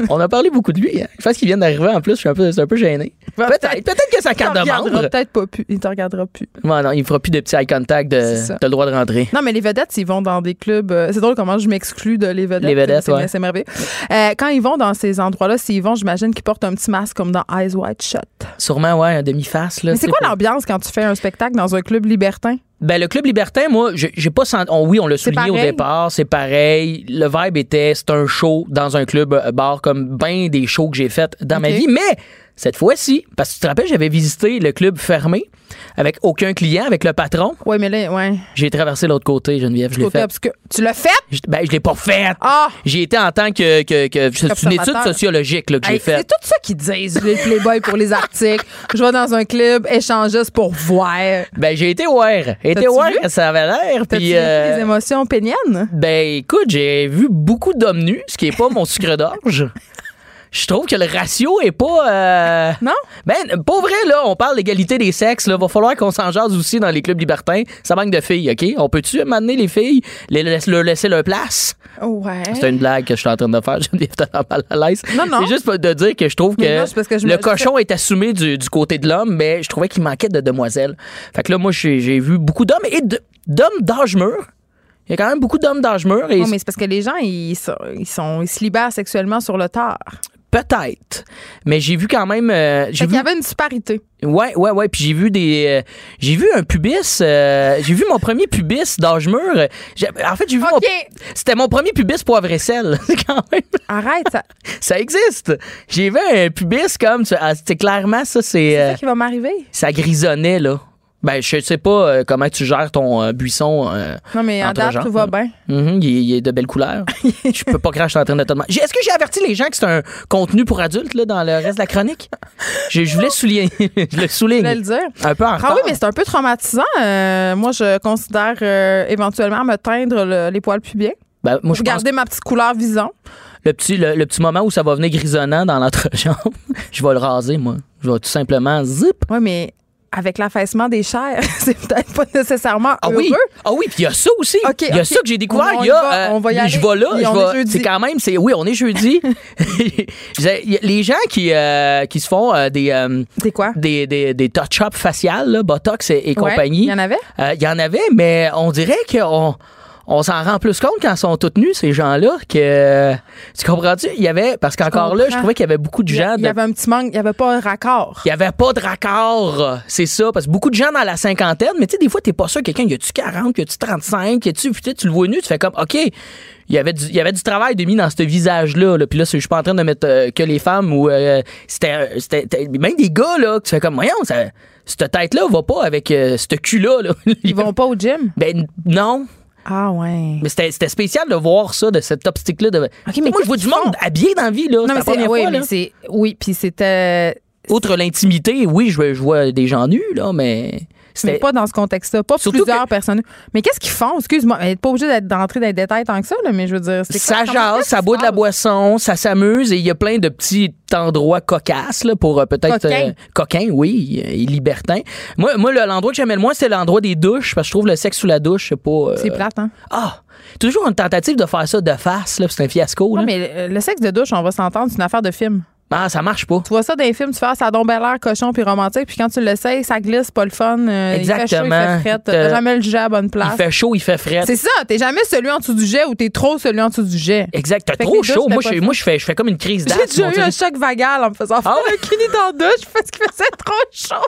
On a parlé beaucoup de lui. hein. Je pense qu'il vient d'arriver en plus. Je suis un peu, c'est un peu gêné. Peut-être, peut-être que sa carte de regardera membre. peut-être pas plus. Il te regardera plus. Ouais, non, il fera plus de petits eye contact de, t'as le droit de rentrer. Non, mais les vedettes, ils vont dans des clubs. Euh, c'est drôle comment je m'exclus de les vedettes. Les vedettes, c'est, ouais. c'est merveilleux. Euh, quand ils vont dans ces endroits-là, s'ils vont, j'imagine qu'ils portent un petit masque comme dans Eyes Wide Shut. Sûrement, ouais, un demi-face. Là, Mais c'est quoi pour- l'ambiance quand tu fais un spectacle dans un club libertin? Ben, le club libertin, moi, j'ai pas senti. on- oui, on l'a souligné au départ, c'est pareil. Le vibe était, c'est un show dans un club euh, bar comme bien des shows que j'ai fait dans ma vie. Mais cette fois-ci, parce que tu te rappelles, j'avais visité le club fermé avec aucun client, avec le patron. Oui, mais là, ouais. J'ai traversé l'autre côté, Geneviève. Je l'ai fait. obscur. Tu l'as fait? Je- Ben, je l'ai pas fait. Ah! J'ai été en tant que. que, que c'est une étude sociologique là, que j'ai faite. c'est tout ça qu'ils disent, les Playboys pour les articles. Je vais dans un club échangiste pour voir. Ben, j'ai été voir. J'ai été voir ça avait l'air. Puis. euh, des émotions péniennes? Ben écoute, j'ai vu beaucoup d'hommes nus, ce qui est pas mon sucre d'orge. Je trouve que le ratio est pas. euh, Non? Ben, pas vrai, là. On parle d'égalité des sexes. Là. Va falloir qu'on s'en jase aussi dans les clubs libertins. Ça manque de filles, OK? On peut-tu m'amener les filles, les, leur laisser leur place? Ouais. C'est une blague que je suis en train de faire. Je suis tellement mal à l'aise. Non, non. C'est juste pour de dire que je trouve que, non, c'est parce que je me- le cochon est assumé du, du côté de l'homme, mais je trouvais qu'il manquait de demoiselles. Fait que là, moi, j'ai vu beaucoup d'hommes et d'hommes d'âge mûr. Il y a quand même beaucoup d'hommes d'âge mûr. Et Non, mais c'est parce que les gens, ils, sont, ils, sont, ils se libèrent sexuellement sur le tard. Peut-être. Mais j'ai vu quand même. euh, j'ai vu. y avait une disparité. Ouais, ouais, ouais. Puis j'ai vu des. euh, j'ai vu un pubis. euh, j'ai vu mon premier pubis d'âge mûr. En fait, j'ai vu. mon-. C'était mon premier pubis poivre et sel. quand même. Arrête, ça- Ça existe. J'ai vu un pubis comme. Ah, C'est clairement ça, c'est. c'est euh, ça qui va m'arriver. ça grisonnait, là. Ben, je sais pas euh, comment tu gères ton euh, buisson. euh, Non, mais entre date, tout va bien. Mhm, il, est, il est de belles couleurs. je peux pas suis en train de te demander. Est-ce que j'ai averti les gens que c'est un contenu pour adultes là, dans le reste de la chronique? Je, je voulais souligner. je le Je voulais souligne. le dire. Un peu en retard. Ah oui, mais c'est un peu traumatisant. Euh, moi, je considère euh, éventuellement me teindre le- les poils pubiens. Ben, moi, Pour je pense garder ma petite couleur vison. le petit, le, le petit moment où ça va venir grisonnant dans l'entrejambe, je vais le raser, moi. Je vais tout simplement zip. Oui, mais avec l'affaissement des chairs, c'est peut-être pas nécessairement Ah heureux. oui, ah oui, puis il y a ça aussi. Il y a ça que j'ai découvert. On- on Il y y a, va, euh, on va y aller. Je vais là, je c'est quand même, c'est oui, on est jeudi. Les gens qui euh, qui se font euh, des C'est quoi? des, des, des touch-ups faciales, là, Botox et, et Ouais, compagnie. Il y en avait? Il y en avait, mais on dirait qu'on on s'en rend plus compte quand ils sont tous nus, ces gens-là, que. Tu comprends-tu? Il y avait. Parce qu'encore là, je trouvais qu'il y avait beaucoup de Il y, gens. il y de- avait un petit manque, il n'y avait pas un raccord. il n'y avait pas de raccord. C'est ça. Parce que beaucoup de gens dans la cinquantaine, mais tu sais, des fois, t'es pas sûr, quelqu'un, y a-tu 40, y a-tu 35, y a-tu, puis tu tu le vois nu, tu fais comme, OK, il y avait du, il y avait du travail de mis dans ce visage-là. Là. Puis là, c'est- je suis pas en train de mettre euh, que les femmes ou euh, c'était, c'était, c'était- même des gars, là, que tu fais comme, voyons, ça, cette tête-là va pas avec euh, ce cul-là. Là. Ils vont pas au gym? Ben, non. Ah ouais. Mais c'était spécial de voir ça, de cette optique-là. De... OK, mais moi, je vois du monde habillé dans la vie, là. Non, mais c'est oui, fois, mais c'est oui, puis c'était Outre l'intimité, oui, je vois des gens nus, là, mais mais pas dans ce contexte-là, pas plusieurs personnes. Mais qu'est-ce qu'ils font? Excuse-moi, est pas obligée d'être d'entrer dans les détails tant que ça là, mais je veux dire, c'est Ça jase, ça boit de la boisson, ça s'amuse et il y a plein de petits endroits cocasses là, pour euh, peut-être Coquins. euh, oui, euh, et libertins. Moi, moi le- l'endroit que j'aimais le moins, c'est l'endroit des douches parce que je trouve le sexe sous la douche, c'est pas. euh, C'est plate hein? Ah, toujours une tentative de faire ça de face, là, c'est un fiasco. Non, là. mais euh, le sexe de douche, on va s'entendre, c'est une affaire de film. Ah, ça marche pas. Tu vois ça dans les films, tu fais ah, ça a donc bel l'air cochon puis romantique, puis quand tu l'essayes, ça glisse, pas le fun. euh, Il fait chaud, il Exactement. fait fret, T'as- jamais le jet à bonne Il place. fait chaud, il fait frais. C'est ça, t'es jamais celui en dessous du jet ou t'es trop celui en dessous du jet. Exact, t'as trop chaud. Moi, je, moi je, fais, je fais comme une crise J'ai d'asthme. déjà on eu un choc vagal en me faisant faire Ah ouais? un kini dans la douche parce qu'il faisait trop chaud.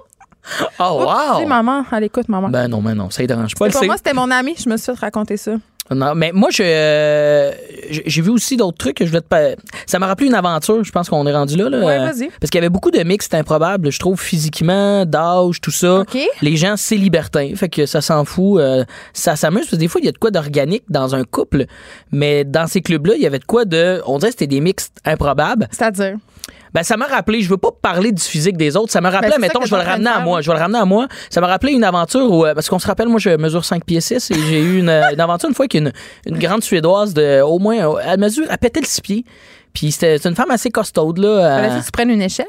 Oh, Tu sais, wow! maman, elle écoute, maman. Ben non, ben non, ça ne dérange pas. Le moi, c'était mon ami, je me suis fait raconter ça. Non, mais moi, je, euh, j'ai j'ai vu aussi d'autres trucs que je voulais te Ça m'a rappelé une aventure, je pense qu'on est rendu là. là Ouais, Euh, vas-y. Parce qu'il y avait beaucoup de mixtes improbables, je trouve, physiquement, d'âge, tout ça. OK. Les gens, c'est libertin. Fait que ça s'en fout. euh, ça s'amuse. Parce que des fois, il y a de quoi d'organique dans un couple. Mais dans ces clubs-là, il y avait de quoi de. On dirait que c'était des mixtes improbables. C'est-à-dire? Ben, ça m'a rappelé, je veux pas parler du physique des autres, ça m'a rappelé, Ben, mettons, je vais le ramener à moi, je vais le ramener à moi. Ça m'a rappelé une aventure où, euh, parce qu'on se rappelle, moi, je mesure 5 pieds 6 et j'ai eu une, une aventure une fois qu'une une grande Suédoise de, au moins, euh, elle mesure, elle pétait le 6 pieds. Puis c'était c'est une femme assez costaude, là. euh, Fallait que tu prennes une échelle?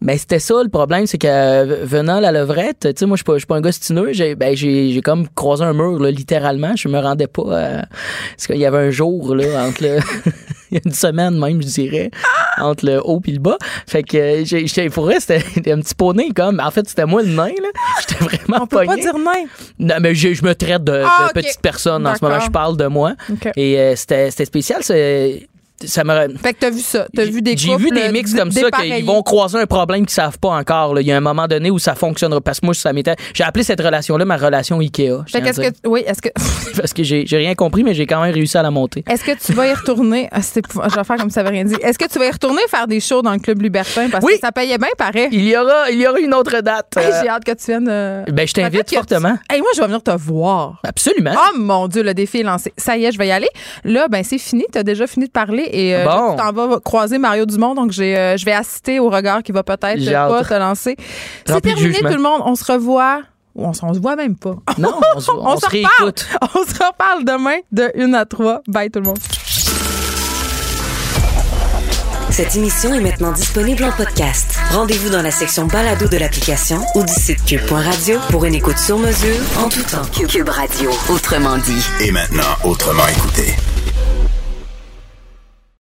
mais c'était ça le problème, c'est que euh, venant la levrette, tu sais, moi je suis pas, je suis pas un gars stineux, j'ai ben, j'ai j'ai comme croisé un mur là, littéralement, je me rendais pas. euh, parce qu'il y avait un jour là entre le, il y a une semaine même je dirais entre le haut puis le bas. Fait que euh, j'étais pour vrai c'était un petit poney comme. En fait c'était moi le nain là. J'étais vraiment On peut pas dire nain. Non mais je, je me traite de, Ah, de petite personne en ce moment, je parle de moi. OK. Et euh, c'était c'était spécial, c'est ça me Fait que t'as vu ça. T'as vu des j'ai vu des mix d- comme ça qu'ils vont croiser un problème qu'ils savent pas encore. là. Il y a un moment donné où ça fonctionnera. Parce que moi, ça m'était. J'ai appelé cette relation-là ma relation Ikea. Fait qu'est-ce dire. que oui, est-ce que Parce que j'ai rien compris, mais j'ai quand même réussi à la monter. est-ce que tu vas y retourner? Ah, je vais faire comme ça avait rien dit. Est-ce que tu vas y retourner faire des shows dans le club libertin? Parce Oui. que ça payait bien pareil. Il y aura, il y aura une autre date. Euh, J'ai hâte que tu viennes. euh, ben, je t'invite que tu- fortement. Hey, moi, je vais venir te voir. Absolument. Oh mon Dieu, le défi est lancé. Ça y est, je vais y aller. Là, ben c'est fini. Tu as déjà fini de parler et euh, Bon. tu t'en vas croiser Mario Dumont. Donc, j'ai, euh, je vais assister au regard qui va peut-être pas te lancer. C'est terminé, tout le monde. On se revoit. On, on se voit même pas. Non, on, se- on On se se réécoute. On se reparle demain de 1 à 3. Bye tout le monde. Cette émission est maintenant disponible en podcast. Rendez-vous dans la section balado de l'application ou du site cube.radio pour une écoute sur mesure en tout temps. Cube Radio, autrement dit. Et maintenant, autrement écouté.